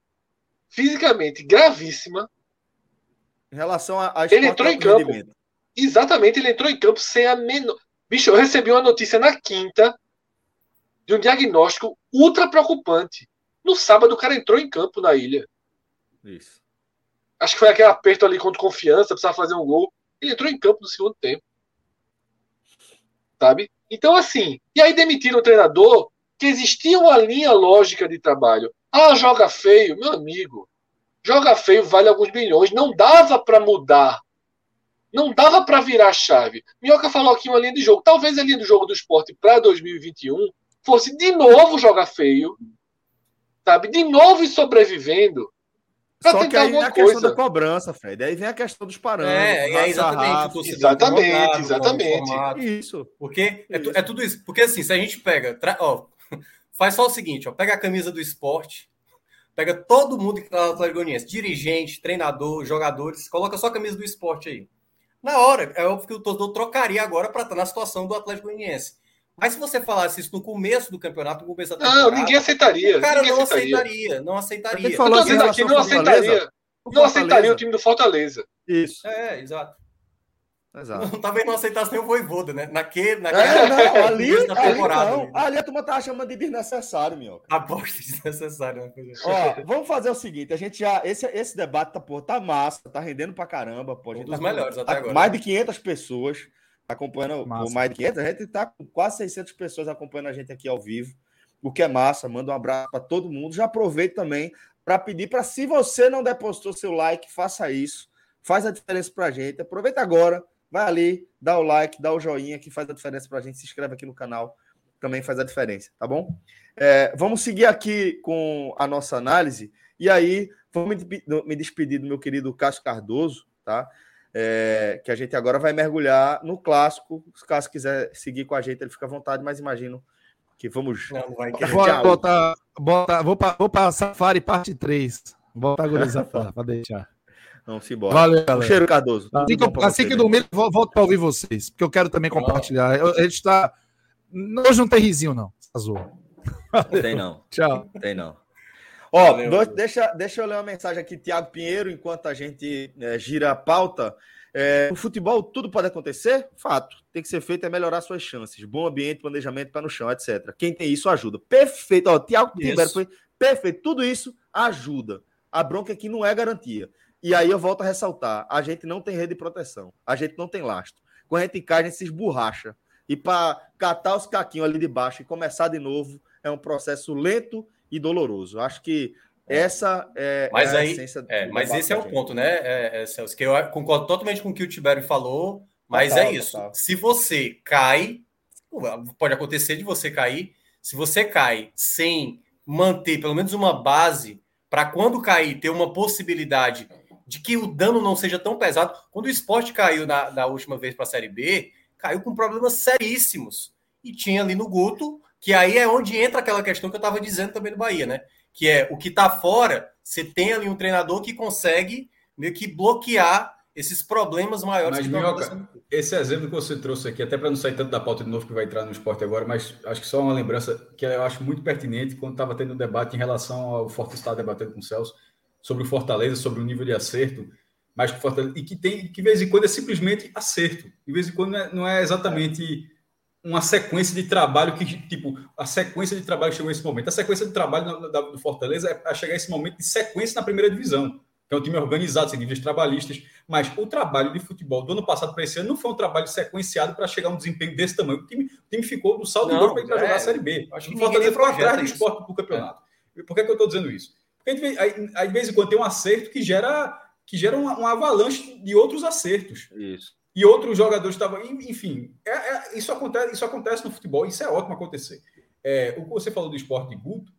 Speaker 2: fisicamente gravíssima.
Speaker 1: Em relação a,
Speaker 2: a ele entrou em campo. Exatamente, ele entrou em campo sem a menor. Bicho, eu recebi uma notícia na quinta de um diagnóstico ultra preocupante. No sábado, o cara entrou em campo na ilha. Isso. Acho que foi aquele aperto ali contra confiança, precisava fazer um gol. Ele entrou em campo no segundo tempo. Sabe? Então, assim, e aí demitiram o treinador que existia uma linha lógica de trabalho. Ah, joga feio, meu amigo. Joga feio vale alguns milhões. Não dava para mudar. Não dava para virar a chave. Minhoca falou aqui uma linha de jogo. Talvez a linha do jogo do esporte para 2021 fosse de novo jogar feio, sabe? De novo e sobrevivendo.
Speaker 1: Só que aí vem a coisa. questão da cobrança, Fred. Aí vem a questão dos parâmetros. É,
Speaker 3: é exatamente.
Speaker 2: exatamente, exatamente.
Speaker 3: Isso. Porque é, é, tudo isso. Porque assim, se a gente pega. Tra... Ó, faz só o seguinte: ó, pega a camisa do esporte, pega todo mundo que está no Atlético Goianiense, dirigente, treinador, jogadores, coloca só a camisa do esporte aí. Na hora, é óbvio que o torcedor trocaria agora para estar na situação do Atlético Goianiense. Mas se você falasse isso no começo do campeonato, no começo da
Speaker 2: temporada, não, ninguém aceitaria.
Speaker 3: O cara
Speaker 2: não
Speaker 3: aceitaria. aceitaria, não aceitaria.
Speaker 2: Eu falou dizendo aqui, não aceitaria. Não aceitaria o time do Fortaleza.
Speaker 3: Isso. É, exato. Exato. Não, talvez não aceitasse nem o Voivoda, né? Naquele, naquele
Speaker 1: é, não, ali, na temporada. Ali, não. ali a turma tava chamando de desnecessário, meu.
Speaker 3: Aposta desnecessário. Né?
Speaker 1: Ó, vamos fazer o seguinte, a gente já esse, esse debate tá, pô, tá massa, tá rendendo pra caramba, pô. A gente
Speaker 3: um dos
Speaker 1: tá
Speaker 3: melhores até agora.
Speaker 1: Mais de 500 pessoas acompanhando massa. mais de 500, a gente está com quase 600 pessoas acompanhando a gente aqui ao vivo, o que é massa. Manda um abraço para todo mundo. Já aproveito também para pedir para, se você não depositou seu like, faça isso. Faz a diferença para a gente. Aproveita agora, vai ali, dá o like, dá o joinha, que faz a diferença para a gente. Se inscreve aqui no canal, também faz a diferença, tá bom? É, vamos seguir aqui com a nossa análise. E aí, vamos me despedir do meu querido Cássio Cardoso, tá? É, que a gente agora vai mergulhar no clássico. Se caso quiser seguir com a gente, ele fica à vontade, mas imagino que vamos. Não,
Speaker 4: vai vou botar, botar, vou, vou para Safari parte 3. Botar a para deixar.
Speaker 1: Vamos embora.
Speaker 4: Valeu, galera.
Speaker 1: cheiro, Cardoso.
Speaker 4: Assim que, assim que dormir, volto para ouvir vocês, porque eu quero também compartilhar. Eu, a gente está. Hoje não tem risinho, não. Azul.
Speaker 1: Tem não.
Speaker 4: Tchau.
Speaker 1: Tem não. Ó, dois, deixa, deixa eu ler uma mensagem aqui, Tiago Pinheiro, enquanto a gente é, gira a pauta. É, no futebol, tudo pode acontecer? Fato. Tem que ser feito é melhorar suas chances. Bom ambiente, planejamento, pé no chão, etc. Quem tem isso ajuda. Perfeito. Ó, Tiago Pinheiro foi perfeito. Tudo isso ajuda. A bronca aqui não é garantia. E aí eu volto a ressaltar: a gente não tem rede de proteção. A gente não tem lastro. Quando a gente cai, a gente se esborracha. E para catar os caquinhos ali de baixo e começar de novo é um processo lento e doloroso. Acho que essa é,
Speaker 3: mas
Speaker 1: é
Speaker 3: aí, a essência é, Mas esse é o ponto, né, é, é, Celso? Que eu concordo totalmente com o que o Tibério falou, mas total, é isso. Total. Se você cai, pode acontecer de você cair. Se você cai sem manter pelo menos uma base para quando cair ter uma possibilidade de que o dano não seja tão pesado. Quando o esporte caiu na, na última vez para a Série B, caiu com problemas seríssimos. E tinha ali no Guto que aí é onde entra aquela questão que eu estava dizendo também do Bahia, né? Que é o que está fora, você tem ali um treinador que consegue meio que bloquear esses problemas maiores.
Speaker 5: Mas, Minhoca, esse exemplo que você trouxe aqui, até para não sair tanto da pauta de novo que vai entrar no esporte agora, mas acho que só uma lembrança que eu acho muito pertinente quando estava tendo um debate em relação ao Forte Estado debatendo com o Celso sobre o Fortaleza, sobre o nível de acerto, mas que Fortaleza, e que tem que de vez em quando é simplesmente acerto, de vez em quando não é, não é exatamente uma sequência de trabalho que, tipo, a sequência de trabalho chegou a esse momento. A sequência de trabalho da, do Fortaleza é a chegar a esse momento de sequência na primeira divisão, que é um time organizado, sem níveis trabalhistas. Mas o trabalho de futebol do ano passado para esse ano não foi um trabalho sequenciado para chegar a um desempenho desse tamanho. O time, o time ficou do saldo para ir para jogar a é, Série B. Acho que o Fortaleza foi atrás do esporte para o campeonato. É. Por que, que eu estou dizendo isso? Porque aí, de vez em quando tem um acerto que gera, que gera uma, uma avalanche de outros acertos.
Speaker 4: Isso.
Speaker 5: E outros jogadores estavam. Enfim, é, é, isso, acontece, isso acontece no futebol, isso é ótimo acontecer. É, o que você falou do esporte de Guto,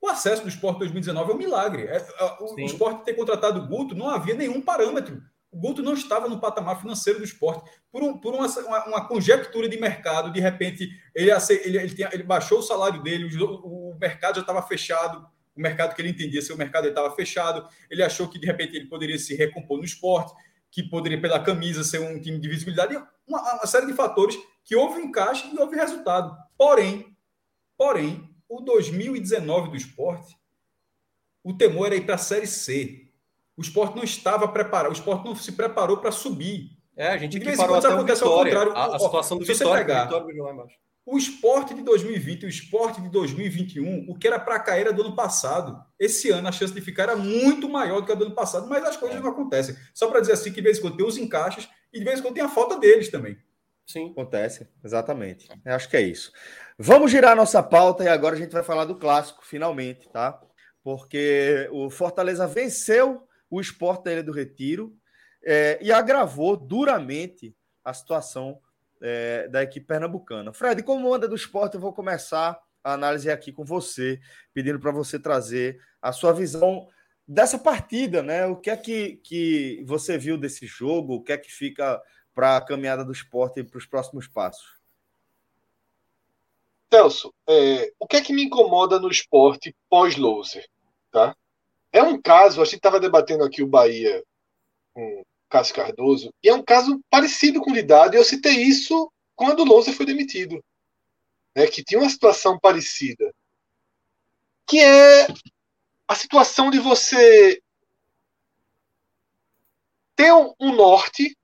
Speaker 5: o acesso do esporte 2019 é um milagre. É, o, o esporte ter contratado o Guto não havia nenhum parâmetro. O Guto não estava no patamar financeiro do esporte. Por, um, por uma, uma, uma, conjectura de mercado, de repente, ele, ele, ele, tinha, ele baixou o salário dele, o, o mercado já estava fechado, o mercado que ele entendia ser o mercado estava fechado. Ele achou que, de repente, ele poderia se recompor no esporte, que poderia, pela camisa, ser um time de visibilidade. Uma, uma série de fatores que houve encaixe e houve resultado. Porém, porém, o 2019 do esporte, o temor era ir para a Série C. O esporte não estava preparado, o esporte não se preparou para subir.
Speaker 3: É, a gente que parou até acontece ao contrário. A, a situação do Vitória,
Speaker 5: pegar, Vitória o esporte de 2020 e o esporte de 2021, o que era para cair era do ano passado. Esse ano a chance de ficar era muito maior do que a do ano passado, mas as coisas não acontecem. Só para dizer assim que de vez em quando tem os encaixes e de vez em quando tem a falta deles também.
Speaker 1: Sim. Acontece, exatamente. Eu acho que é isso. Vamos girar nossa pauta e agora a gente vai falar do clássico, finalmente, tá? Porque o Fortaleza venceu o esporte da Ilha do Retiro é, e agravou duramente a situação é, da equipe pernambucana. Fred, como anda do esporte, eu vou começar a análise aqui com você, pedindo para você trazer a sua visão dessa partida, né? O que é que, que você viu desse jogo? O que é que fica para a caminhada do esporte para os próximos passos?
Speaker 2: Celso, é, o que é que me incomoda no esporte pós-loser? Tá? É um caso, a gente estava debatendo aqui o Bahia com Cássio Cardoso, e é um caso parecido com o Lidado, e eu citei isso quando o loser foi demitido. Né, que tinha uma situação parecida. Que é a situação de você ter um norte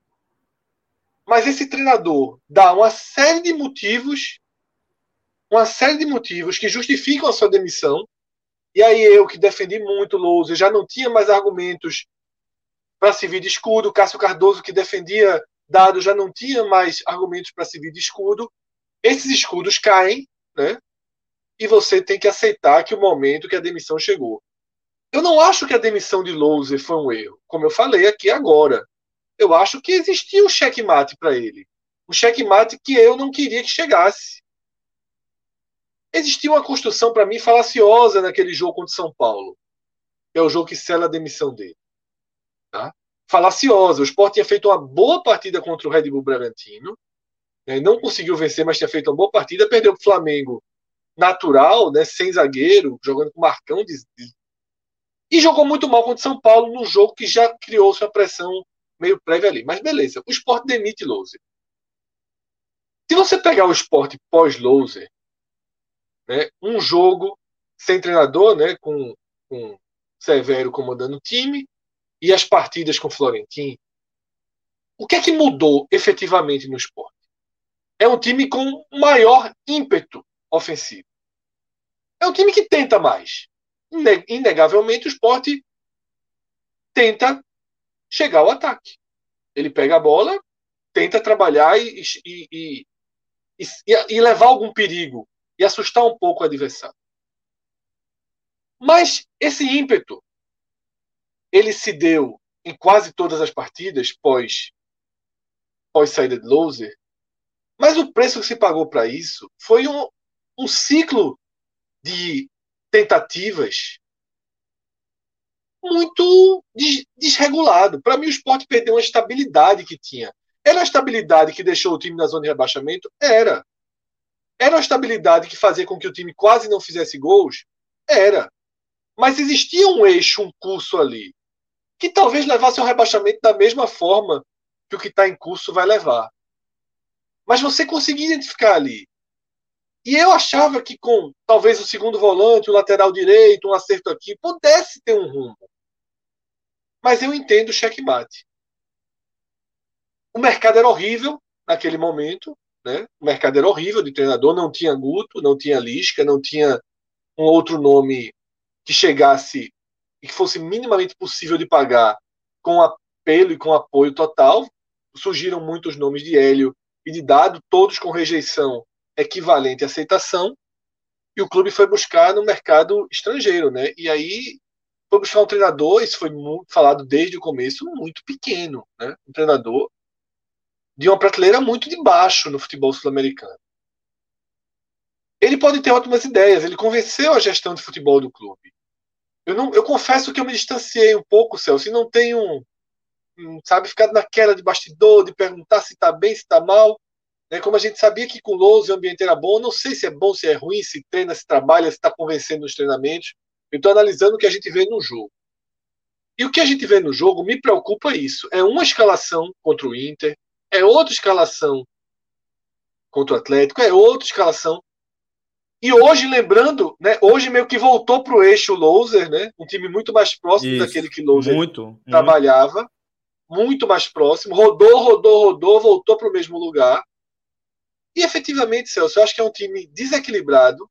Speaker 2: mas esse treinador dá uma série de motivos, uma série de motivos que justificam a sua demissão. E aí eu, que defendi muito Lousa, já não tinha mais argumentos para servir de escudo. Cássio Cardoso, que defendia Dado, já não tinha mais argumentos para servir de escudo. Esses escudos caem, né? E você tem que aceitar que o momento que a demissão chegou. Eu não acho que a demissão de Louser foi um erro, como eu falei aqui agora eu acho que existia um checkmate para ele. Um checkmate que eu não queria que chegasse. Existia uma construção, para mim, falaciosa naquele jogo contra São Paulo. Que é o jogo que sela a demissão dele. Tá? Falaciosa. O Sport tinha feito uma boa partida contra o Red Bull Bragantino. Né? Não conseguiu vencer, mas tinha feito uma boa partida. Perdeu para o Flamengo natural, né? sem zagueiro, jogando com Marcão. De... E jogou muito mal contra São Paulo num jogo que já criou sua pressão meio prévio ali. Mas beleza, o esporte demite Loser. Se você pegar o esporte pós-Loser, né, um jogo sem treinador, né, com, com Severo comandando o time, e as partidas com Florentino, o que é que mudou efetivamente no esporte? É um time com maior ímpeto ofensivo. É um time que tenta mais. Inegavelmente, o esporte tenta chegar ao ataque. Ele pega a bola, tenta trabalhar e, e, e, e, levar algum perigo e assustar um pouco o adversário. Mas esse ímpeto ele se deu em quase todas as partidas pós pós saída de loser, mas o preço que se pagou para isso foi um, um ciclo de tentativas muito desregulado. Para mim, o esporte perdeu uma estabilidade que tinha. Era a estabilidade que deixou o time na zona de rebaixamento? Era. Era a estabilidade que fazia com que o time quase não fizesse gols? Era. Mas existia um eixo, um curso ali, que talvez levasse ao rebaixamento da mesma forma que o que está em curso vai levar. Mas você conseguia identificar ali. E eu achava que com talvez o segundo volante, o lateral direito, um acerto aqui, pudesse ter um rumo. Mas eu entendo o checkmate. O mercado era horrível naquele momento, né? O mercado era horrível de treinador, não tinha Guto, não tinha Lisca, não tinha um outro nome que chegasse e que fosse minimamente possível de pagar com apelo e com apoio total. Surgiram muitos nomes de Hélio e de Dado, todos com rejeição equivalente à aceitação. E o clube foi buscar no mercado estrangeiro, né? E aí foi buscar um treinador, isso foi muito falado desde o começo, muito pequeno, né? Um treinador de uma prateleira muito de baixo no futebol sul-americano. Ele pode ter ótimas ideias, ele convenceu a gestão de futebol do clube. Eu, não, eu confesso que eu me distanciei um pouco, Celso, e não tenho, sabe, ficado naquela de bastidor, de perguntar se está bem, se está mal. Né? Como a gente sabia que com o Lousa o ambiente era bom, não sei se é bom, se é ruim, se treina, se trabalha, se está convencendo nos treinamentos. Eu estou analisando o que a gente vê no jogo. E o que a gente vê no jogo me preocupa isso. É uma escalação contra o Inter, é outra escalação contra o Atlético, é outra escalação. E hoje, lembrando, né, hoje meio que voltou para o eixo Loser, né, um time muito mais próximo Isso, daquele que Loser muito, trabalhava, muito. muito mais próximo, rodou, rodou, rodou, voltou para o mesmo lugar. E efetivamente, Celso, eu acho que é um time desequilibrado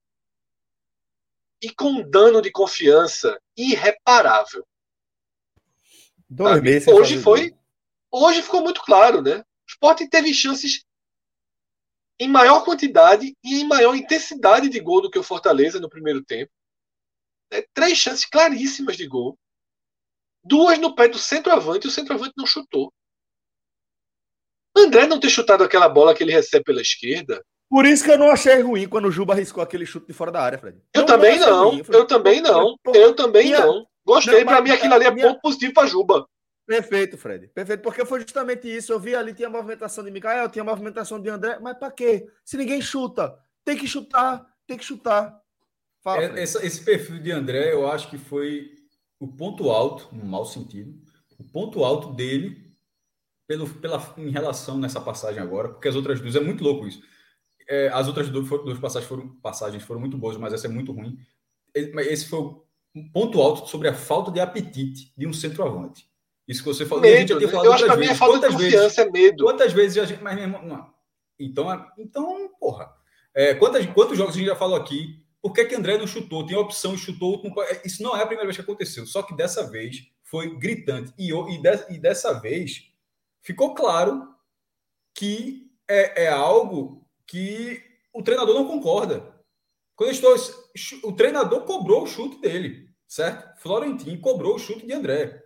Speaker 2: e com dano de confiança irreparável.
Speaker 1: Dois meses
Speaker 2: hoje foi. Hoje ficou muito claro, né? O Sport teve chances em maior quantidade e em maior intensidade de gol do que o Fortaleza no primeiro tempo. É, três chances claríssimas de gol. Duas no pé do centroavante e o centroavante não chutou. André não ter chutado aquela bola que ele recebe pela esquerda.
Speaker 1: Por isso que eu não achei ruim quando o Juba arriscou aquele chute de fora da área, Fred.
Speaker 2: Eu, também não, ruim, eu também não, eu também não. Gostei, para mim aquilo ali é ponto positivo para Juba.
Speaker 1: Perfeito, Fred. Perfeito, porque foi justamente isso. Eu vi ali, tinha movimentação de Mikael, tinha movimentação de André, mas para quê? Se ninguém chuta, tem que chutar, tem que chutar.
Speaker 5: Fala, é, esse, esse perfil de André, eu acho que foi o ponto alto, no mau sentido, o ponto alto dele pelo, pela, em relação nessa passagem agora, porque as outras duas é muito louco isso. É, as outras duas, duas passagens, foram, passagens foram muito boas, mas essa é muito ruim. Esse foi o ponto alto sobre a falta de apetite de um centroavante. Isso que você falou.
Speaker 2: Medo, a gente né? eu acho que a minha falta de confiança vezes, é medo.
Speaker 5: Quantas vezes a gente. Mas mesmo, não. Então, então porra. É, quantas, quantos jogos a gente já falou aqui? Por que, que André não chutou? Tem opção e chutou. É, isso não é a primeira vez que aconteceu. Só que dessa vez foi gritante. E, e, de, e dessa vez ficou claro que é, é algo que o treinador não concorda. Quando estou, o treinador cobrou o chute dele, certo? Florentino cobrou o chute de André.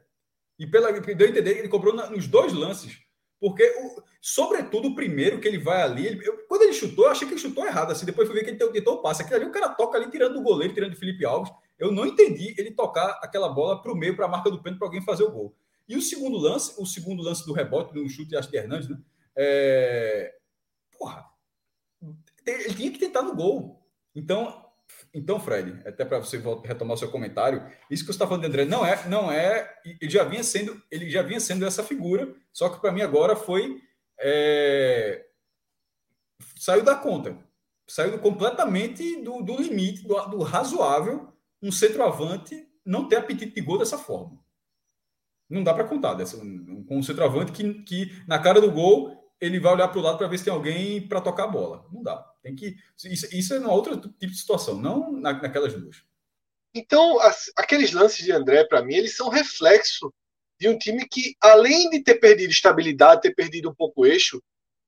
Speaker 5: E pela deu a entender ele cobrou na, nos dois lances. Porque, o, sobretudo, o primeiro que ele vai ali, ele, eu, quando ele chutou, eu achei que ele chutou errado. Assim, depois fui ver que ele tentou o passe. Aquilo ali, o cara toca ali, tirando do goleiro, tirando do Felipe Alves. Eu não entendi ele tocar aquela bola para o meio, para a marca do pênalti, para alguém fazer o gol. E o segundo lance, o segundo lance do rebote, do chute de Hernandes, né? É... Porra, ele tinha que tentar no gol. Então, então, Fred, até para você retomar o seu comentário, isso que você está falando de André não é, não é, ele já vinha sendo, ele já vinha sendo essa figura, só que para mim agora foi é, saiu da conta, saiu completamente do, do limite, do, do, razoável, um centroavante não ter apetite de gol dessa forma. Não dá para contar dessa, com um centroavante que, que na cara do gol ele vai olhar para o lado para ver se tem alguém para tocar a bola. Não dá. Tem que isso, isso é uma outra tipo de situação, não na, naquelas duas.
Speaker 2: Então, as, aqueles lances de André para mim, eles são reflexo de um time que além de ter perdido estabilidade, ter perdido um pouco o eixo,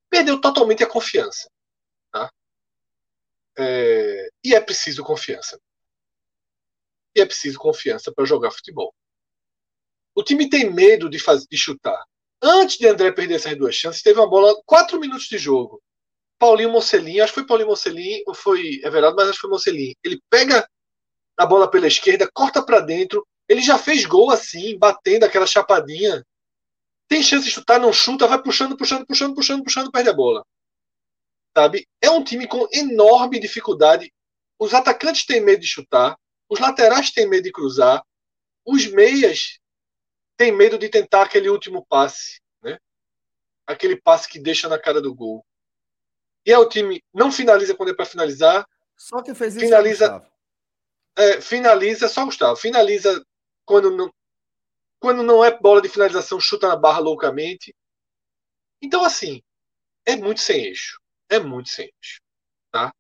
Speaker 2: perdeu totalmente a confiança, tá? É, e é preciso confiança. E é preciso confiança para jogar futebol. O time tem medo de, fazer, de chutar. Antes de André perder essas duas chances, teve uma bola, quatro minutos de jogo. Paulinho Mocelin, acho que foi Paulinho Mocelin, ou foi Everaldo, mas acho que foi Mocelin. Ele pega a bola pela esquerda, corta para dentro. Ele já fez gol assim, batendo aquela chapadinha. Tem chance de chutar, não chuta, vai puxando, puxando, puxando, puxando, puxando, perde a bola. Sabe? É um time com enorme dificuldade. Os atacantes têm medo de chutar, os laterais têm medo de cruzar, os meias tem medo de tentar aquele último passe, né? Aquele passe que deixa na cara do gol. E é o time não finaliza quando é para finalizar.
Speaker 1: Só que fez isso.
Speaker 2: Finaliza. É, finaliza só Gustavo. Finaliza quando não quando não é bola de finalização, chuta na barra loucamente. Então assim, é muito sem eixo. É muito sem eixo, tá?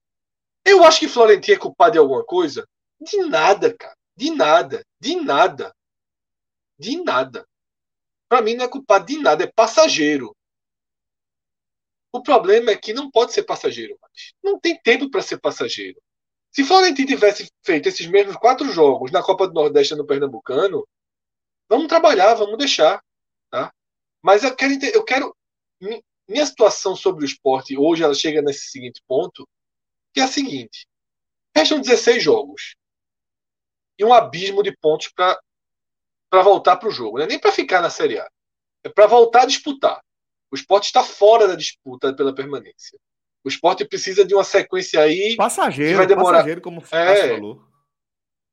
Speaker 2: Eu acho que Florentino é culpado de alguma coisa. De nada, cara. De nada. De nada de nada. Para mim não é culpado de nada, é passageiro. O problema é que não pode ser passageiro mais. Não tem tempo para ser passageiro. Se Florentino tivesse feito esses mesmos quatro jogos na Copa do Nordeste no Pernambucano, vamos trabalhar, vamos deixar. Tá? Mas eu quero, eu quero. Minha situação sobre o esporte hoje ela chega nesse seguinte ponto, que é a seguinte: restam 16 jogos e um abismo de pontos para voltar para o jogo. É nem para ficar na Série A, é para voltar a disputar. O esporte está fora da disputa pela permanência. O esporte precisa de uma sequência aí.
Speaker 1: Passageiro,
Speaker 2: que vai demorar,
Speaker 1: passageiro, como o é, falou.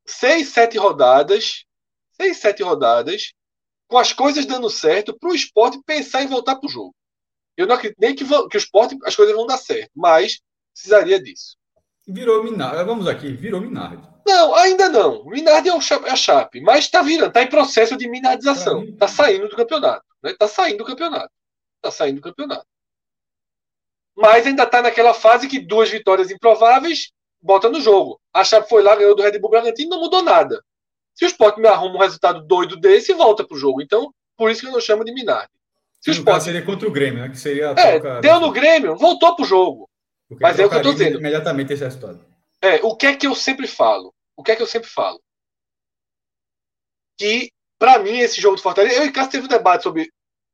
Speaker 2: Seis, sete rodadas. Seis, sete rodadas. Com as coisas dando certo para o esporte pensar em voltar para o jogo. Eu não acredito nem que, que o esporte as coisas vão dar certo, mas precisaria disso.
Speaker 5: Virou Minardi. Vamos aqui, virou Minardi.
Speaker 2: Não, ainda não. Minardi é, o, é a Chape, mas está virando, está em processo de minardização. Está saindo do campeonato. Está né? Tá saindo do campeonato. Está saindo do campeonato mas ainda está naquela fase que duas vitórias improváveis bota no jogo. A Chape foi lá, ganhou do Red Bull Bragantino não mudou nada. Se o Sport me arruma um resultado doido desse, volta para o jogo. Então, por isso que eu não chamo de Minardi.
Speaker 5: Se o Sport... seria contra o Grêmio, né? Que seria
Speaker 2: é, troca... deu no Grêmio, voltou para o jogo.
Speaker 5: Porque Mas é o que eu estou dizendo. Imediatamente esse resultado.
Speaker 2: É, o que é que eu sempre falo? O que é que eu sempre falo? Que, para mim, esse jogo do Fortaleza. Eu e Cássio teve um debate sobre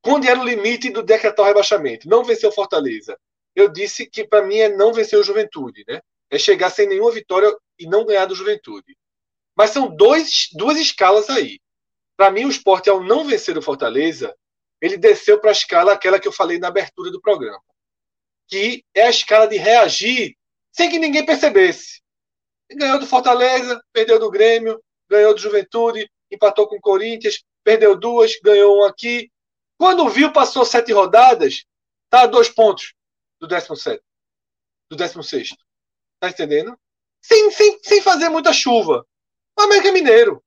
Speaker 2: quando era o limite do decretar o rebaixamento. Não venceu Fortaleza eu disse que para mim é não vencer o Juventude, né? É chegar sem nenhuma vitória e não ganhar do Juventude. Mas são dois, duas escalas aí. Para mim, o esporte, ao não vencer o Fortaleza, ele desceu para a escala aquela que eu falei na abertura do programa, que é a escala de reagir sem que ninguém percebesse. Ganhou do Fortaleza, perdeu do Grêmio, ganhou do Juventude, empatou com o Corinthians, perdeu duas, ganhou um aqui. Quando viu, passou sete rodadas, tá a dois pontos do 17. Do 16. Tá entendendo? Sem, sem, sem fazer muita chuva. O América Mineiro.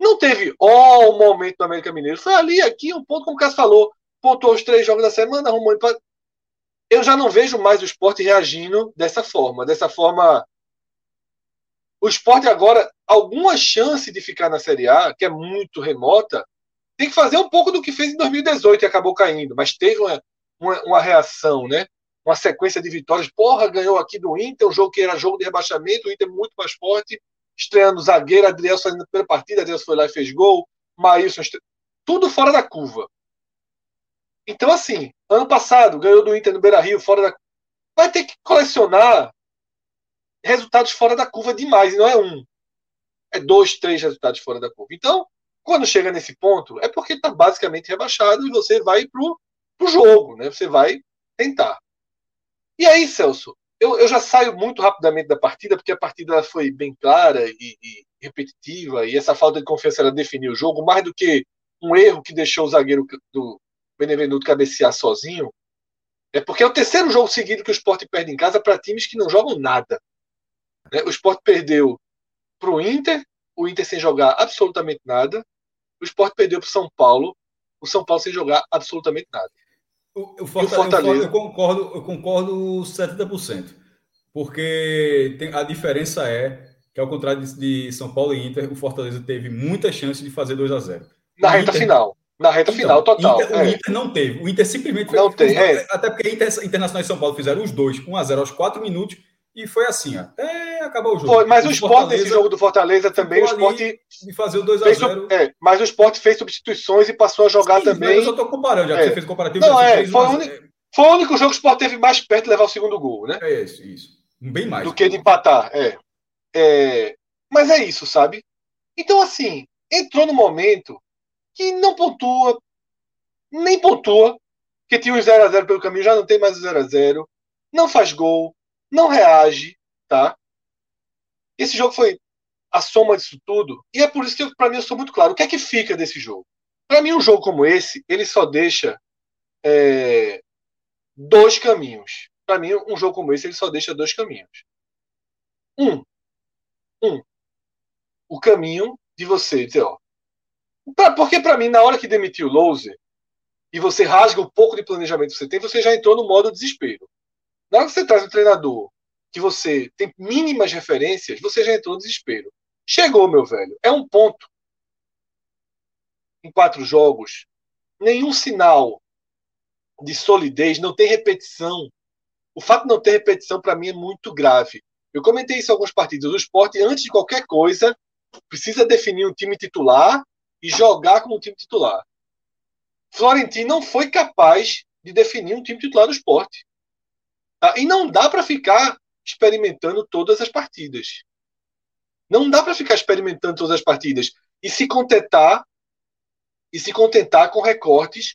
Speaker 2: Não teve ó o momento do América Mineiro. Foi ali, aqui, um ponto, como o Cássio falou. Pontuou os três jogos da semana, arrumou empate. Eu já não vejo mais o esporte reagindo dessa forma. Dessa forma. O esporte agora, alguma chance de ficar na Série A, que é muito remota, tem que fazer um pouco do que fez em 2018 e acabou caindo. Mas teve uma, uma, uma, reação, né? Uma sequência de vitórias. Porra, ganhou aqui do Inter, um jogo que era jogo de rebaixamento, o Inter muito mais forte, estreando zagueiro, Adriel saindo na primeira partida, Adriel foi lá e fez gol, Maílson, estre... tudo fora da curva. Então, assim, ano passado, ganhou do Inter no Beira Rio, fora da. Vai ter que colecionar resultados fora da curva demais, e não é um. É dois, três resultados fora da curva. Então, quando chega nesse ponto, é porque está basicamente rebaixado e você vai para o jogo, né? Você vai tentar. E aí, Celso, eu, eu já saio muito rapidamente da partida, porque a partida foi bem clara e, e repetitiva, e essa falta de confiança ela definiu o jogo, mais do que um erro que deixou o zagueiro do Benevenuto cabecear sozinho. É porque é o terceiro jogo seguido que o esporte perde em casa para times que não jogam nada. Né? O esporte perdeu para o Inter, o Inter sem jogar absolutamente nada. O esporte perdeu para o São Paulo, o São Paulo sem jogar absolutamente nada.
Speaker 5: O, o, Fortaleza, o Fortaleza... Eu, concordo, eu concordo 70%. Porque tem, a diferença é que, ao contrário de, de, São Paulo e Inter, o Fortaleza teve muita chance de fazer 2 a 0
Speaker 2: Na reta Inter... final. Na reta então, final, total.
Speaker 5: Inter, é. O Inter não teve. O Inter simplesmente
Speaker 2: não fez, tem, é.
Speaker 5: Até porque Inter, Internacional e São Paulo fizeram os dois, 1 a 0 aos 4 minutos, e foi assim, até acabar o jogo. Foi,
Speaker 2: mas o, o esporte nesse jogo do Fortaleza também, o esporte.
Speaker 5: De fazer o 2x0.
Speaker 2: É, mas o esporte fez substituições e passou a jogar Sim, também. Eu
Speaker 5: só estou comparando, já é. que você fez comparativo.
Speaker 2: Não, é, foi, uma... foi o único jogo que o esporte teve mais perto de levar o segundo gol, né?
Speaker 5: É isso, isso. Bem mais.
Speaker 2: Do que de empatar, é. é. Mas é isso, sabe? Então, assim, entrou no momento que não pontua, nem pontua, que tinha o 0x0 pelo caminho, já não tem mais o 0x0, não faz gol, não reage, tá? Esse jogo foi a soma disso tudo, e é por isso que para mim eu sou muito claro. O que é que fica desse jogo? Para mim, um jogo como esse, ele só deixa é, dois caminhos. Para mim, um jogo como esse, ele só deixa dois caminhos. Um, um, o caminho de você dizer, ó, pra, porque para mim, na hora que demitiu o Louser, e você rasga o pouco de planejamento que você tem, você já entrou no modo desespero. Na hora que você traz um treinador que você tem mínimas referências, você já entrou no desespero. Chegou, meu velho. É um ponto. Em quatro jogos, nenhum sinal de solidez, não tem repetição. O fato de não ter repetição, para mim, é muito grave. Eu comentei isso em alguns partidos. O esporte, antes de qualquer coisa, precisa definir um time titular e jogar como um time titular. Florentino não foi capaz de definir um time titular do esporte. Tá? E não dá para ficar experimentando todas as partidas. Não dá para ficar experimentando todas as partidas e se contentar e se contentar com recortes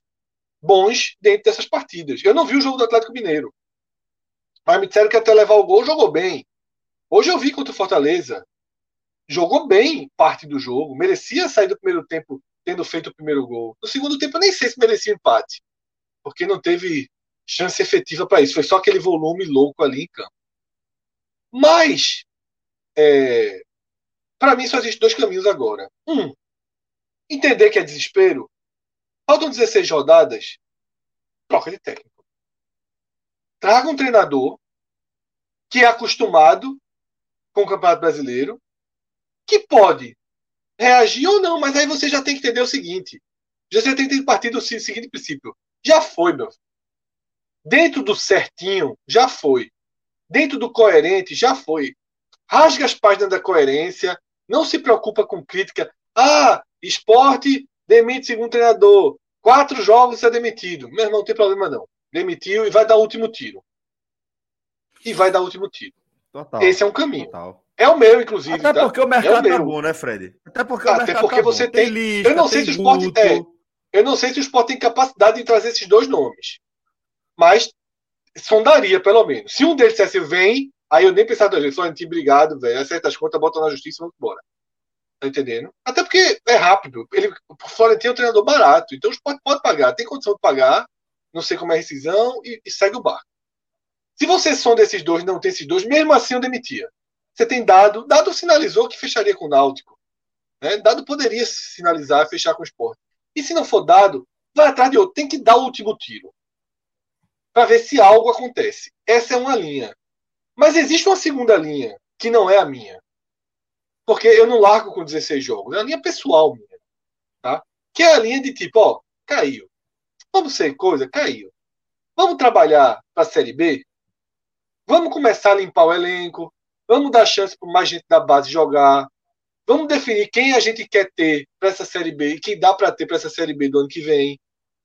Speaker 2: bons dentro dessas partidas. Eu não vi o jogo do Atlético Mineiro. Mas me disseram que até levar o gol jogou bem. Hoje eu vi contra o Fortaleza. Jogou bem parte do jogo. Merecia sair do primeiro tempo tendo feito o primeiro gol. No segundo tempo eu nem sei se merecia empate. Porque não teve chance efetiva para isso. Foi só aquele volume louco ali em campo. Mas, é, para mim, só existem dois caminhos agora. Um, entender que é desespero. Faltam 16 rodadas, troca de técnico. Traga um treinador que é acostumado com o Campeonato Brasileiro, que pode reagir ou não, mas aí você já tem que entender o seguinte: você tem que partir do seguinte princípio. Já foi, meu. Dentro do certinho, já foi. Dentro do coerente, já foi. Rasga as páginas da coerência, não se preocupa com crítica. Ah, esporte demite segundo treinador. Quatro jogos é demitido. Meu irmão, não tem problema não. Demitiu e vai dar o último tiro. E vai dar o último tiro. Total. Esse é um caminho. Total. É o meu, inclusive.
Speaker 1: Até tá? porque o mercado é o tá bom, né, Fred?
Speaker 2: Até porque, Até porque tá você tem. tem lista, eu não sei se o esporte. É, eu não sei se o esporte tem capacidade de trazer esses dois nomes. Mas sondaria, pelo menos. Se um deles dissesse vem, aí eu nem pensava duas vezes. Florentino, obrigado, velho. Acerta as contas, bota na justiça e vamos embora. Tá entendendo? Até porque é rápido. Ele, o Florentino é um treinador barato. Então o pode pagar. Tem condição de pagar. Não sei como é a rescisão e, e segue o barco. Se você são desses dois não tem esses dois, mesmo assim eu demitia. Você tem dado. Dado sinalizou que fecharia com o Náutico. Né? Dado poderia sinalizar fechar com o esporte. E se não for dado, vai atrás de outro. Tem que dar o último tiro para ver se algo acontece. Essa é uma linha. Mas existe uma segunda linha, que não é a minha. Porque eu não largo com 16 jogos. É a linha pessoal minha. Tá? Que é a linha de tipo, ó, caiu. Vamos ser coisa? Caiu. Vamos trabalhar para a Série B? Vamos começar a limpar o elenco. Vamos dar chance para mais gente da base jogar. Vamos definir quem a gente quer ter para essa Série B e quem dá para ter para essa Série B do ano que vem.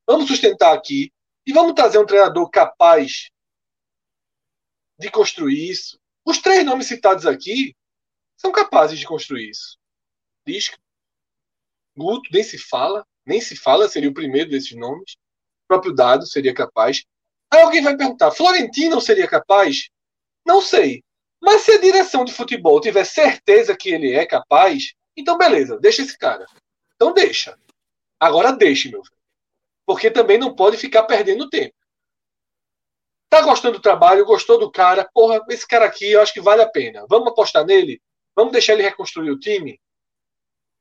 Speaker 2: Vamos sustentar aqui. E vamos trazer um treinador capaz de construir isso. Os três nomes citados aqui são capazes de construir isso. Lisca, Guto, nem se fala, nem se fala, seria o primeiro desses nomes. O próprio Dado seria capaz. Aí alguém vai perguntar: Florentino seria capaz? Não sei. Mas se a direção de futebol tiver certeza que ele é capaz, então beleza, deixa esse cara. Então deixa. Agora deixe, meu filho porque também não pode ficar perdendo tempo. Tá gostando do trabalho, gostou do cara, porra, esse cara aqui eu acho que vale a pena. Vamos apostar nele? Vamos deixar ele reconstruir o time?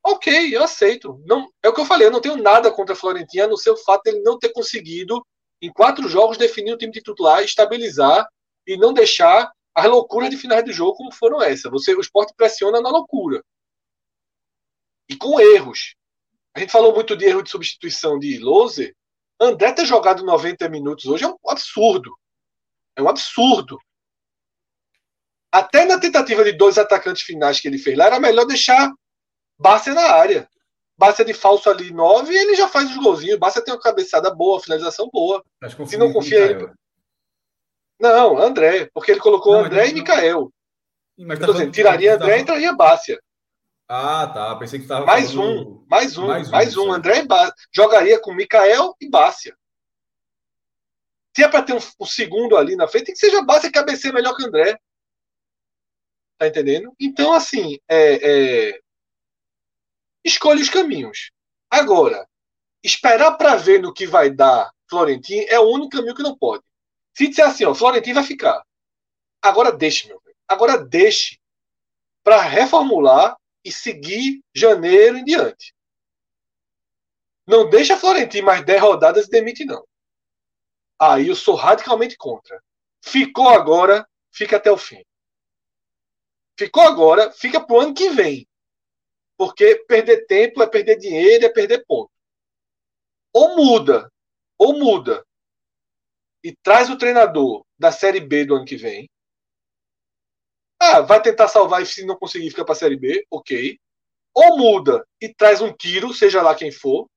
Speaker 2: Ok, eu aceito. Não, é o que eu falei, eu não tenho nada contra a Florentina, no seu fato de ele não ter conseguido, em quatro jogos, definir o time titular, estabilizar e não deixar as loucuras de finais do jogo como foram essa. Você, o esporte pressiona na loucura. E com erros. A gente falou muito de erro de substituição de Lose. André ter jogado 90 minutos hoje é um absurdo. É um absurdo. Até na tentativa de dois atacantes finais que ele fez lá, era melhor deixar Bárcia na área. Bárcia de falso ali 9 e ele já faz os golzinhos. Bárcia tem uma cabeçada boa, finalização boa. Se não confia ele. Não, André, porque ele colocou não, André e Mikael. Mas tá dizendo, tiraria André e entraria Bárcia.
Speaker 5: Ah, tá. Pensei que estava.
Speaker 2: Mais, um, mais um, mais um, mais um. André Bá... jogaria com Mikael e Bácia. Se é para ter um, um, segundo ali na frente, tem que seja Bácia cabeceia melhor que André. Tá entendendo? Então, assim, é, é... escolhe os caminhos. Agora, esperar para ver no que vai dar Florentino é o único caminho que não pode. Se disser assim, ó, Florentino vai ficar. Agora deixe, meu. Agora deixe para reformular e seguir janeiro em diante. Não deixa Florentino mais 10 rodadas e demite, não. Aí eu sou radicalmente contra. Ficou agora, fica até o fim. Ficou agora, fica pro ano que vem. Porque perder tempo é perder dinheiro, é perder ponto. Ou muda, ou muda. E traz o treinador da Série B do ano que vem. Ah, vai tentar salvar e se não conseguir fica para Série B, ok. Ou muda e traz um tiro, seja lá quem for.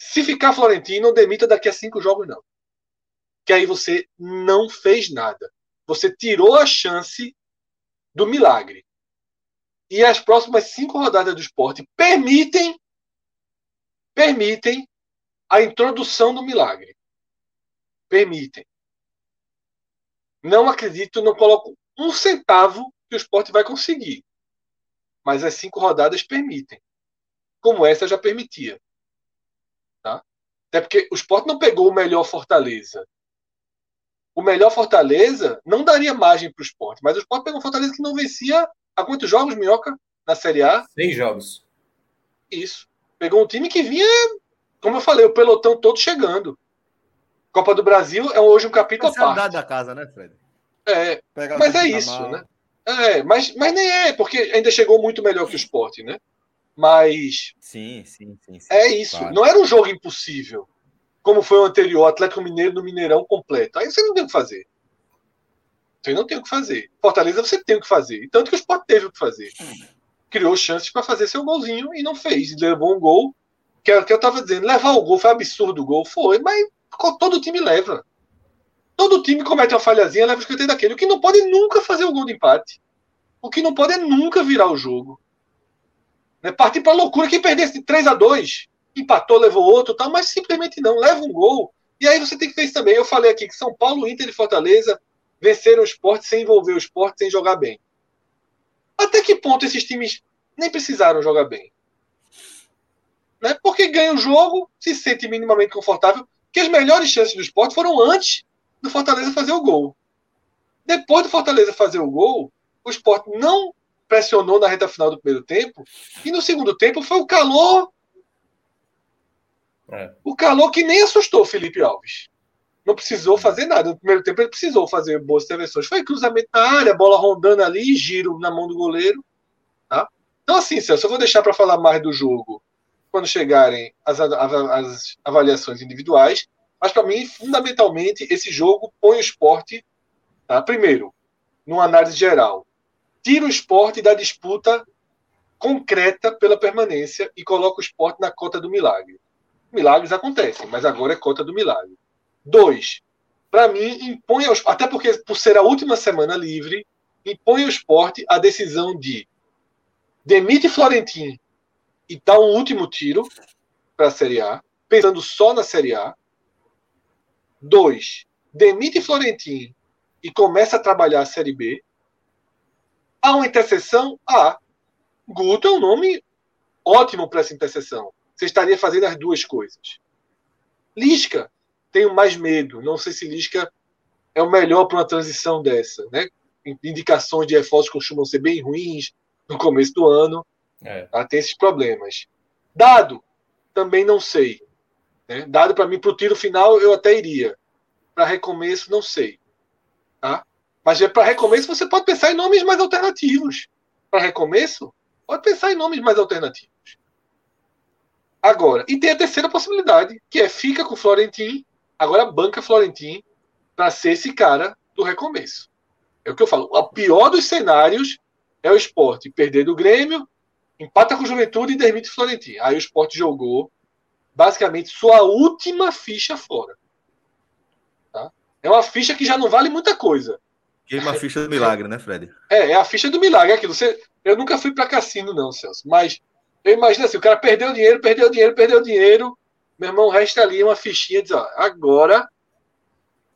Speaker 2: Se ficar Florentino, não demita daqui a cinco jogos, não. Que aí você não fez nada. Você tirou a chance do milagre. E as próximas cinco rodadas do esporte permitem permitem a introdução do milagre. Permitem. Não acredito, não coloco um centavo que o esporte vai conseguir. Mas as cinco rodadas permitem. Como essa já permitia. Tá? Até porque o esporte não pegou o melhor Fortaleza. O melhor Fortaleza não daria margem para o esporte, mas o esporte pegou um Fortaleza que não vencia há quantos jogos, Minhoca, na Série A?
Speaker 3: Seis jogos.
Speaker 2: Isso. Pegou um time que vinha, como eu falei, o pelotão todo chegando. Copa do Brasil é hoje um capítulo
Speaker 1: à parte. da casa, né, Fred?
Speaker 2: É, mas é isso, né? É, mas, mas nem é, porque ainda chegou muito melhor que o esporte, né? Mas.
Speaker 1: Sim, sim, sim. sim
Speaker 2: é isso. Claro. Não era um jogo impossível, como foi o anterior, Atlético Mineiro no Mineirão completo. Aí você não tem o que fazer. Você não tem o que fazer. Fortaleza você tem o que fazer. Tanto que o Sport teve o que fazer. Criou chances para fazer seu golzinho e não fez. Levou um gol, que é o que eu estava dizendo. Levar o gol foi absurdo o gol, foi, mas todo time leva. Todo time comete uma falhazinha, leva o escanteio daquele. O que não pode nunca fazer o gol de empate. O que não pode é nunca virar o jogo. Né? Partir para loucura. Quem perdesse 3 a 2 empatou, levou outro, tal, mas simplesmente não. Leva um gol. E aí você tem que ver isso também. Eu falei aqui que São Paulo, Inter e Fortaleza venceram o esporte sem envolver o esporte, sem jogar bem. Até que ponto esses times nem precisaram jogar bem? Né? Porque ganha o jogo, se sente minimamente confortável, que as melhores chances do esporte foram antes do Fortaleza fazer o gol. Depois do Fortaleza fazer o gol, o Sport não pressionou na reta final do primeiro tempo. E no segundo tempo foi o calor. É. O calor que nem assustou Felipe Alves. Não precisou fazer nada. No primeiro tempo ele precisou fazer boas intervenções. Foi cruzamento na área, bola rondando ali, giro na mão do goleiro. Tá? Então, assim, Celso, eu vou deixar para falar mais do jogo quando chegarem as, as avaliações individuais. Mas para mim, fundamentalmente, esse jogo põe o esporte, tá? primeiro, numa análise geral, tira o esporte da disputa concreta pela permanência e coloca o esporte na cota do milagre. Milagres acontecem, mas agora é cota do milagre. Dois, para mim, impõe aos, até porque por ser a última semana livre, impõe ao esporte a decisão de demite Florentin e dá um último tiro para a Série A, pensando só na Série A, Dois, demite Florentino e começa a trabalhar a Série B. Há uma interseção? Há. Guto é um nome ótimo para essa interseção. Você estaria fazendo as duas coisas. Lisca, tenho mais medo. Não sei se Lisca é o melhor para uma transição dessa. Né? Indicações de reforços costumam ser bem ruins no começo do ano. É. Tá? Tem esses problemas. Dado, também não sei. Né? Dado para mim para o tiro final, eu até iria. Para recomeço, não sei. Tá? Mas é para recomeço, você pode pensar em nomes mais alternativos. Para recomeço, pode pensar em nomes mais alternativos. Agora, e tem a terceira possibilidade, que é fica com Florentin, agora banca Florentin para ser esse cara do recomeço. É o que eu falo. O pior dos cenários é o esporte perder do Grêmio, empata com o Juventude e demite Florentin. Aí o esporte jogou basicamente sua última ficha fora. Tá? É uma ficha que já não vale muita coisa.
Speaker 1: é uma ficha do milagre, né, Fred?
Speaker 2: É, é a ficha do milagre. É aquilo. Você, eu nunca fui para cassino, não, Celso. Mas eu imagino assim: o cara perdeu dinheiro, perdeu dinheiro, perdeu dinheiro. Meu irmão, resta ali uma fichinha diz: ó, agora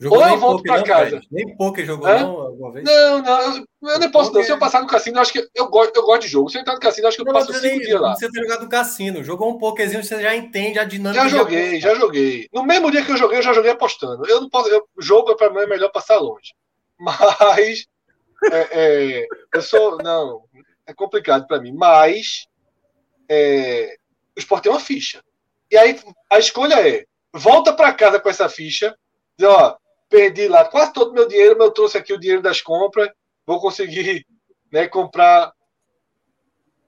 Speaker 3: Jogou Ou eu volto para casa. Nem pouco jogou é? não alguma vez? Não,
Speaker 2: não, eu, nem posso não. Se eu passar no cassino, eu acho que eu gosto, eu gosto de jogo. Se eu entrar no cassino, eu acho que eu não, passo cinco nem, dias lá.
Speaker 3: Você ter jogado no cassino, jogou um pouquezinho, você já entende a dinâmica.
Speaker 2: Já joguei, já joguei. No mesmo dia que eu joguei, eu já joguei apostando. Eu não posso, eu, jogo para mim é melhor passar longe. Mas é, é, eu sou não, é complicado para mim. Mas é, o esporte tem uma ficha. E aí a escolha é volta para casa com essa ficha, ó, perdi lá quase todo o meu dinheiro, mas eu trouxe aqui o dinheiro das compras, vou conseguir né, comprar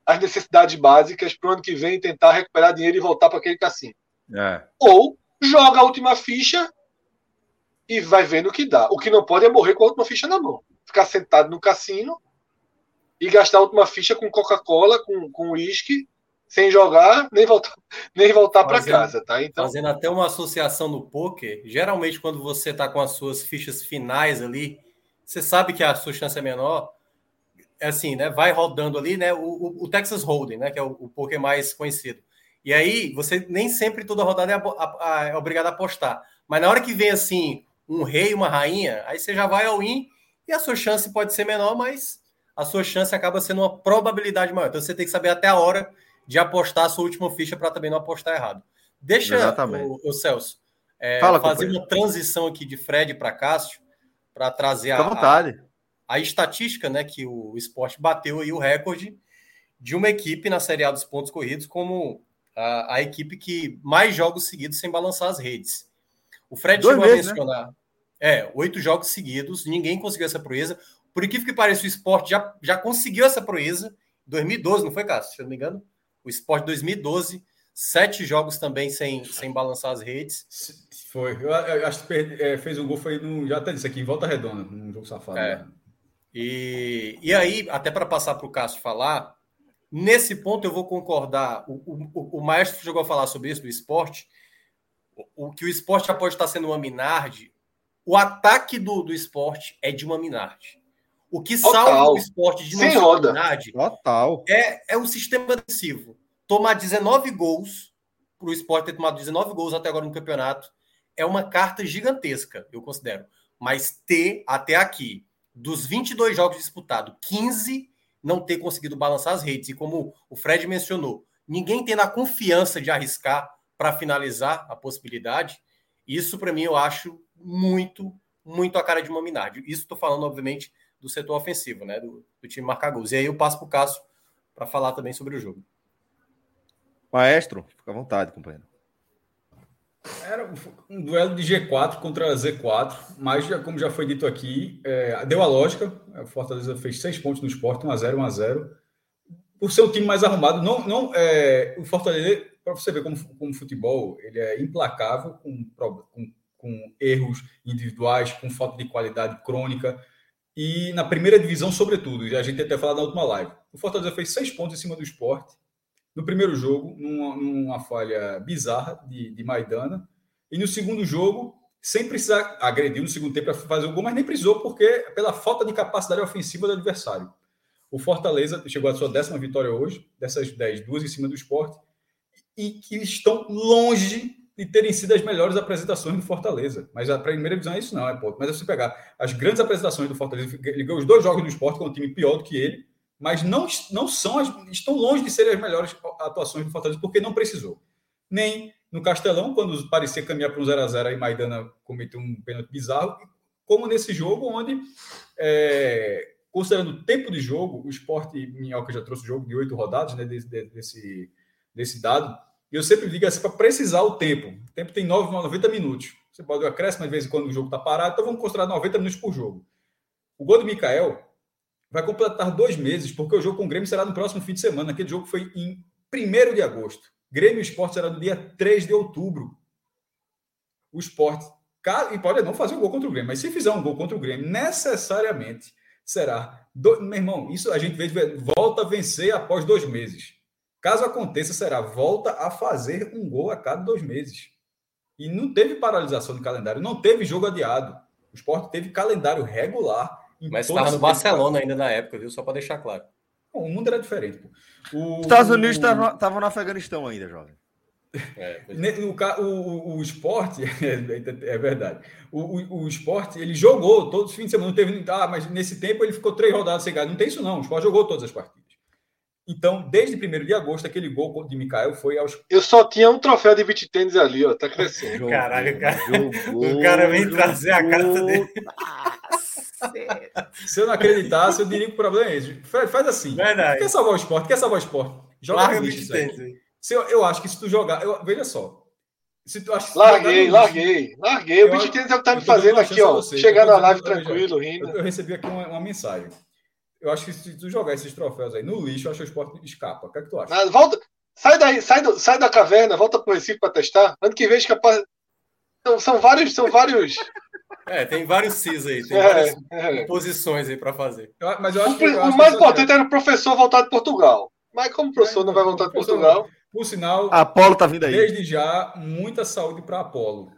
Speaker 2: as necessidades básicas para o ano que vem tentar recuperar dinheiro e voltar para aquele cassino. É. Ou joga a última ficha e vai vendo o que dá. O que não pode é morrer com a última ficha na mão. ficar sentado no cassino e gastar a última ficha com Coca-Cola, com uísque, sem jogar, nem voltar, nem voltar para casa, tá?
Speaker 3: Então... Fazendo até uma associação no poker, geralmente quando você está com as suas fichas finais ali, você sabe que a sua chance é menor, é assim, né? Vai rodando ali, né? O, o, Texas Hold'em, né? Que é o, o poker mais conhecido. E aí, você nem sempre toda rodada é, a, a, é obrigado a apostar. Mas na hora que vem assim, um rei, uma rainha, aí você já vai ao in e a sua chance pode ser menor, mas a sua chance acaba sendo uma probabilidade maior. Então você tem que saber até a hora de apostar a sua última ficha para também não apostar errado. Deixa o, o, Celso é, Fala, fazer uma transição aqui de Fred para Cássio para trazer a, a, a, estatística, né, que o esporte bateu aí o recorde de uma equipe na Série A dos pontos corridos como a, a equipe que mais jogos seguidos sem balançar as redes. O Fred Dois chegou meses, a né? mencionar. Né? É, oito jogos seguidos, ninguém conseguiu essa proeza. Por incrível que pareça, o esporte já, já conseguiu essa proeza em 2012, não foi, Cássio? Se eu não me engano. O esporte 2012, sete jogos também sem, sem balançar as redes.
Speaker 5: Foi. Eu, eu acho que é, fez um gol, foi no, já até disse aqui, em volta redonda, num jogo safado. É. Né?
Speaker 3: E, e aí, até para passar para o Cássio falar, nesse ponto eu vou concordar. O, o, o maestro chegou a falar sobre isso do esporte. O, o que o esporte já pode estar sendo uma Minardi. O ataque do, do esporte é de uma Minardi. O que Total. salva o esporte de
Speaker 2: roda.
Speaker 3: Total. É, é o sistema defensivo. Tomar 19 gols, para o esporte ter tomado 19 gols até agora no campeonato, é uma carta gigantesca, eu considero. Mas ter até aqui, dos 22 jogos disputados, 15 não ter conseguido balançar as redes. E como o Fred mencionou, ninguém tendo a confiança de arriscar para finalizar a possibilidade, isso para mim eu acho muito, muito a cara de uma Minardi. Isso estou falando, obviamente, do setor ofensivo, né? Do, do time marcar gols. E aí eu passo para o Cássio para falar também sobre o jogo.
Speaker 1: Maestro, fica à vontade, companheiro.
Speaker 5: Era um duelo de G4 contra Z4, mas já, como já foi dito aqui, é, deu a lógica. O Fortaleza fez seis pontos no esporte, 1x0, 1x0. Por ser um time mais arrumado, não, não, é, o Fortaleza, para você ver como, como futebol, ele é implacável com, com, com erros individuais, com falta de qualidade crônica e na primeira divisão, sobretudo, a gente até falado na última live. O Fortaleza fez seis pontos em cima do esporte no primeiro jogo, numa, numa falha bizarra de, de, Maidana, e no segundo jogo, sem precisar agredir no segundo tempo para fazer o gol, mas nem precisou, porque pela falta de capacidade ofensiva do adversário. O Fortaleza chegou à sua décima vitória hoje, dessas dez, duas em cima do esporte, e que estão longe de terem sido as melhores apresentações do Fortaleza. Mas a primeira visão é isso, não, é ponto. Mas é você pegar as grandes apresentações do Fortaleza, ele ganhou os dois jogos do esporte com um time pior do que ele, mas não, não são as, estão longe de serem as melhores atuações do Fortaleza, porque não precisou. Nem no Castelão, quando parecia caminhar para um 0x0 e Maidana cometeu um pênalti bizarro, como nesse jogo, onde, é, considerando o tempo de jogo, o esporte Minhoca já trouxe o jogo de oito rodadas, né, desse, desse, desse dado, eu sempre digo assim, para precisar o tempo. O tempo tem 9, 90 minutos. Você pode acréscimo, às vezes, quando o jogo está parado, então vamos considerar 90 minutos por jogo. O gol do Mikael vai completar dois meses, porque o jogo com o Grêmio será no próximo fim de semana. Aquele jogo foi em 1 de agosto. Grêmio Esporte será no dia 3 de outubro. O esporte. E pode não fazer um gol contra o Grêmio, mas se fizer um gol contra o Grêmio, necessariamente será. Do... Meu irmão, isso a gente vê, volta a vencer após dois meses. Caso aconteça, será volta a fazer um gol a cada dois meses. E não teve paralisação de calendário, não teve jogo adiado. O esporte teve calendário regular.
Speaker 3: Mas estava no Barcelona ainda na época, viu? Só para deixar claro.
Speaker 5: Bom, o mundo era diferente.
Speaker 1: Os Estados Unidos estavam no Afeganistão ainda, jovem.
Speaker 5: É, o, o, o, esporte, é, é verdade. O, o, o, esporte, ele jogou todos os fins de semana. Não teve, ah, mas nesse tempo ele ficou três rodadas sem ganhar. Não tem isso, não. O esporte jogou todas as partidas. Então, desde 1 de agosto, aquele gol de Mikael foi aos.
Speaker 2: Eu só tinha um troféu de beat tênis ali, ó. Tá crescendo.
Speaker 3: Caralho, cara. Jogou, o cara vem jogou, trazer a carta dele.
Speaker 5: Se eu não acreditasse, eu diria que o problema é esse. Faz assim. Verdade. Quer salvar o esporte? Quer salvar o esporte?
Speaker 3: Joga Larga beat tênis.
Speaker 5: Se eu, eu acho que se tu jogar. Eu, veja só.
Speaker 2: Se tu, acho, larguei, larguei, larguei. O beat tênis é o que tá me fazendo aqui, ó. Chegar na live tranquilo, rindo.
Speaker 5: Eu, recebi aqui uma, uma mensagem eu acho que se tu jogar esses troféus aí no lixo, eu acho que o esporte escapa. O que é que tu acha?
Speaker 2: volta, sai daí, sai, do, sai da caverna, volta pro Recife para testar. Ano que vem, capaz. São, são vários, são vários.
Speaker 3: É, tem vários CIS aí, tem é, várias é. posições aí para fazer.
Speaker 2: Eu, mas eu acho que, o, mais importante era o professor voltar de Portugal. Mas como o professor é, não vai voltar de Portugal.
Speaker 5: Por sinal,
Speaker 4: a Apolo tá vindo aí.
Speaker 5: Desde já, muita saúde para Apolo.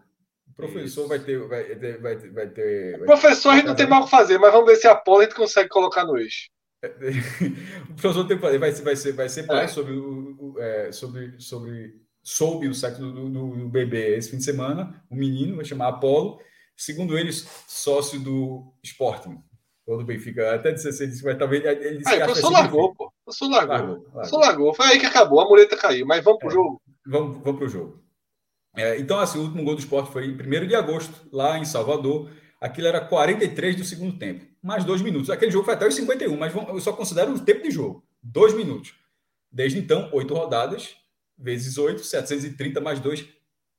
Speaker 5: O professor Isso. vai ter. Vai ter, vai ter, vai ter
Speaker 2: o professor a gente não tem mal o que fazer, mas vamos ver se a Apolo a gente consegue colocar no eixo.
Speaker 5: o professor tem que fazer, vai, vai ser, vai ser pai é. sobre, o, é, sobre, sobre, soube o sexo do, do, do, bebê esse fim de semana, um menino, vai chamar Apolo, segundo eles, sócio do Sporting, ou do Benfica, até disse assim, disse, mas talvez ele
Speaker 2: disse ah, o professor largou, pô. Professor largou. largou, largou. Largou. Foi aí que acabou, a muleta caiu, mas vamos pro é, jogo.
Speaker 5: Vamos, vamos pro jogo. É, então, assim, o último gol do esporte foi em 1 de agosto, lá em Salvador. Aquilo era 43 do segundo tempo mais dois minutos. Aquele jogo foi até os 51, mas eu só considero o tempo de jogo. Dois minutos. Desde então, oito rodadas, vezes oito, 730 mais dois.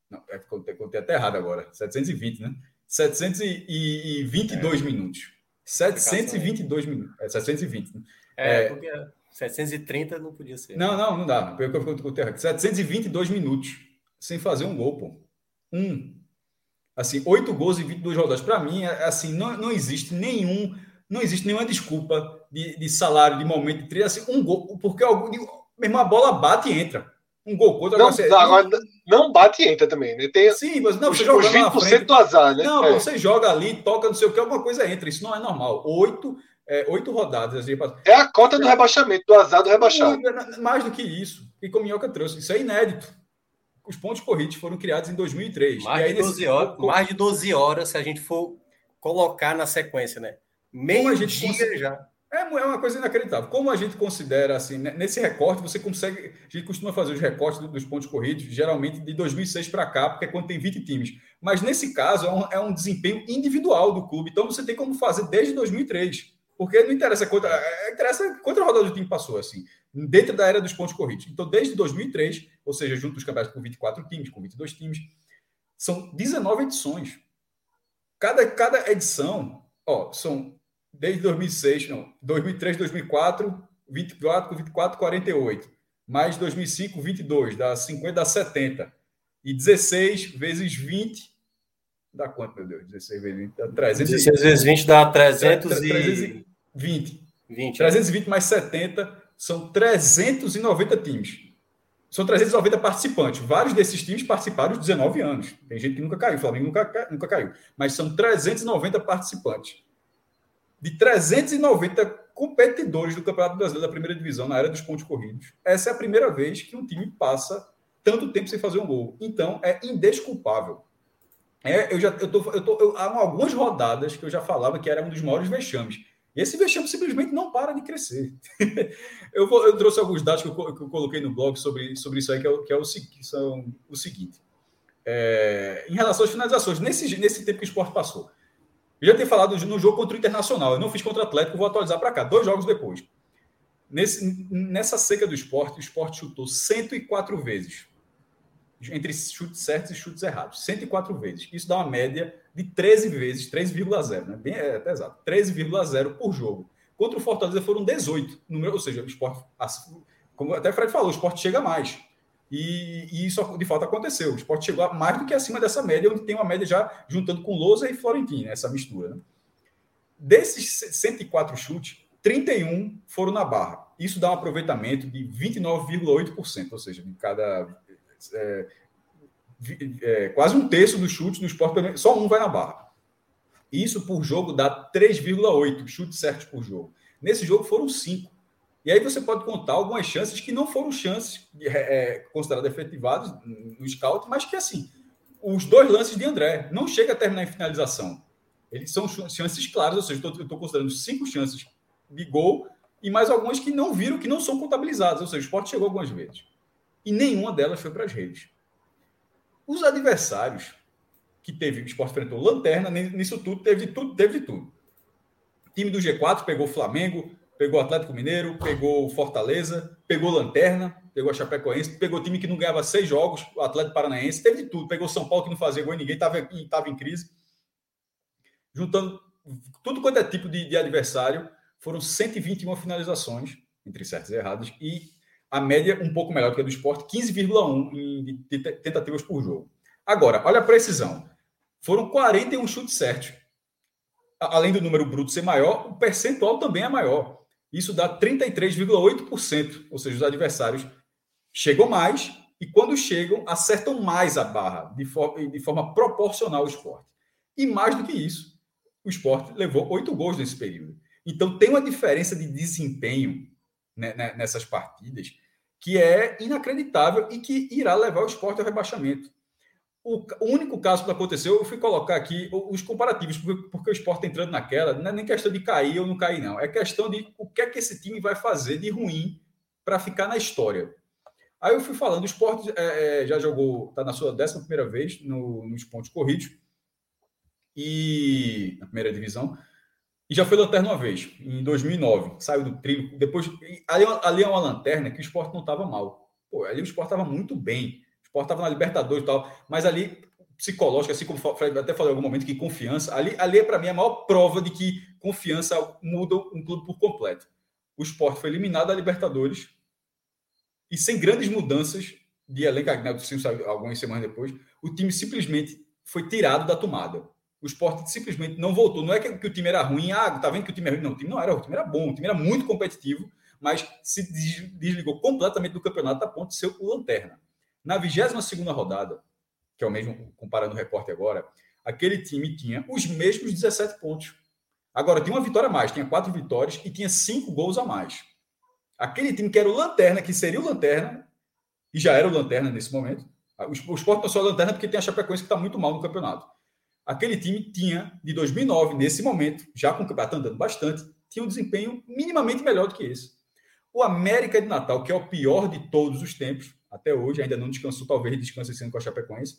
Speaker 5: Não, é, contei, contei até errado agora. 720, né? 722 é. minutos. 722 minutos. É, 720. Né?
Speaker 3: É, é, porque 730 não podia ser.
Speaker 5: Não, não, não dá. Eu contei errado. 722 minutos. Sem fazer um gol, pô. Um. Assim, oito gols em 22 rodadas. Para mim, é, assim, não, não existe nenhum, não existe nenhuma desculpa de, de salário, de momento de treino, assim, um gol, porque algum, mesmo a bola bate e entra. Um gol contra
Speaker 2: não, você, agora, não, bate e entra também, né? Tem
Speaker 5: sim, mas não, os, você joga
Speaker 2: 20% do azar, né?
Speaker 5: Não, é. você joga ali, toca, não sei o que, alguma coisa entra. Isso não é normal. Oito, é, oito rodadas. Assim,
Speaker 2: é a cota do rebaixamento, do azar do rebaixado.
Speaker 5: Mais do que isso. E como Minhoca trouxe, isso é inédito os pontos corridos foram criados em 2003.
Speaker 3: Mais, aí, de, 12 horas, mais de 12 horas, se a gente for colocar na sequência, né? Meio dia considera... já.
Speaker 5: É, é uma coisa inacreditável. Como a gente considera, assim, nesse recorte, você consegue. A gente costuma fazer os recortes dos pontos corridos, geralmente de 2006 para cá, porque é quando tem 20 times. Mas nesse caso, é um, é um desempenho individual do clube. Então você tem como fazer desde 2003. Porque não interessa quanto, é, interessa quantas rodadas o time passou, assim dentro da era dos pontos corridos. Então, desde 2003, ou seja, junto os campeonatos com 24 times, com 22 times, são 19 edições. Cada, cada edição, ó, são desde 2006, não, 2003, 2004, 24, 24, 48, mais 2005, 22, dá 50, dá 70. E 16 vezes 20 dá quanto, meu Deus? 16 vezes 20 dá 300.
Speaker 3: 16 vezes 20 dá 320.
Speaker 5: 320. 20. 320 mais 70 são 390 times. São 390 participantes. Vários desses times participaram os 19 anos. Tem gente que nunca caiu, o Flamengo nunca, nunca caiu. Mas são 390 participantes. De 390 competidores do Campeonato Brasileiro da primeira divisão na era dos pontos corridos, essa é a primeira vez que um time passa tanto tempo sem fazer um gol. Então é indesculpável. É, eu já eu tô, eu tô, eu, há algumas rodadas que eu já falava que era um dos maiores vexames. Esse vexame simplesmente não para de crescer. eu, vou, eu, trouxe alguns dados que eu, que eu, coloquei no blog sobre, sobre isso aí, que, é, que, é o, que são o seguinte. É, em relação às finalizações, nesse, nesse tempo que o esporte passou, eu já tenho falado no jogo contra o Internacional, eu não fiz contra o Atlético, vou atualizar para cá, dois jogos depois. Nesse, nessa seca do esporte, o esporte chutou 104 vezes entre chutes certos e chutes errados, 104 vezes. Isso dá uma média de 13 vezes, 3,0, né? Bem, é até exato, 13,0 por jogo. Contra o Fortaleza foram 18, número, ou seja, o esporte, como até o Fred falou, o esporte chega mais. E, e, isso de fato aconteceu. O esporte chegou a mais do que acima dessa média, onde tem uma média já juntando com Lousa e Florentino, essa mistura. Né? Desses 104 chutes, 31 foram na barra. Isso dá um aproveitamento de 29,8%, ou seja, de cada é, é, quase um terço dos chutes do esporte, só um vai na barra. Isso por jogo dá 3,8 chutes certos por jogo. Nesse jogo foram cinco. E aí você pode contar algumas chances que não foram chances é, é consideradas efetivadas no scout, mas que assim, os dois lances de André não chega a terminar em finalização. Eles são chances claras, ou seja, eu estou considerando cinco chances de gol e mais algumas que não viram, que não são contabilizadas. Ou seja, o esporte chegou algumas vezes e nenhuma delas foi para as redes. Os adversários que teve, o esporte enfrentou lanterna, nisso tudo, teve tudo, teve tudo. O time do G4 pegou Flamengo, pegou Atlético Mineiro, pegou Fortaleza, pegou Lanterna, pegou a Chapecoense, pegou time que não ganhava seis jogos, o Atlético Paranaense, teve de tudo. Pegou São Paulo que não fazia gol e ninguém estava em crise. Juntando tudo quanto é tipo de, de adversário, foram 121 finalizações, entre certos e errados, e a média um pouco melhor que a do esporte, 15,1 de tentativas por jogo. Agora, olha a precisão. foram 41 chutes certos. Além do número bruto ser maior, o percentual também é maior. Isso dá 33,8%, ou seja, os adversários chegam mais e quando chegam, acertam mais a barra, de, for de forma proporcional ao esporte. E mais do que isso, o esporte levou oito gols nesse período. Então tem uma diferença de desempenho né, né, nessas partidas que é inacreditável e que irá levar o esporte ao rebaixamento. O, único caso que aconteceu, eu fui colocar aqui os comparativos, porque, o esporte tá entrando naquela, não é nem questão de cair ou não cair, não. É questão de o que é que esse time vai fazer de ruim para ficar na história. Aí eu fui falando, o esporte é, é, já jogou, está na sua décima primeira vez no, nos pontos corridos, e na primeira divisão, e já foi lanterna uma vez, em 2009, saiu do trilho, depois, ali, ali é uma lanterna que o esporte não estava mal, Pô, ali o esporte estava muito bem, o esporte estava na Libertadores e tal, mas ali, psicológico, assim como Fred até falou em algum momento, que confiança, ali, ali é para mim a maior prova de que confiança muda um clube por completo. O esporte foi eliminado da Libertadores, e sem grandes mudanças de elenco, né, algumas semanas depois, o time simplesmente foi tirado da tomada. O esporte simplesmente não voltou. Não é que, que, o time era ruim, ah, tá vendo que o time é ruim. Não, o time não era, o time era bom, o time era muito competitivo, mas se desligou completamente do campeonato a ponto de ser o lanterna. Na 22 rodada, que é o mesmo comparando o recorte agora, aquele time tinha os mesmos 17 pontos. Agora, tinha uma vitória a mais, tinha quatro vitórias e tinha cinco gols a mais. Aquele time que era o Lanterna, que seria o Lanterna, e já era o Lanterna nesse momento. O Sport não a Lanterna porque tem a Chapecoense que está muito mal no campeonato. Aquele time tinha, de 2009, nesse momento, já com o campeonato andando bastante, tinha um desempenho minimamente melhor do que esse. O América de Natal, que é o pior de todos os tempos, até hoje, ainda não descansou, talvez descanse sendo com a Chapecoense,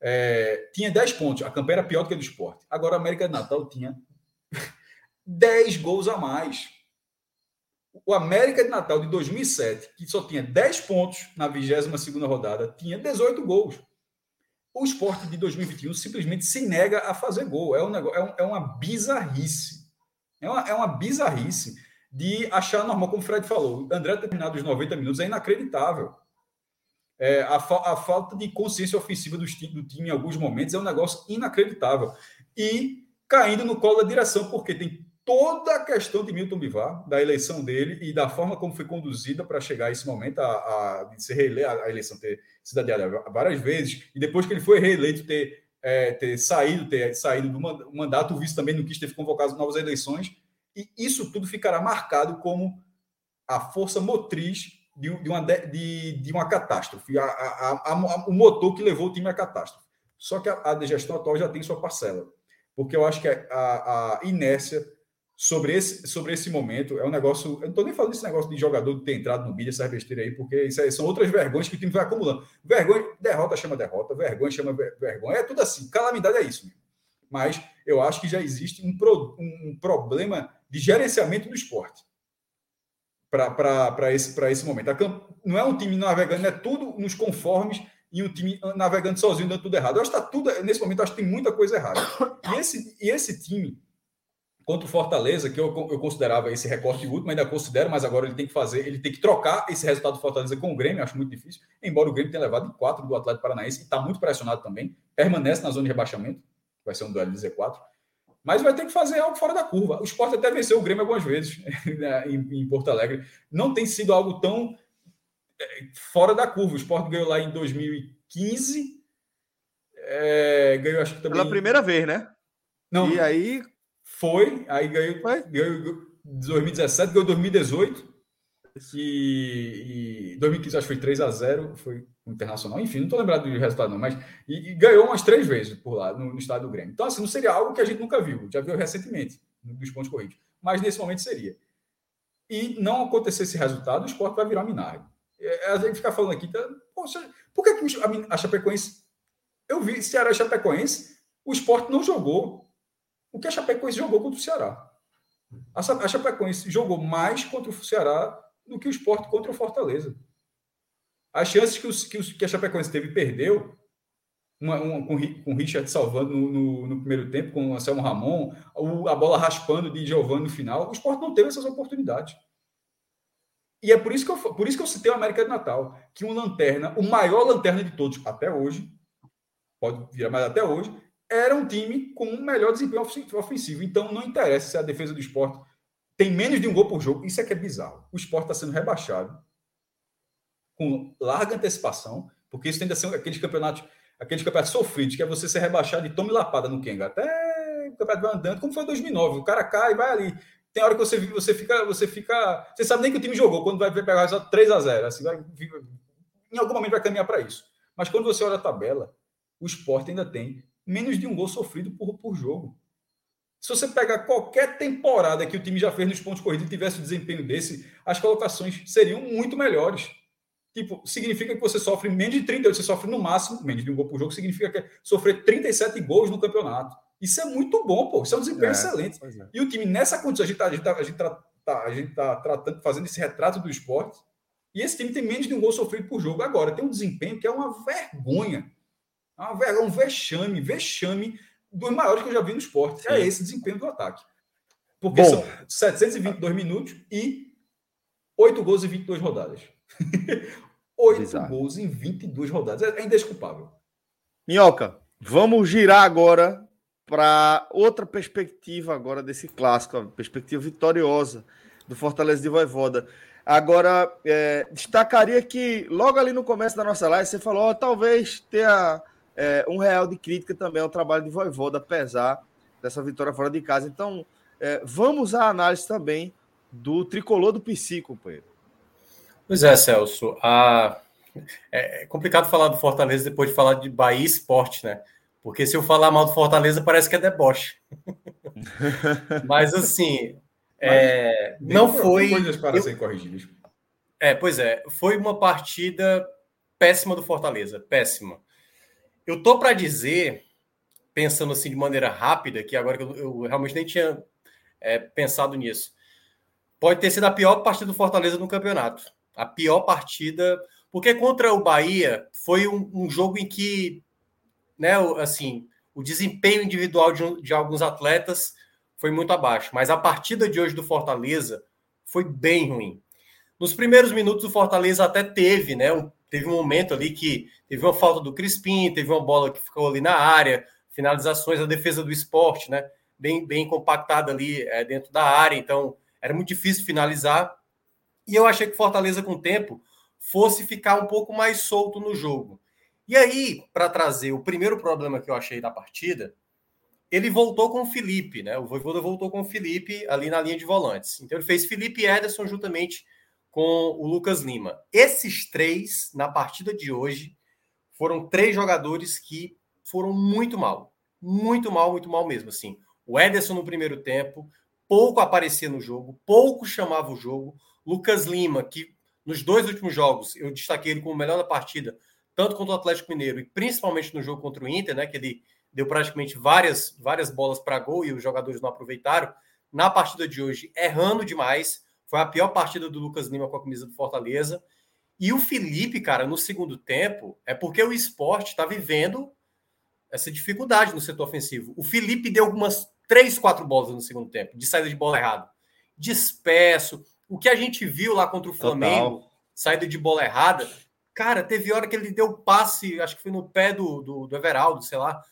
Speaker 5: é, tinha 10 pontos. A campanha era pior do que a do esporte. Agora, o América de Natal tinha 10 gols a mais o América de Natal de 2007, que só tinha 10 pontos na 22ª rodada, tinha 18 gols. O esporte de 2021 simplesmente se nega a fazer gol. É, um negócio, é, um, é uma bizarrice. É uma, é uma bizarrice de achar normal, como o Fred falou. André terminado os 90 minutos é inacreditável. É, a, fa a, falta de consciência ofensiva do, do time em alguns momentos é um negócio inacreditável. E caindo no colo da direção, porque tem toda a questão de Milton Bivar, da eleição dele e da forma como foi conduzida para chegar a esse momento, a, a ser reeleito, a eleição ter sido adiada várias vezes, e depois que ele foi reeleito, ter, é, ter saído, ter saído do mandato, o vice também não quis ter convocado novas eleições, e isso tudo ficará marcado como a força motriz de, de, uma, de, de uma catástrofe, a, o motor que levou o time à catástrofe. Só que a, a gestão atual já tem sua parcela, porque eu acho que a inércia sobre esse, sobre esse momento. É um negócio. Eu não estou nem falando desse negócio de jogador ter entrado no mídia, essa besteira aí, porque isso aí são outras vergonhas que o time vai acumulando. Vergonha, derrota chama derrota, vergonha chama vergonha. É tudo assim. Calamidade é isso. Mas eu acho que já existe um, pro, um problema de gerenciamento do esporte para esse, esse momento. Não é um time navegando, é tudo nos conformes e um time navegando sozinho, dando tudo errado. Eu acho que está tudo, nesse momento, acho que tem muita coisa errada. E esse, e esse time contra o Fortaleza, que eu, eu considerava esse recorte último, ainda considero, mas agora ele tem que fazer, ele tem que trocar esse resultado do Fortaleza com o Grêmio, acho muito difícil, embora o Grêmio tenha levado em quatro do Atlético Paranaense e está muito pressionado também, permanece na zona de rebaixamento, vai ser um duelo de Z4, mas vai ter que fazer algo fora da curva. O Sport até venceu o Grêmio algumas vezes em, em Porto Alegre, não tem sido algo tão é, fora da curva. O Sport ganhou lá em 2015, é, ganhou acho que também...
Speaker 1: Pela primeira vez, né?
Speaker 5: Não.
Speaker 1: E aí
Speaker 5: foi, aí ganhou, Foi? ganhou 2017, ganhou 2018. E, e 2015 acho que foi 3 a 0 foi internacional. Enfim, não estou lembrado do resultado, não, mas e, e, ganhou umas três vezes por lá no, no estado do Grêmio. Então, assim, não seria algo que a gente nunca viu, já viu recentemente dos pontos corridos, mas nesse momento seria. E não acontecer esse resultado, o esporte vai virar Minardi. É, a gente fica falando aqui, tá, poxa, por que, que a, a Chapecoense. Eu vi Ceará e Chapecoense, o esporte não jogou o que a Chapecoense jogou contra o Ceará. A Chapecoense jogou mais contra o Ceará do que o esporte contra o Fortaleza. As chances que, os, que, os, que a Chapecoense teve perdeu, uma, uma, com, com o Richard salvando no, no, no, primeiro tempo, com o Anselmo Ramon, a bola raspando de Giovanni no final, o esporte não teve essas oportunidades. E é por isso que eu, por isso que eu citei o América de Natal, que um lanterna, o maior lanterna de todos até hoje, pode virar mais até hoje, era um time com um melhor desempenho ofensivo. Então, não interessa se a defesa do esporte tem menos de um gol por jogo. Isso é que é bizarro. O esporte está sendo rebaixado com larga antecipação, porque isso tende a ser aqueles campeonatos, aqueles campeonatos sofridos, que é você ser rebaixado e tome lapada no Kenga. Até o campeonato vai andando, como foi em 2009. O cara cai vai ali. Tem hora que você, você fica. Você fica. Você sabe nem que o time jogou, quando vai pegar resultado 3 a 0 assim, vai, Em algum momento vai caminhar para isso. Mas quando você olha a tabela, o esporte ainda tem menos de um gol sofrido por, por jogo. Se você pegar qualquer temporada que o time já fez nos pontos corridos e tivesse o desempenho desse, as colocações seriam muito melhores. Tipo, significa que você sofre menos de 38, você sofre no máximo, menos de um gol por jogo, significa que é sofrer 37 gols no campeonato. Isso é muito bom, pô. Isso é um desempenho é, excelente. É. E o time, nessa condição, a gente está tá, a gente tá, tá, a gente tá tratando, fazendo esse retrato do esporte, e esse time tem menos de um gol sofrido por jogo. Agora, tem um desempenho que é uma vergonha. É um vexame, vexame dos maiores que eu já vi no esporte. É Sim. É esse desempenho do ataque. Porque Bom. são 722 minutos e 8 gols em 22 rodadas. 8 Exato. gols em 22 rodadas. É, é indesculpável.
Speaker 1: Minhoca, vamos girar agora para outra perspectiva agora desse clássico, a perspectiva vitoriosa do Fortaleza de Voivoda. Agora, é, destacaria que logo ali no começo da nossa live você falou, oh, talvez tenha é, um real de crítica também ao trabalho de Voivoda, apesar dessa vitória fora de casa. Então, é, vamos à análise também do tricolor do PC, companheiro.
Speaker 3: Pois é, Celso. A... É complicado falar do Fortaleza depois de falar de Bahia Esporte, né? Porque se eu falar mal do Fortaleza, parece que é deboche. Mas assim, é... não foi.
Speaker 5: Coisas para eu... serem corrigidas.
Speaker 3: É, pois é. Foi uma partida péssima do Fortaleza. Péssima. Eu tô para dizer, pensando assim de maneira rápida, que agora que eu, eu realmente nem tinha é, pensado nisso, pode ter sido a pior partida do Fortaleza no campeonato. A pior partida, porque contra o Bahia foi um, um jogo em que, né, assim, o desempenho individual de, de, alguns atletas foi muito abaixo, mas a partida de hoje do Fortaleza foi bem ruim. Nos primeiros minutos o Fortaleza até teve, né, um, teve um momento ali que teve uma falta do Crispim, teve uma bola que ficou ali na área, finalizações, a defesa do esporte, né, bem, bem compactada ali é, dentro da área, então era muito difícil finalizar. E eu achei que Fortaleza, com o tempo, fosse ficar um pouco mais solto no jogo. E aí, para trazer o primeiro problema que eu achei da partida, ele voltou com o Felipe, né? O Voivoda voltou com o Felipe ali na linha de volantes. Então ele fez Felipe e Ederson juntamente com o Lucas Lima. Esses três, na partida de hoje, foram três jogadores que foram muito mal. Muito mal, muito mal mesmo, assim. O Ederson no primeiro tempo, pouco aparecia no jogo, pouco chamava o jogo. Lucas Lima, que nos dois últimos jogos eu destaquei ele como o melhor da partida, tanto contra o Atlético Mineiro e principalmente no jogo contra o Inter, né, que ele deu praticamente várias, várias bolas para gol e os jogadores não aproveitaram. Na partida de hoje, errando demais, foi a pior partida do Lucas Lima com a camisa do Fortaleza. E o Felipe, cara, no segundo tempo, é porque o esporte está vivendo essa dificuldade no setor ofensivo. O Felipe deu algumas três, quatro bolas no segundo tempo, de saída de bola errada. Disperso, o que a gente viu lá contra o Flamengo, Total. saída de bola errada, cara, teve hora que ele deu passe, acho que foi no pé do, do, do Everaldo, sei lá,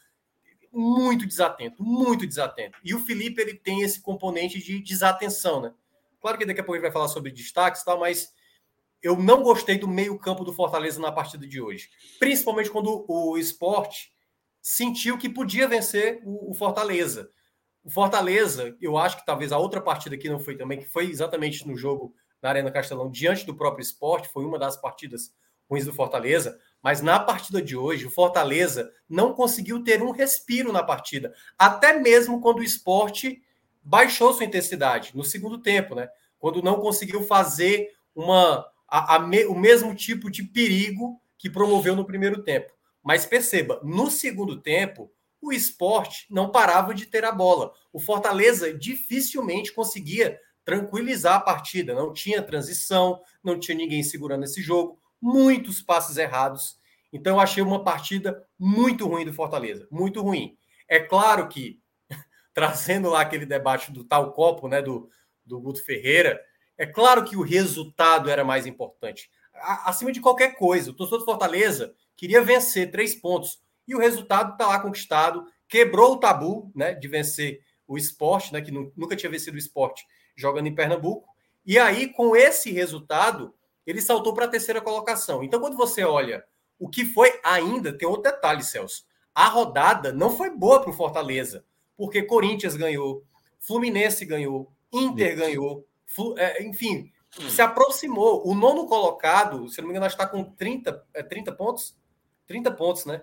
Speaker 3: muito desatento, muito desatento. E o Felipe, ele tem esse componente de desatenção, né? Claro que daqui a pouco a gente vai falar sobre destaques e tal, mas eu não gostei do meio-campo do Fortaleza na partida de hoje. Principalmente quando o esporte sentiu que podia vencer o, o Fortaleza. O Fortaleza, eu acho que talvez a outra partida que não foi também, que foi exatamente no jogo na Arena Castelão, diante do próprio esporte, foi uma das partidas ruins do Fortaleza. Mas na partida de hoje, o Fortaleza não conseguiu ter um respiro na partida, até mesmo quando o esporte baixou sua intensidade no segundo tempo, né? Quando não conseguiu fazer uma, a, a me, o mesmo tipo de perigo que promoveu no primeiro tempo. Mas perceba, no segundo tempo, o esporte não parava de ter a bola. O Fortaleza dificilmente conseguia tranquilizar a partida. Não tinha transição, não tinha ninguém segurando esse jogo, muitos passes errados. Então, eu achei uma partida muito ruim do Fortaleza, muito ruim. É claro que, trazendo lá aquele debate do tal copo, né, do, do Guto Ferreira, é claro que o resultado era mais importante. Acima de qualquer coisa, o torcedor do Fortaleza queria vencer três pontos. E o resultado está lá conquistado, quebrou o tabu né, de vencer o esporte, né, que nunca tinha vencido o esporte jogando em Pernambuco. E aí, com esse resultado, ele saltou para a terceira colocação. Então, quando você olha o que foi ainda, tem outro detalhe, Celso. A rodada não foi boa para o Fortaleza, porque Corinthians ganhou, Fluminense ganhou, Inter Isso. ganhou, é, enfim, hum. se aproximou. O nono colocado, se não me engano, está com 30, é, 30 pontos? 30 pontos, né?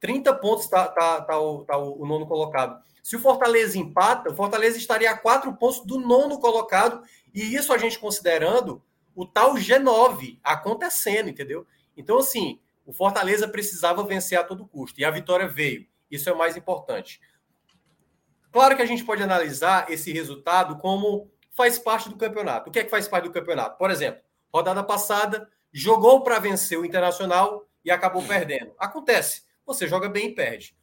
Speaker 3: 30 pontos está tá, tá, o, tá o, o, nono colocado. Se o Fortaleza empata, o Fortaleza estaria a quatro pontos do nono colocado, e isso a gente considerando o tal G9 acontecendo, entendeu? Então, assim, o Fortaleza precisava vencer a todo custo, e a vitória veio. Isso é o mais importante. Claro que a gente pode analisar esse resultado como faz parte do campeonato. O que é que faz parte do campeonato? Por exemplo, rodada passada, jogou para vencer o Internacional e acabou perdendo. Acontece. Você joga bem e perde.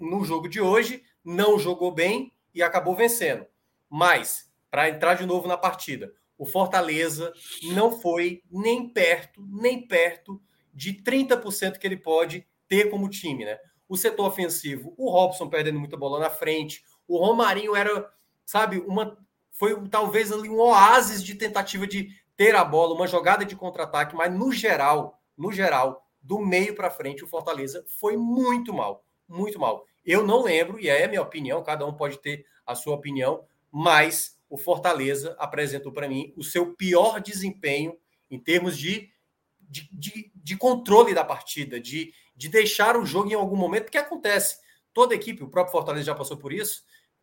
Speaker 3: No jogo de hoje, não jogou bem e acabou vencendo. Mas, para entrar de novo na partida, o Fortaleza não foi nem perto, nem perto de 30% que ele pode ter como time, né? O setor ofensivo, o Robson perdendo muita bola na frente, o Romarinho era, sabe, uma foi talvez ali um oásis de tentativa de ter a bola, uma jogada de contra-ataque, mas no geral, no geral, do meio para frente, o Fortaleza foi muito mal, muito mal. Eu não lembro, e é a minha opinião, cada um pode ter a sua opinião, mas o Fortaleza apresentou para mim o seu pior desempenho em termos de, de, de, de controle da partida, de, de deixar o jogo em algum momento, porque acontece. Toda equipe, o próprio Fortaleza já passou por isso,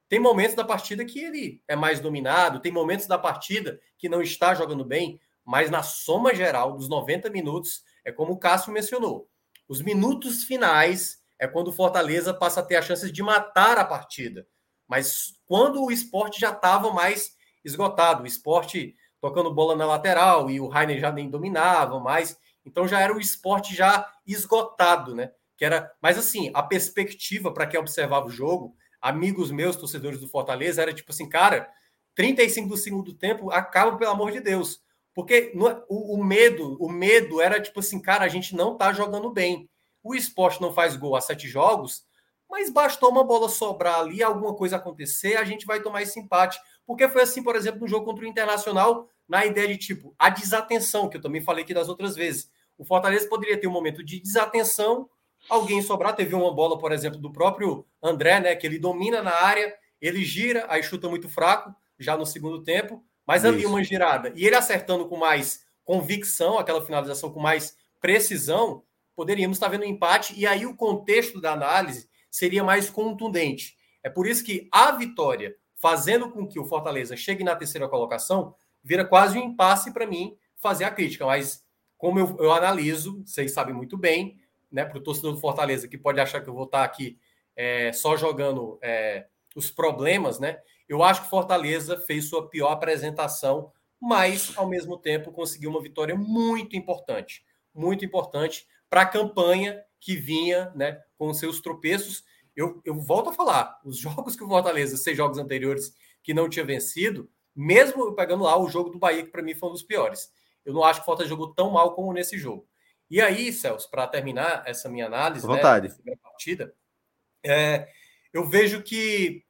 Speaker 3: tem momentos da partida que ele é mais dominado, tem momentos da partida que não está jogando bem, mas na soma geral dos 90 minutos, é como o Cássio mencionou. Os minutos finais é quando o Fortaleza passa a ter a chance de matar a partida. Mas quando o esporte já estava mais esgotado, o esporte tocando bola na lateral e o Rainer já nem dominava mais, então já era o esporte já esgotado, né? Que era, mas assim, a perspectiva para quem observava o jogo, amigos meus, torcedores do Fortaleza, era tipo assim, cara, 35 do segundo tempo, acaba pelo amor de Deus. Porque é, o, o, medo, o medo era tipo assim, cara, a gente não tá jogando bem. O esporte não faz gol há sete jogos, mas bastou uma bola sobrar ali, alguma coisa acontecer, a gente vai tomar esse empate. Porque foi assim, por exemplo, no jogo contra o Internacional, na ideia de tipo, a desatenção, que eu também falei aqui das outras vezes. O Fortaleza poderia ter um momento de desatenção, alguém sobrar. Teve uma bola, por exemplo, do próprio André, né? Que ele domina na área, ele gira, aí chuta muito fraco, já no segundo tempo. Mas ali uma girada. E ele acertando com mais convicção, aquela finalização com mais precisão, poderíamos estar vendo um empate. E aí o contexto da análise seria mais contundente. É por isso que a vitória, fazendo com que o Fortaleza chegue na terceira colocação, vira quase um impasse para mim fazer a crítica. Mas como eu, eu analiso, vocês sabem muito bem, né, para o torcedor do Fortaleza que pode achar que eu vou estar aqui é, só jogando é, os problemas, né? Eu acho que Fortaleza fez sua pior apresentação, mas ao mesmo tempo conseguiu uma vitória muito importante, muito importante para a campanha que vinha, né, com seus tropeços. Eu, eu volto a falar, os jogos que o Fortaleza, seis jogos anteriores que não tinha vencido, mesmo pegando lá o jogo do Bahia, que para mim foi um dos piores. Eu não acho que o Fortaleza jogou tão mal como nesse jogo. E aí, Celso, para terminar essa minha análise,
Speaker 1: né.
Speaker 3: Né, partida, é, eu vejo que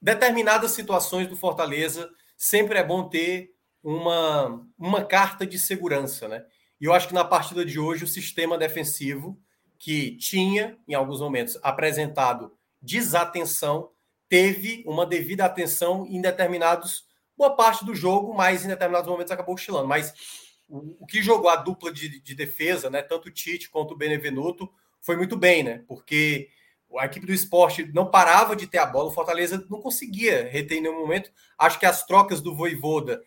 Speaker 3: determinadas situações do Fortaleza sempre é bom ter uma, uma carta de segurança, né? E eu acho que na partida de hoje o sistema defensivo que tinha em alguns momentos apresentado desatenção teve uma devida atenção em determinados boa parte do jogo, mas em determinados momentos acabou oscilando. Mas o, o que jogou a dupla de, de defesa, né, tanto o Tite quanto o Benevenuto, foi muito bem, né? Porque a equipe do esporte não parava de ter a bola, o Fortaleza não conseguia reter em nenhum momento. Acho que as trocas do Voivoda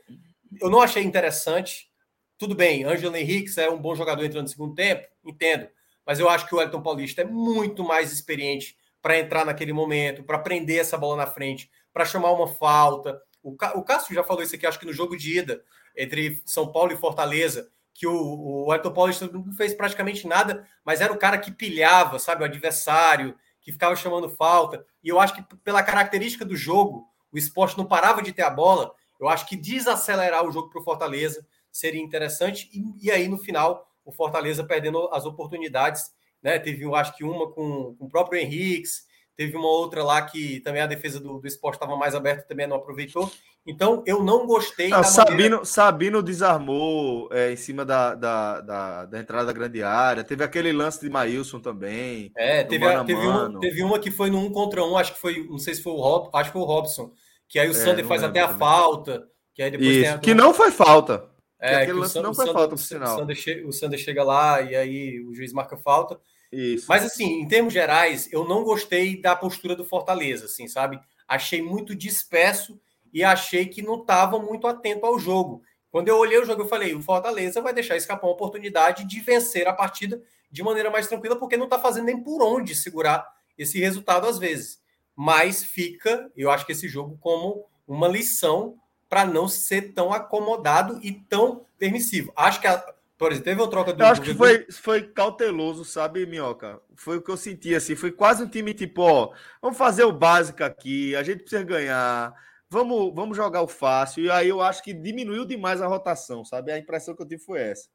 Speaker 3: eu não achei interessante. Tudo bem, Ângelo Henrique é um bom jogador entrando no segundo tempo, entendo. Mas eu acho que o Elton Paulista é muito mais experiente para entrar naquele momento, para prender essa bola na frente, para chamar uma falta. O, o Cássio já falou isso aqui, acho que no jogo de ida entre São Paulo e Fortaleza, que o, o Paulista não fez praticamente nada, mas era o cara que pilhava, sabe, o adversário, que ficava chamando falta. E eu acho que pela característica do jogo, o esporte não parava de ter a bola. Eu acho que desacelerar o jogo para o Fortaleza seria interessante. E, e, aí, no final, o Fortaleza perdendo as oportunidades né? Teve, eu acho que uma com, com o próprio Henriques, teve uma outra lá que também a defesa do, do esporte estava mais aberta também não aproveitou. Então, eu não gostei.
Speaker 1: Não, Sabino, maneira... Sabino desarmou é, em cima da, da, da, da, entrada da grande área. Teve aquele lance de Maílson também.
Speaker 3: É, teve, a, teve, uma, teve uma que foi no um contra um, acho que foi, não sei se foi o Rob, acho que foi o Robson. Que aí o é, Sander faz até a falta. Que aí depois
Speaker 1: Isso, a... que não foi falta.
Speaker 3: É, aquele lance não foi falta, por sinal. O Sander, chega, o Sander chega lá e aí o juiz marca falta. Isso. Mas assim, em termos gerais, eu não gostei da postura do Fortaleza, assim, sabe? Achei muito disperso e achei que não estava muito atento ao jogo. Quando eu olhei o jogo, eu falei: o Fortaleza vai deixar escapar uma oportunidade de vencer a partida de maneira mais tranquila, porque não está fazendo nem por onde segurar esse resultado às vezes. Mas fica, eu acho que esse jogo como uma lição para não ser tão acomodado e tão permissivo. Acho que a, por exemplo, teve uma troca
Speaker 1: do. Eu acho que foi, foi cauteloso, sabe, Minhoca? Foi o que eu senti assim. Foi quase um time tipo, ó, vamos fazer o básico aqui, a gente precisa ganhar, vamos, vamos jogar o fácil. E aí eu acho que diminuiu demais a rotação, sabe? A impressão que eu tive foi essa.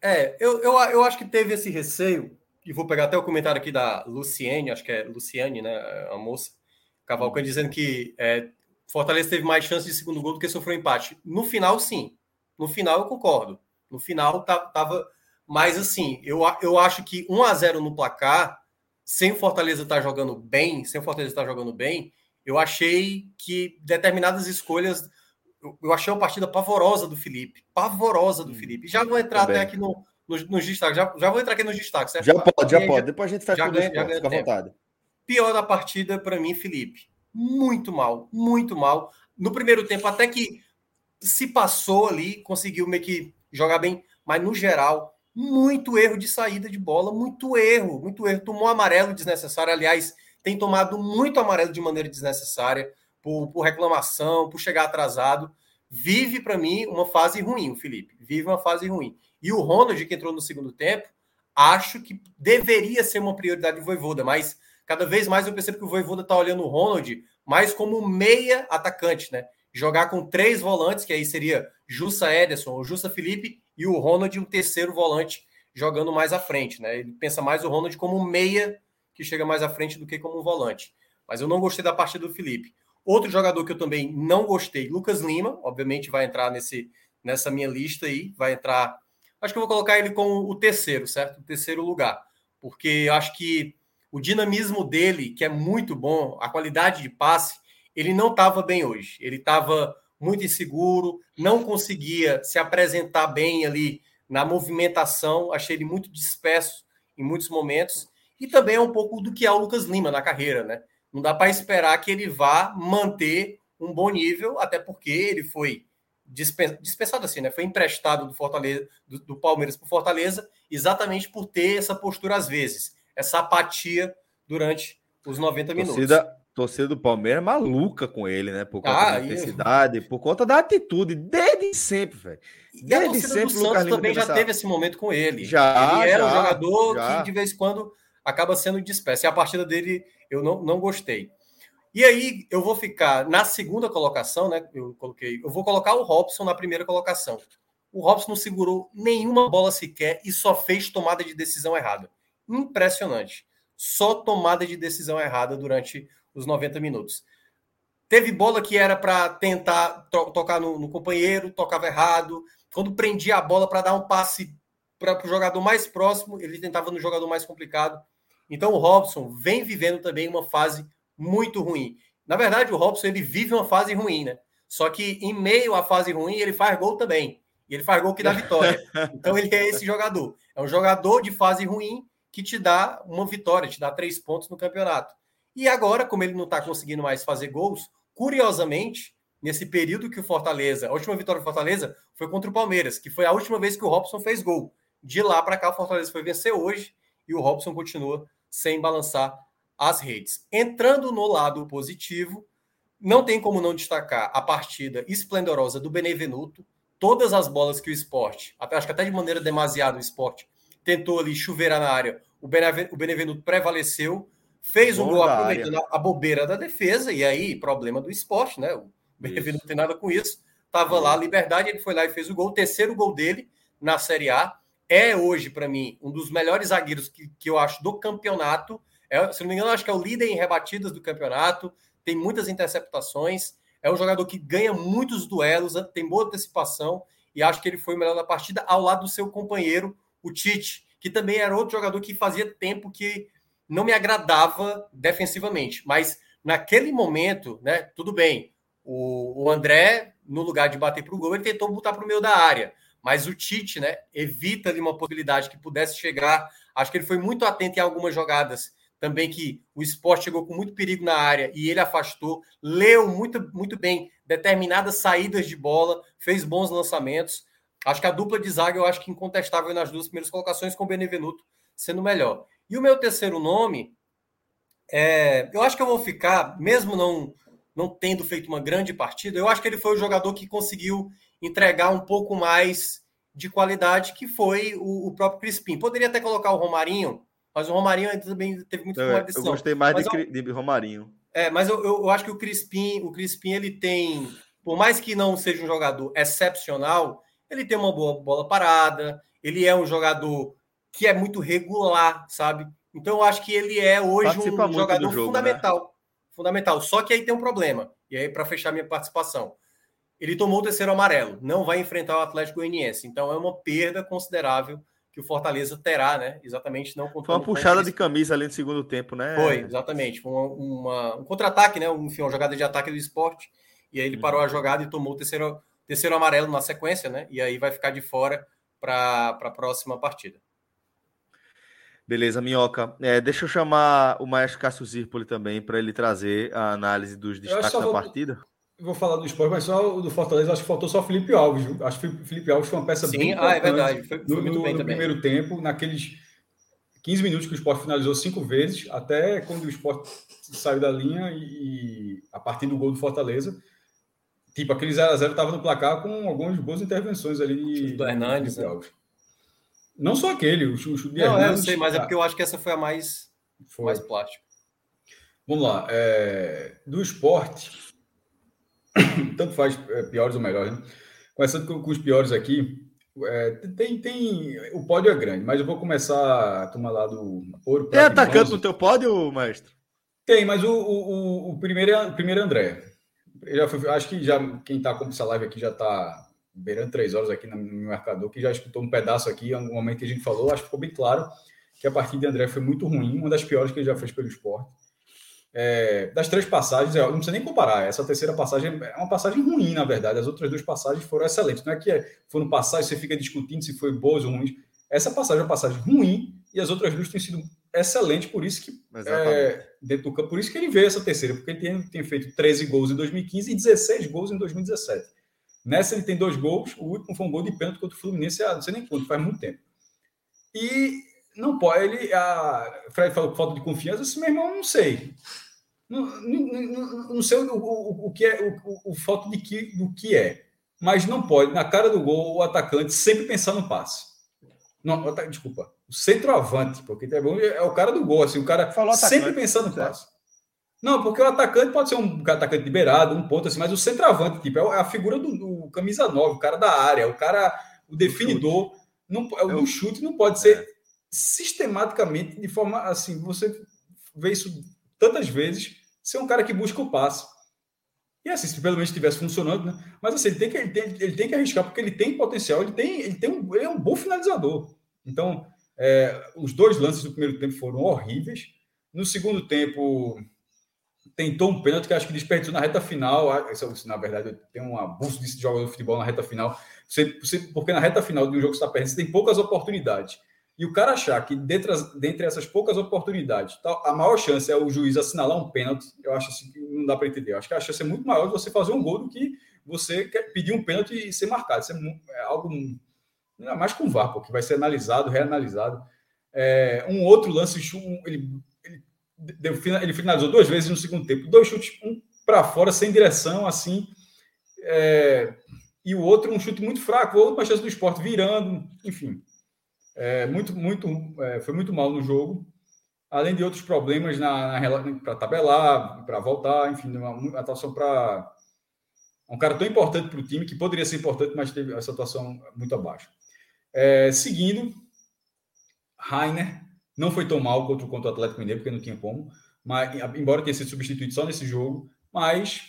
Speaker 3: É, eu, eu, eu acho que teve esse receio, e vou pegar até o comentário aqui da Luciene, acho que é Luciane, né? A moça, Cavalcante, dizendo que é, Fortaleza teve mais chance de segundo gol do que sofreu empate. No final, sim. No final, eu concordo. No final, tava mais assim. Eu, eu acho que 1 a 0 no placar, sem o Fortaleza estar tá jogando bem, sem o Fortaleza estar tá jogando bem, eu achei que determinadas escolhas. Eu, eu achei uma partida pavorosa do Felipe. Pavorosa do hum, Felipe. Já vou entrar Também. até aqui no, nos, nos destaques. Já, já vou entrar aqui nos destaques.
Speaker 1: Certo? Já pode, já pode. Depois a gente faz tudo
Speaker 3: fica à vontade. Pior da partida, para mim, Felipe muito mal, muito mal. No primeiro tempo, até que se passou ali, conseguiu meio que jogar bem, mas no geral, muito erro de saída de bola, muito erro, muito erro. Tomou amarelo desnecessário, aliás, tem tomado muito amarelo de maneira desnecessária, por, por reclamação, por chegar atrasado. Vive, para mim, uma fase ruim, o Felipe. Vive uma fase ruim. E o Ronald, que entrou no segundo tempo, acho que deveria ser uma prioridade do Voivoda, mas cada vez mais eu percebo que o Voivoda está olhando o Ronald mais como meia atacante, né? Jogar com três volantes, que aí seria Jussa Ederson, o Jussa Felipe e o Ronald, um terceiro volante jogando mais à frente, né? Ele pensa mais o Ronald como meia que chega mais à frente do que como um volante. Mas eu não gostei da partida do Felipe. Outro jogador que eu também não gostei, Lucas Lima, obviamente vai entrar nesse, nessa minha lista aí, vai entrar. Acho que eu vou colocar ele como o terceiro, certo? O terceiro lugar. Porque acho que o dinamismo dele, que é muito bom, a qualidade de passe, ele não estava bem hoje. Ele estava muito inseguro, não conseguia se apresentar bem ali na movimentação, achei ele muito disperso em muitos momentos. E também é um pouco do que é o Lucas Lima na carreira, né? Não dá para esperar que ele vá manter um bom nível, até porque ele foi dispensado assim, né? Foi emprestado do Fortaleza, do, do Palmeiras para Fortaleza, exatamente por ter essa postura às vezes essa apatia durante os 90 minutos.
Speaker 1: Torcida, torcida do Palmeiras é maluca com ele, né? Por conta ah, da intensidade, por conta da atitude, desde sempre, velho.
Speaker 3: Desde a torcida sempre, do Santos também já essa... teve esse momento com ele.
Speaker 1: Já,
Speaker 3: ele era
Speaker 1: já,
Speaker 3: um jogador
Speaker 1: já.
Speaker 3: que de vez em quando acaba sendo disperso. E a partida dele eu não, não gostei. E aí eu vou ficar na segunda colocação, né? Eu coloquei, eu vou colocar o Robson na primeira colocação. O Robson não segurou nenhuma bola sequer e só fez tomada de decisão errada impressionante. Só tomada de decisão errada durante os 90 minutos. Teve bola que era para tentar to tocar no, no, companheiro, tocava errado. Quando prendia a bola para dar um passe para o jogador mais próximo, ele tentava no jogador mais complicado. Então o Robson vem vivendo também uma fase muito ruim. Na verdade, o Robson ele vive uma fase ruim, né? Só que em meio à fase ruim, ele faz gol também. E ele faz gol que dá vitória. Então ele é esse jogador. É um jogador de fase ruim que te dá uma vitória, te dá três pontos no campeonato. E agora, como ele não está conseguindo mais fazer gols, curiosamente, nesse período que o Fortaleza, a última vitória do Fortaleza foi contra o Palmeiras, que foi a última vez que o Robson fez gol. De lá para cá, o Fortaleza foi vencer hoje e o Robson continua sem balançar as redes. Entrando no lado positivo, não tem como não destacar a partida esplendorosa do Benevenuto, todas as bolas que o esporte, acho que até de maneira demasiada o esporte, tentou ali chuveirar na área, o Benevenuto prevaleceu, fez Bom um gol aproveitando a bobeira da defesa, e aí, problema do esporte, né? O Benevenuto não tem nada com isso. Tava lá, liberdade, ele foi lá e fez o gol, o terceiro gol dele na Série A. é hoje, para mim, um dos melhores zagueiros que, que eu acho do campeonato. É, se não me engano, acho que é o líder em rebatidas do campeonato, tem muitas interceptações, é um jogador que ganha muitos duelos, tem boa antecipação, e acho que ele foi o melhor da partida ao lado do seu companheiro, o Tite, que também era outro jogador que fazia tempo que não me agradava defensivamente, mas naquele momento, né, tudo bem. O, o André, no lugar de bater para o gol, ele tentou botar para o meio da área. Mas o Tite, né, evita ali uma possibilidade que pudesse chegar. Acho que ele foi muito atento em algumas jogadas também que o esporte chegou com muito perigo na área e ele afastou, leu muito, muito bem determinadas saídas de bola, fez bons lançamentos. Acho que a dupla de zaga eu acho que incontestável nas duas primeiras colocações com o Benevenuto sendo melhor. E o meu terceiro nome, é, eu acho que eu vou ficar, mesmo não não tendo feito uma grande partida, eu acho que ele foi o jogador que conseguiu entregar um pouco mais de qualidade, que foi o, o próprio Crispim. Poderia até colocar o Romarinho, mas o Romarinho também teve muito
Speaker 1: boa decisão. Eu gostei mais de, eu, de, Romarinho.
Speaker 3: É, mas eu, eu, acho que o Crispim, o Crispim, ele tem, por mais que não seja um jogador excepcional, ele tem uma boa bola parada, ele é um jogador que é muito regular, sabe? Então eu acho que ele é hoje Participa um jogador jogo, fundamental. Né? Fundamental. Só que aí tem um problema. E aí, para fechar minha participação, ele tomou o terceiro amarelo, não vai enfrentar o Atlético Goianiense. Então é uma perda considerável que o Fortaleza terá, né? Exatamente não
Speaker 1: Foi uma puxada de camisa ali no segundo tempo, né?
Speaker 3: Foi, exatamente. Foi uma, uma um contra-ataque, né? Enfim, uma jogada de ataque do esporte. E aí ele parou a jogada e tomou o terceiro, terceiro amarelo na sequência, né? E aí vai ficar de fora para a próxima partida.
Speaker 1: Beleza, Minhoca. É, deixa eu chamar o Maestro Cássio Zirpoli também para ele trazer a análise dos destaques da vou, partida.
Speaker 5: Vou falar do esporte, mas só o do Fortaleza, acho que faltou só Felipe Alves. Viu? Acho que Felipe Alves foi uma peça
Speaker 3: Sim, bem ah, é verdade. Foi, foi
Speaker 5: no, no primeiro tempo, naqueles 15 minutos que o esporte finalizou cinco vezes, até quando o esporte saiu da linha e, a partir do gol do Fortaleza. Tipo, aquele 0x0 estava no placar com algumas boas intervenções ali.
Speaker 3: Do Hernandes, né?
Speaker 5: Não só aquele, o chute
Speaker 3: de Não, é, eu sei, mas é porque eu acho que essa foi a mais, foi. mais plástica.
Speaker 5: Vamos lá. É, do esporte, tanto faz é, piores ou melhores, né? Começando com, com, os piores aqui, é, tem, tem. O pódio é grande, mas eu vou começar a tomar lá do
Speaker 1: ouro. Tem atacante no teu pódio, mestre?
Speaker 5: Tem, mas o, o, o primeiro é o primeiro é André. Já foi, acho que já quem está com essa live aqui já está beirando três horas aqui no marcador, que já escutou um pedaço aqui, no momento que a gente falou, acho que ficou bem claro que a partida de André foi muito ruim, uma das piores que ele já fez pelo esporte. É, das três passagens, não precisa nem comparar, essa terceira passagem é uma passagem ruim, na verdade, as outras duas passagens foram excelentes, não é que foram passagens, você fica discutindo se foi boas ou ruins, essa passagem é uma passagem ruim e as outras duas têm sido excelentes, por isso que é, dentro do campo, por isso que ele veio essa terceira, porque ele tem, tem feito 13 gols em 2015 e 16 gols em 2017. Nessa ele tem dois gols, o último foi um gol de pênalti contra o Fluminense, não sei nem quanto, faz muito tempo. E não pode, ele, a Fred falou falta de confiança, esse meu irmão, não sei. Não, não, não, não sei o, o, o, que é, o, o, falta de que, do que é. Mas não pode, na cara do gol, o atacante sempre pensar no passe. Não, desculpa, o centroavante, porque é o cara do gol, assim, o cara Falou sempre pensando no passe. Não, porque o atacante pode ser um atacante liberado, um ponto assim, mas o centroavante, tipo, é a figura do, do camisa 9, o cara da área, o cara, o definidor, não, o do chute não pode ser é. sistematicamente, de forma assim, você vê isso tantas vezes, ser um cara que busca o passe. E assim, se pelo menos estivesse funcionando, né? Mas assim, ele tem, que, ele, tem, ele tem que arriscar, porque ele tem potencial, ele tem, ele tem um, ele é um bom finalizador. Então, é, os dois lances do primeiro tempo foram horríveis. No segundo tempo, tentou um pênalti que acho que desperdiçou na reta final. Ah, na verdade, tem um abuso desse jogador de futebol na reta final. Porque na reta final de um jogo que está perdendo, você tem poucas oportunidades. E o cara achar que dentre, dentre essas poucas oportunidades, a maior chance é o juiz assinalar um pênalti, eu acho assim que não dá para entender. Eu acho que a chance é muito maior de você fazer um gol do que você pedir um pênalti e ser marcado. Isso é, é algo ainda mais com o VAR, porque vai ser analisado, reanalisado. É, um outro lance, ele ele finalizou duas vezes no segundo tempo, dois chutes, um para fora, sem direção, assim, é, e o outro um chute muito fraco, outra chance do esporte virando, enfim. É, muito, muito, é, foi muito mal no jogo, além de outros problemas na, na para tabelar, para voltar, enfim, uma, uma atuação para um cara tão importante para o time, que poderia ser importante, mas teve essa atuação muito abaixo. É, seguindo, Rainer não foi tão mal contra, contra o Atlético Mineiro, porque não tinha como, mas, embora tenha sido substituído só nesse jogo, mas.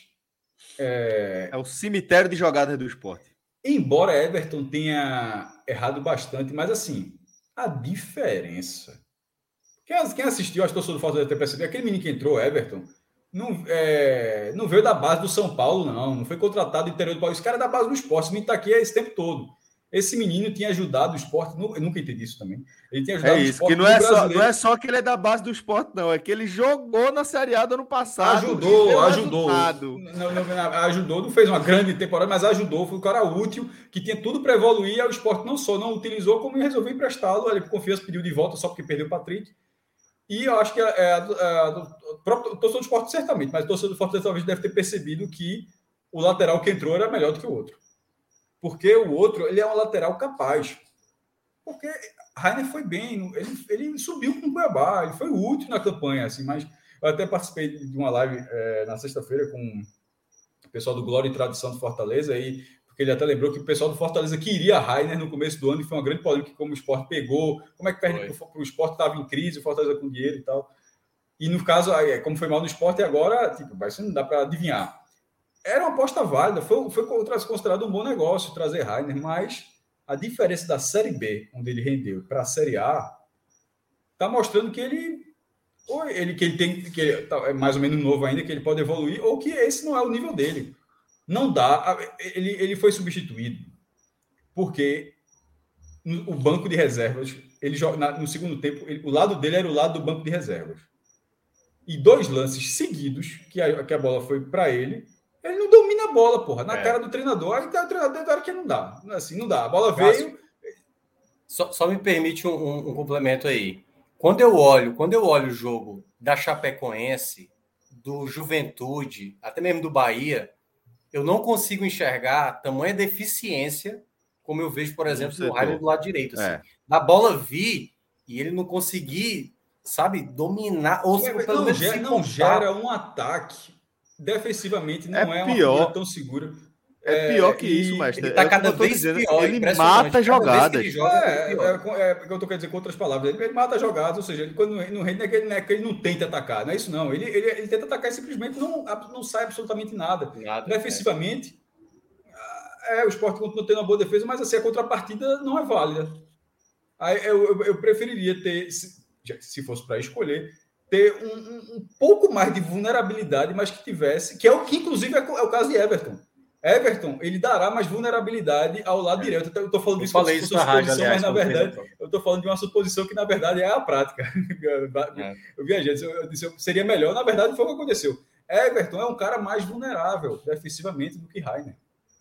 Speaker 1: É, é o cemitério de jogadas do esporte.
Speaker 5: Embora Everton tenha errado bastante, mas assim, a diferença. Quem, assistiu, acho que torcedor do Fortaleza ter percebido, aquele menino que entrou, Everton, não, é, não veio da base do São Paulo, não. Não foi contratado do interior do Paulo. Esse cara é da base do esporte. Esse menino está aqui esse tempo todo. Esse menino tinha ajudado o esporte. Eu nunca entendi isso também. Ele tinha ajudado
Speaker 1: é isso, o esporte. Que não, é só, não é só que ele é da base do esporte, não. É que ele jogou na Série A do ano passado.
Speaker 5: Ajudou, ajudou. Não, não, ajudou, não fez uma grande temporada, mas ajudou. Foi um cara útil, que tinha tudo para evoluir. o esporte não só não utilizou, como resolveu emprestá-lo. Ele, por confiança, pediu de volta só porque perdeu o Patrick. E eu acho que é, é, é, o próprio torcedor do esporte, certamente, mas o torcedor do Fortaleza talvez deve ter percebido que o lateral que entrou era melhor do que o outro. Porque o outro, ele é um lateral capaz. Porque Rainer foi bem, ele, ele subiu com o Cuiabá, ele foi útil na campanha, assim, mas eu até participei de uma live é, na sexta-feira com o pessoal do Glória e Tradição do Fortaleza, e ele até lembrou que o pessoal do Fortaleza queria Rainer no começo do ano e foi uma grande polêmica como o esporte pegou, como é que perde para o esporte estava em crise, o Fortaleza com dinheiro e tal. E no caso, como foi mal no esporte, agora, tipo, isso não dá para adivinhar. Era uma aposta válida, foi, foi considerado um bom negócio trazer Rainer, mas a diferença da Série B, onde ele rendeu, para a Série A, está mostrando que ele ou ele que ele tem que ele tá, é mais ou menos novo ainda, que ele pode evoluir, ou que esse não é o nível dele. Não dá. Ele, ele foi substituído porque o banco de reservas, ele no segundo tempo, ele, o lado dele era o lado do banco de reservas. E dois lances seguidos, que a, que a bola foi para ele, ele não domina a bola, porra, na é. cara do treinador. Aí tá, o treinador hora que não dá. Assim, não dá. A bola veio.
Speaker 3: Só, só me permite um, um, um complemento aí. Quando eu olho, quando eu olho o jogo da Chapecoense, do Juventude, até mesmo do Bahia, eu não consigo enxergar tamanha deficiência como eu vejo, por exemplo, no Raio do lado direito. Assim. É. Da bola vir e ele não conseguir, sabe, dominar. Ou,
Speaker 5: é, pelo não, gera, não gera um ataque. Defensivamente não é, é pior. tão segura.
Speaker 1: É pior que isso, mas
Speaker 3: ele tá é cada vez dizendo, pior.
Speaker 1: Ele mata jogadas. Ele joga,
Speaker 5: é, é, é, é, eu tô querendo dizer com outras palavras. Ele, ele mata jogadas, ou seja, ele, quando não rende, não é que, ele, não é que ele não tenta atacar, não é isso não. Ele, ele, ele tenta atacar e simplesmente não, não sai absolutamente nada. nada Defensivamente, é. é. o esporte continua tendo uma boa defesa, mas assim, a contrapartida não é válida. Aí eu, eu, eu preferiria ter, se, se fosse para escolher, ter um, um, um, pouco mais de vulnerabilidade, mas que tivesse, que é o que inclusive é, é o caso de Everton Everton, ele dará mais vulnerabilidade ao lado é. direito. Eu estou falando
Speaker 3: disso se fosse uma suposição,
Speaker 5: aliás, mas na verdade, eu estou falando de uma suposição que na verdade é a prática. É. Eu viajei, eu disse seria melhor, na verdade foi o que aconteceu. Everton é um cara mais vulnerável defensivamente do que Rainer.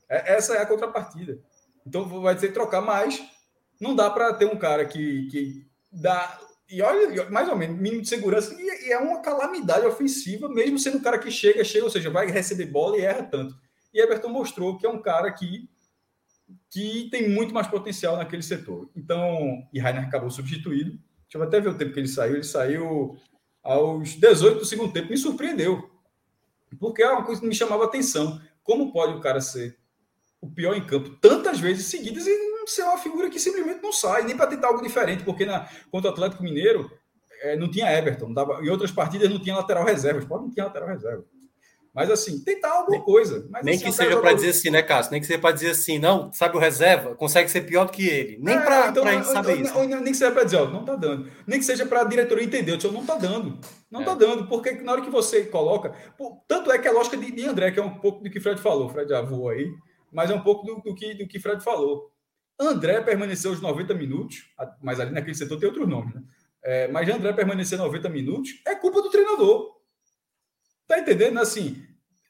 Speaker 5: É, essa é a contrapartida. Então vai ter que trocar mais. Não dá para ter um cara que, que dá. E olha, mais ou menos, mínimo de segurança, e, e é uma calamidade ofensiva, mesmo sendo um cara que chega, chega, ou seja, vai receber bola e erra tanto. E Everton mostrou que é um cara que, que tem muito mais potencial naquele setor. Então, e Rainer acabou substituído. Deixa eu até ver o tempo que ele saiu. Ele saiu aos 18 do segundo tempo. Me surpreendeu. Porque é uma coisa que me chamava atenção. Como pode o cara ser o pior em campo tantas vezes seguidas e ser uma figura que simplesmente não sai, nem para tentar algo diferente, porque na, contra o Atlético Mineiro é, não tinha Everton, dava, em outras partidas não tinha lateral reserva, pode não tinha lateral reserva. Mas assim, tentar alguma coisa. Mas,
Speaker 3: nem
Speaker 5: assim,
Speaker 3: que seja para dizer assim, né, Cássio? Nem que seja para dizer assim, não, sabe o reserva? Consegue ser pior do que ele. Nem é, para então, saber isso.
Speaker 5: nem que seja para dizer, ó, não tá dando. Nem que seja para a diretoria entender, eu não tá dando. Não é. tá dando, porque na hora que você coloca. Pô, tanto é que a lógica de, de, André, que é um pouco do que Fred falou, Fred já voou aí, mas é um pouco do, do, que, do que Fred falou. André permaneceu os 90 minutos, mas ali naquele setor tem outro nome, né? É, mas André permanecer 90 minutos é culpa do treinador. Tá entendendo? Assim,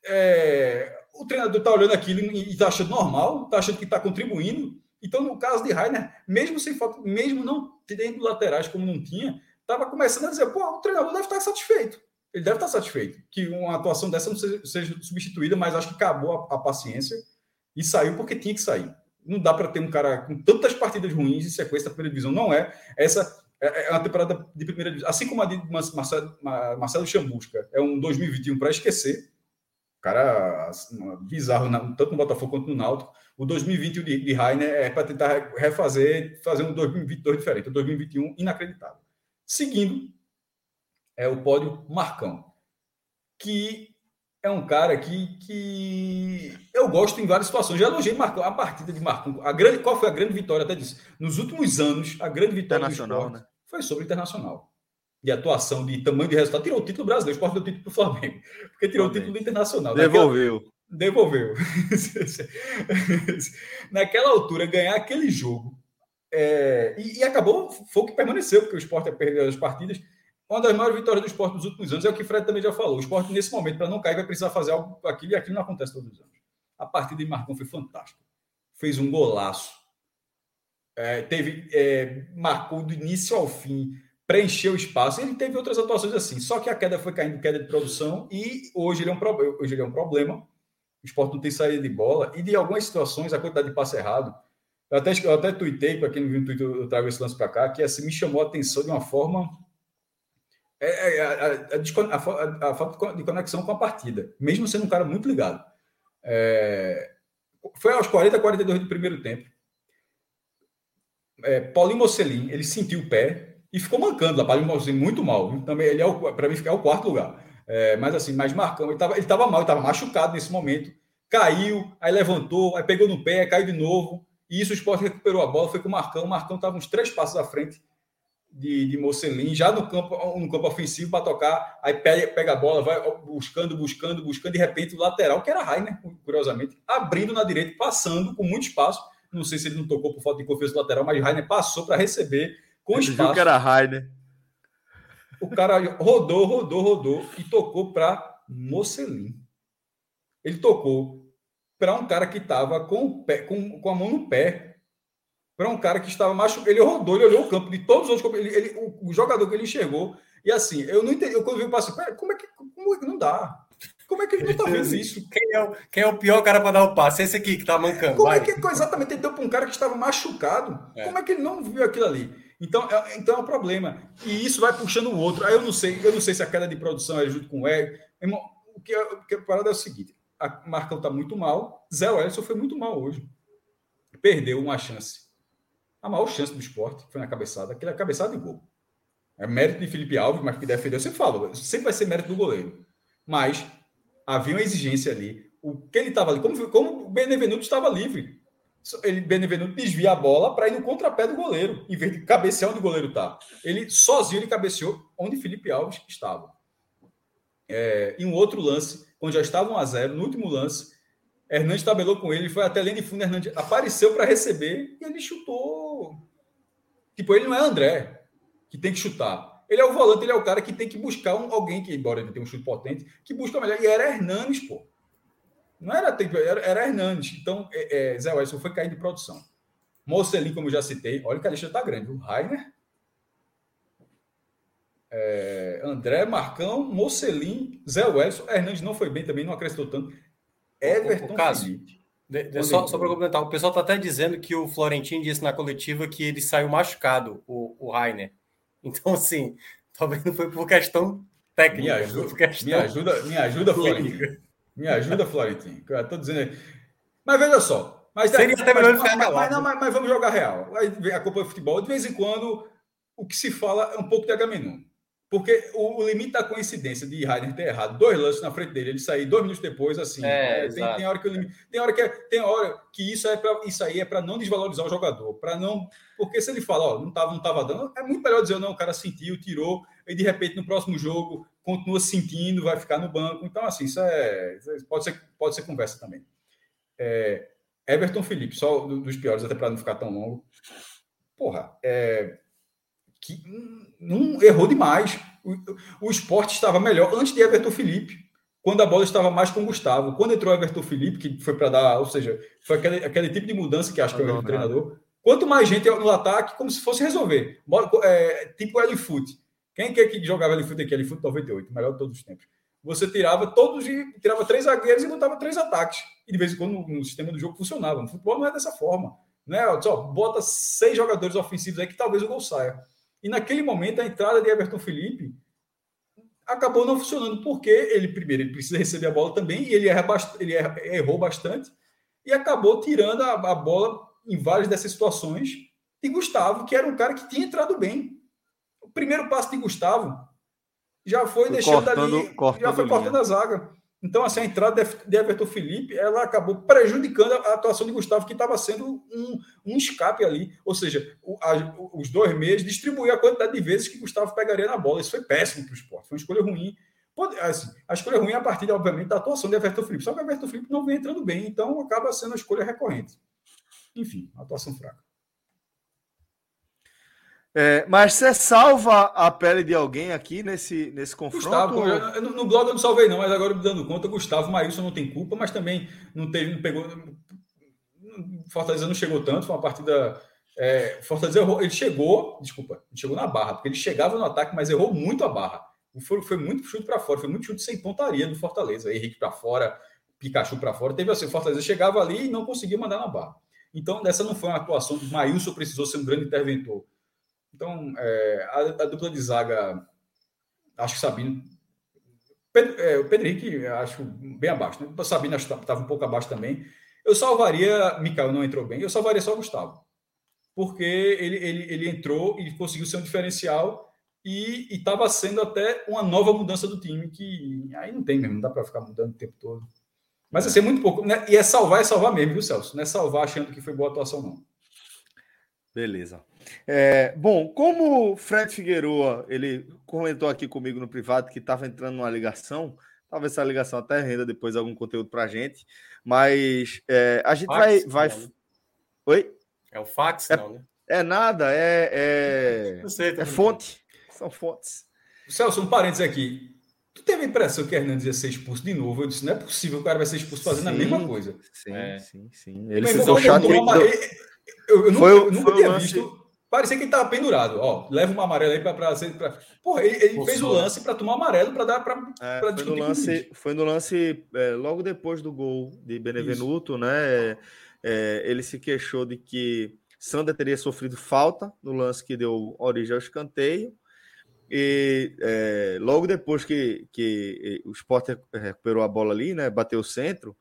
Speaker 5: é, o treinador está olhando aquilo e está achando normal, está achando que está contribuindo. Então, no caso de Rainer, mesmo sem falta, mesmo não tendo laterais como não tinha, estava começando a dizer: pô, o treinador deve estar satisfeito. Ele deve estar satisfeito que uma atuação dessa não seja, seja substituída, mas acho que acabou a, a, paciência e saiu porque tinha que sair. Não dá para ter um cara com tantas partidas ruins em sequência da primeira divisão. Não é. Essa é, é uma temporada de primeira divisão. Assim como a de Marcelo, Chambusca é um 2021 para esquecer cara bizarro, tanto no Botafogo quanto no Náutico. O 2020 de, de Rainer é para tentar refazer, fazer um 2022 diferente. O 2021, inacreditável. Seguindo, é o pódio Marcão, que é um cara que, que eu gosto em várias situações. Já elogiei Marcão, a partida de Marcão. A grande, qual foi a grande vitória? Até disse. Nos últimos anos, a grande vitória do esporte né? foi sobre o Internacional. De atuação, de tamanho de resultado. Tirou o título brasileiro, o esporte deu o título para o Flamengo. Porque tirou Flamengo. o título do Internacional.
Speaker 1: Devolveu.
Speaker 5: Naquela, devolveu. Naquela altura, ganhar aquele jogo. É, e, e, acabou, foi o que permaneceu, porque o esporte perdeu as partidas uma das maiores vitórias do esporte nos últimos anos é o que o Fred também já falou. O esporte, nesse momento, para não cair, vai precisar fazer algo aquilo e aquilo não acontece todos os anos. A partida de Marcão foi fantástica. Fez um golaço. É, teve, é, marcou do início ao fim, preencheu o espaço. Ele teve outras atuações assim. Só que a queda foi caindo, queda de produção, e hoje ele é um, hoje ele é um problema. O esporte não tem saída de bola. E de algumas situações, a quantidade de passe errado. Eu até, eu até tuitei, para quem não viu no Twitter, eu trago esse lance para cá, que assim, me chamou a atenção de uma forma é, é, a, a, a, a, falta de conexão com a partida, mesmo sendo um cara muito ligado. É, foi aos 40, 42 do primeiro tempo. É, Paulinho Mocelin, ele sentiu o pé e ficou mancando lá. Paulinho Mocelin muito mal. Também ele é para mim ficar é o quarto lugar. É, mas assim, mais marcando, ele estava ele tava mal, estava machucado nesse momento. Caiu, aí levantou, aí pegou no pé, caiu de novo. E isso o esporte recuperou a bola, foi com o Marcão. O Marcão estava uns três passos à frente de, de Mocelin, já no campo, no campo ofensivo para tocar, aí pega, pega a bola, vai buscando, buscando, buscando, de repente o lateral, que era Rainer, curiosamente, abrindo na direita, passando com muito espaço. Não sei se ele não tocou por falta de confiança do lateral, mas Rainer passou para receber com ele espaço. Viu
Speaker 1: que era Rainer.
Speaker 5: O cara rodou, rodou, rodou e tocou para Mocelin. Ele tocou para um cara que estava com, com, com a mão no pé, para um cara que estava machucado. Ele rodou, ele olhou o campo de todos os outros. Ele, ele, o, o, jogador que ele enxergou. E assim, eu não entendi. Eu, quando vi o passe, como é, que, como é que não dá? Como é que ele não está vendo isso?
Speaker 3: Quem é, o, quem é o pior cara para dar o passe? Esse aqui que está mancando.
Speaker 5: Como vai. é que exatamente ele deu para um cara que estava machucado? É. Como é que ele não viu aquilo ali? Então é, então é um problema. E isso vai puxando o outro. Aí eu não sei, eu não sei se a queda de produção é junto com o Ego. O que, o que a parada é o seguinte: a Marcão está muito mal, Zé Wellison foi muito mal hoje. Perdeu uma chance a maior chance do esporte foi na cabeçada, aquela cabeçada de gol. É mérito de Felipe Alves, mas que defendeu, eu sempre falo, sempre vai ser mérito do goleiro. Mas havia uma exigência ali. O que ele estava ali, como, como o Benevenuto estava livre. Ele, Benevenuto desvia a bola para ir no contrapé do goleiro, em vez de cabecear onde o goleiro está. Ele sozinho ele cabeceou onde Felipe Alves estava. É, em um outro lance, quando já estava 1 a 0 no último lance, Hernandes tabelou com ele, foi até além de fundo, Hernandes apareceu para receber e ele chutou. Tipo, ele não é André, que tem que chutar. Ele é o volante, ele é o cara que tem que buscar um, alguém que, embora ele tenha um chute potente, que busca melhor. E era Hernandes, pô. Não era, era, era Hernandes. Então, é, é, Zé Wellison foi cair de produção. Mocelin, como já citei, olha que a lista tá grande. O Rainer, é, André, Marcão, Mocelin, Zé Wellison. Hernandes não foi bem também, não acrescentou tanto. Everton o, caso, Felipe.
Speaker 3: De, de, só, só para complementar, o pessoal está até dizendo que o Florentino disse na coletiva que ele saiu machucado, o, o Rainer. Então, assim, talvez não foi por questão técnica.
Speaker 5: Me ajuda, questão me ajuda, me ajuda Florentino. Me ajuda, Florentino. Eu estou dizendo. Mas veja só. Mas,
Speaker 3: Seria até melhor ficar
Speaker 5: mas, mas, não, mas, mas, vamos jogar real. A Copa de Futebol, de vez em quando, o que se fala é um pouco de Agamenon. Porque o, limite da coincidência de Rainer ter errado dois lances na frente dele, ele sair dois minutos depois, assim. É, é, tem, tem, hora que o limite, tem hora que é, tem hora que isso é para isso aí é para não desvalorizar o jogador, para não, porque se ele fala, ó, não tava, não tava dando, é muito melhor dizer não, o cara sentiu, tirou e de repente no próximo jogo continua sentindo, vai ficar no banco. Então assim, isso é pode ser pode ser conversa também. É, Everton Felipe, só dos piores até para não ficar tão longo. Porra, é que não errou demais. O, o esporte estava melhor antes de Everton Felipe, quando a bola estava mais com o Gustavo. Quando entrou Everton Felipe, que foi para dar, ou seja, foi aquele, aquele tipo de mudança que acho que é o treinador. Quanto mais gente no ataque, como se fosse resolver. É, tipo L-Foot. Quem que, é que jogava L-Foot aqui? L-Foot 98, melhor de todos os tempos. Você tirava todos, tirava três zagueiros e botava três ataques. E de vez em quando no sistema do jogo funcionava. No futebol não é dessa forma. Né? Só bota seis jogadores ofensivos aí que talvez o gol saia. E naquele momento, a entrada de Everton Felipe acabou não funcionando, porque ele, primeiro, ele precisa receber a bola também, e ele, erra ele errou bastante, e acabou tirando a, a bola em várias dessas situações de Gustavo, que era um cara que tinha entrado bem. O primeiro passo de Gustavo já foi, foi deixando cortando, ali, cortando já foi cortando linha. a zaga. Então, assim, a entrada de Everton Felipe, ela acabou prejudicando a atuação de Gustavo, que estava sendo um, um escape ali. Ou seja, o, a, os dois meses distribuir a quantidade de vezes que Gustavo pegaria na bola. Isso foi péssimo para o esporte. Foi uma escolha ruim. Pode, assim, a escolha ruim é a partir, obviamente, da atuação de Everton Felipe. Só que Everton Felipe não vem entrando bem, então acaba sendo a escolha recorrente. Enfim, atuação fraca.
Speaker 1: É, mas você salva a pele de alguém aqui nesse, nesse confronto?
Speaker 5: Gustavo, eu, no blog eu não salvei, não, mas agora me dando conta, Gustavo Maílson não tem culpa, mas também não teve, não pegou. Fortaleza não chegou tanto, foi uma partida. É, Fortaleza errou, ele chegou, desculpa, ele chegou na barra, porque ele chegava no ataque, mas errou muito a barra. Foi, foi muito chute para fora, foi muito chute sem pontaria do Fortaleza. Henrique para fora, Pikachu para fora. Teve assim, o Fortaleza chegava ali e não conseguia mandar na barra. Então, dessa não foi uma atuação. O Maílson precisou ser um grande interventor então, é, a, a, dupla de zaga, acho que Sabino. Pedro, é, o Pedro Henrique, acho bem abaixo. Né? O Sabino estava um pouco abaixo também. Eu salvaria. Mikael não entrou bem, eu salvaria só o Gustavo. Porque ele, ele, ele entrou e conseguiu ser um diferencial e estava sendo até uma nova mudança do time, que aí não tem mesmo, não dá para ficar mudando o tempo todo. Mas assim, é muito pouco. Né? E é salvar, é salvar mesmo, viu, Celso? Não é salvar achando que foi boa atuação, não.
Speaker 1: Beleza. É, bom, como o Fred Figueroa, ele comentou aqui comigo no privado que estava entrando numa ligação, talvez essa ligação até renda depois algum conteúdo para a gente, mas é, a gente fax, vai... vai... Não, né? Oi?
Speaker 3: É o fax,
Speaker 1: é,
Speaker 3: não, né?
Speaker 1: É nada, é, é, sei, é fonte, são fontes.
Speaker 5: Celso, um parênteses aqui. Tu teve a impressão que Hernandes ia ser expulso de novo? Eu disse, não é possível, o cara vai ser expulso fazendo sim, a mesma coisa.
Speaker 1: Sim, é. sim, sim. Ele se chato.
Speaker 5: Eu, eu, nunca, eu nunca tinha visto Parecia que ele estava pendurado. Ó, leva uma amarela aí para. Pra... Porra, ele, ele fez o lance para tomar amarelo para dar para
Speaker 1: é, foi, no lance, foi no lance é, logo depois do gol de Benevenuto, Isso. né? É, ele se queixou de que Sander teria sofrido falta no lance que deu origem ao escanteio. E é, logo depois que, que o Sport recuperou a bola ali, né? Bateu o centro.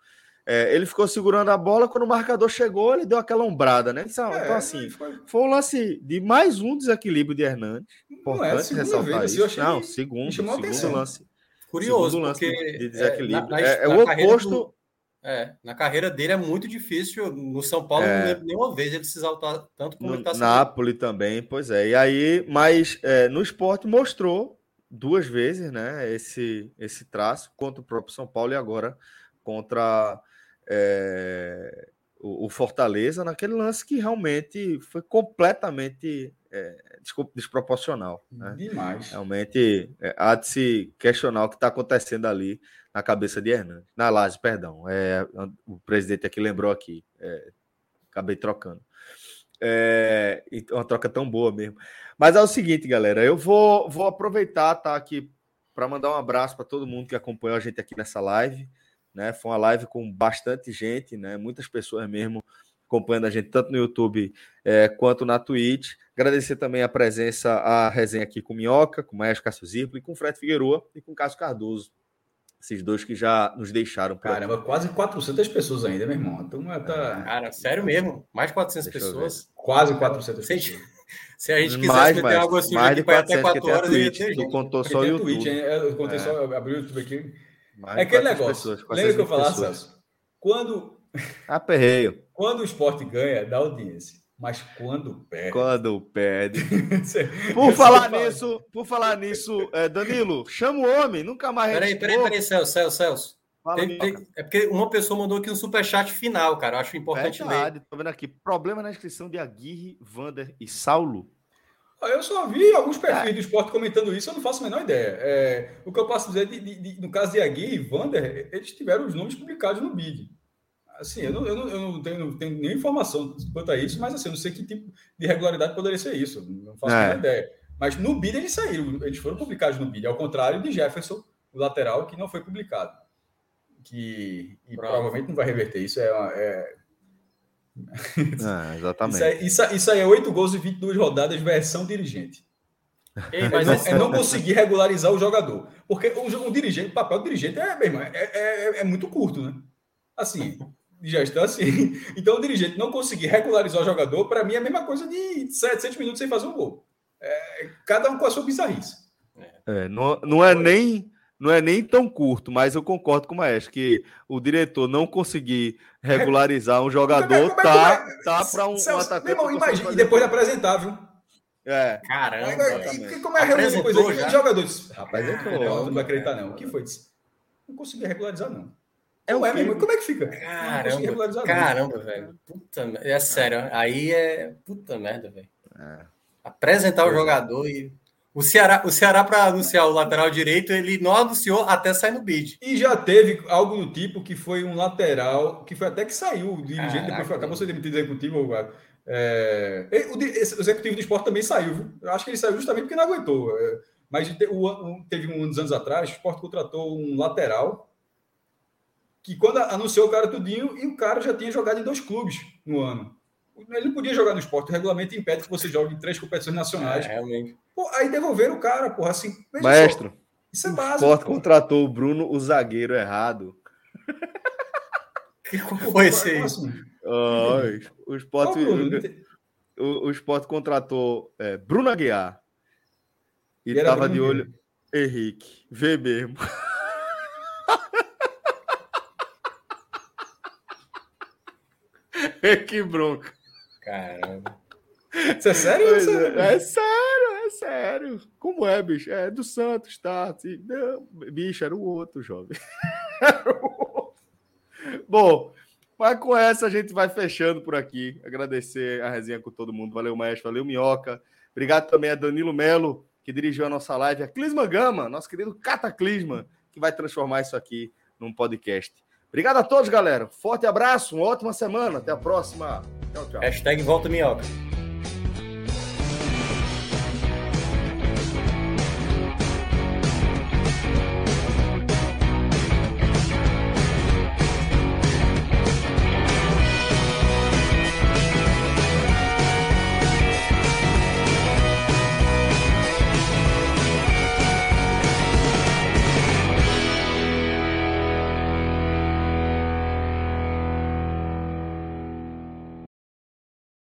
Speaker 1: É, ele ficou segurando a bola, quando o marcador chegou, ele deu aquela ombrada, né? Então, é, assim, foi... foi um lance de mais um desequilíbrio de Hernandes. Importante é ressaltar vez, isso. Não, segundo, segundo lance.
Speaker 3: Curioso, segundo lance porque de desequilíbrio. Na, na, é, é o oposto. Do, é, na carreira dele é muito difícil. No São Paulo, é, não lembro nenhuma vez ele se exaltar tanto como
Speaker 1: no,
Speaker 3: ele está
Speaker 1: Nápoles também, pois é. E aí, mas é, no esporte mostrou duas vezes, né? Esse, esse traço contra o próprio São Paulo e agora contra é, o, o, Fortaleza naquele lance que realmente foi completamente é, desproporcional. Né?
Speaker 5: Demais.
Speaker 1: Realmente é, há de se questionar o que está acontecendo ali na cabeça de Hernandes. Na Laje, perdão. É, o presidente aqui lembrou aqui. É, acabei trocando. É, uma troca tão boa mesmo. Mas é o seguinte, galera. Eu vou, vou aproveitar, tá aqui para mandar um abraço para todo mundo que acompanhou a gente aqui nessa live. Né? Foi uma live com bastante gente, né? muitas pessoas mesmo acompanhando a gente tanto no YouTube é, quanto na Twitch. Agradecer também a presença, a resenha aqui com Minhoca, com o Maestro Cássio Zirpoli, com o Fred Figueroa e com o Cássio Cardoso. Esses dois que já nos deixaram.
Speaker 5: Caramba, aqui. quase 400 pessoas ainda, meu irmão. Então,
Speaker 3: tá... Cara, sério mesmo? Mais 400 Deixa pessoas?
Speaker 5: Quase 400 pessoas.
Speaker 3: Se a gente quisesse
Speaker 1: mais, algo assim, mais de 400 até 4 horas, Twitch,
Speaker 5: ia ter contou só o YouTube. Twitch, eu contei é. só, abri o YouTube aqui. Mais é aquele negócio. Pessoas, Lembra que eu falava, Celso? Quando.
Speaker 1: Aperreio.
Speaker 5: Quando o esporte ganha, dá audiência. Mas quando perde.
Speaker 1: Quando perde. por falar nisso, por falar nisso, é, Danilo, chama o homem, nunca mais.
Speaker 3: Peraí, peraí, peraí, Celso, Celso, Celso. Tem, tem, é porque uma pessoa mandou aqui um superchat final, cara. Eu acho importante
Speaker 1: Verdade, ler. Tô vendo aqui. Problema na inscrição de Aguirre, Vander e Saulo.
Speaker 5: Eu só vi alguns perfis do esporte comentando isso, eu não faço a menor ideia. É, o que eu posso dizer, de, de, de, no caso de Agui e Vander, eles tiveram os nomes publicados no BID. Assim, eu não, eu não, eu não, tenho, não tenho nenhuma informação quanto a isso, mas assim, eu não sei que tipo de irregularidade poderia ser isso. Não faço é. a menor ideia. Mas no BID eles saíram, eles foram publicados no BID, ao contrário de Jefferson, o lateral, que não foi publicado. Que e provavelmente não vai reverter. Isso é, é
Speaker 1: é, exatamente.
Speaker 5: Isso, é, isso, isso aí é 8 gols e 22 rodadas, versão dirigente. Ei, mas é, não, é não conseguir regularizar o jogador. Porque o, o dirigente, o papel do dirigente é, mesmo, é, é, é muito curto, né? Assim, já está assim. Então, o dirigente não conseguir regularizar o jogador, para mim, é a mesma coisa de 700 minutos sem fazer um gol. É, cada um com a sua bizarrice.
Speaker 1: É, não, não é nem não é nem tão curto, mas eu concordo com o Maestro que o diretor não conseguir regularizar um jogador como é, como é, tá, é? tá para um, um atacante. Irmão,
Speaker 5: imagina, e depois de apresentar, viu?
Speaker 3: É. Caramba.
Speaker 5: E, como é a reunião depois de jogadores? Rapaz, não, não vai acreditar, não. O que foi isso? Não consegui regularizar, não. É o é mesmo? Como é que fica?
Speaker 3: Caramba, caramba, velho. Puta É sério. Aí é. Puta merda, velho. É. Apresentar o é. jogador e. O Ceará, o Ceará para anunciar o lateral direito, ele não anunciou até sair no bid.
Speaker 5: E já teve algo do tipo que foi um lateral, que foi até que saiu o dirigente, Caraca, depois foi, acabou sendo demitido executivo. É, o, o, executivo do esporte também saiu, viu? Eu acho que ele saiu justamente porque não aguentou. É, mas teve uns anos atrás, o esporte contratou um lateral que quando anunciou o cara tudinho, e o cara já tinha jogado em dois clubes no ano. Ele não podia jogar no esporte, o regulamento impede que você jogue em três competições nacionais. É, realmente. Pô, aí devolveram o cara, porra, assim.
Speaker 1: Maestro, só. isso é básico. O esporte contratou o Bruno, o zagueiro errado.
Speaker 3: Que foi esse aí?
Speaker 1: Oh, o esporte. O, o esporte contratou é, Bruno Aguiar. E, e tava de olho. Henrique. Vê mesmo. que bronca.
Speaker 3: Caramba.
Speaker 5: Isso é sério?
Speaker 1: É, sério? é sério, é sério. Como é, bicho? É do Santos, tá? Não, bicho, era o outro, jovem. era o outro. Bom, mas com essa a gente vai fechando por aqui. Agradecer a resenha com todo mundo. Valeu, Maestro. Valeu, Minhoca. Obrigado também a Danilo Melo, que dirigiu a nossa live. A Clisma Gama, nosso querido Cataclisma, que vai transformar isso aqui num podcast. Obrigado a todos, galera. Forte abraço, uma ótima semana. Até a próxima.
Speaker 3: Tchau, tchau. Hashtag volta minhoca.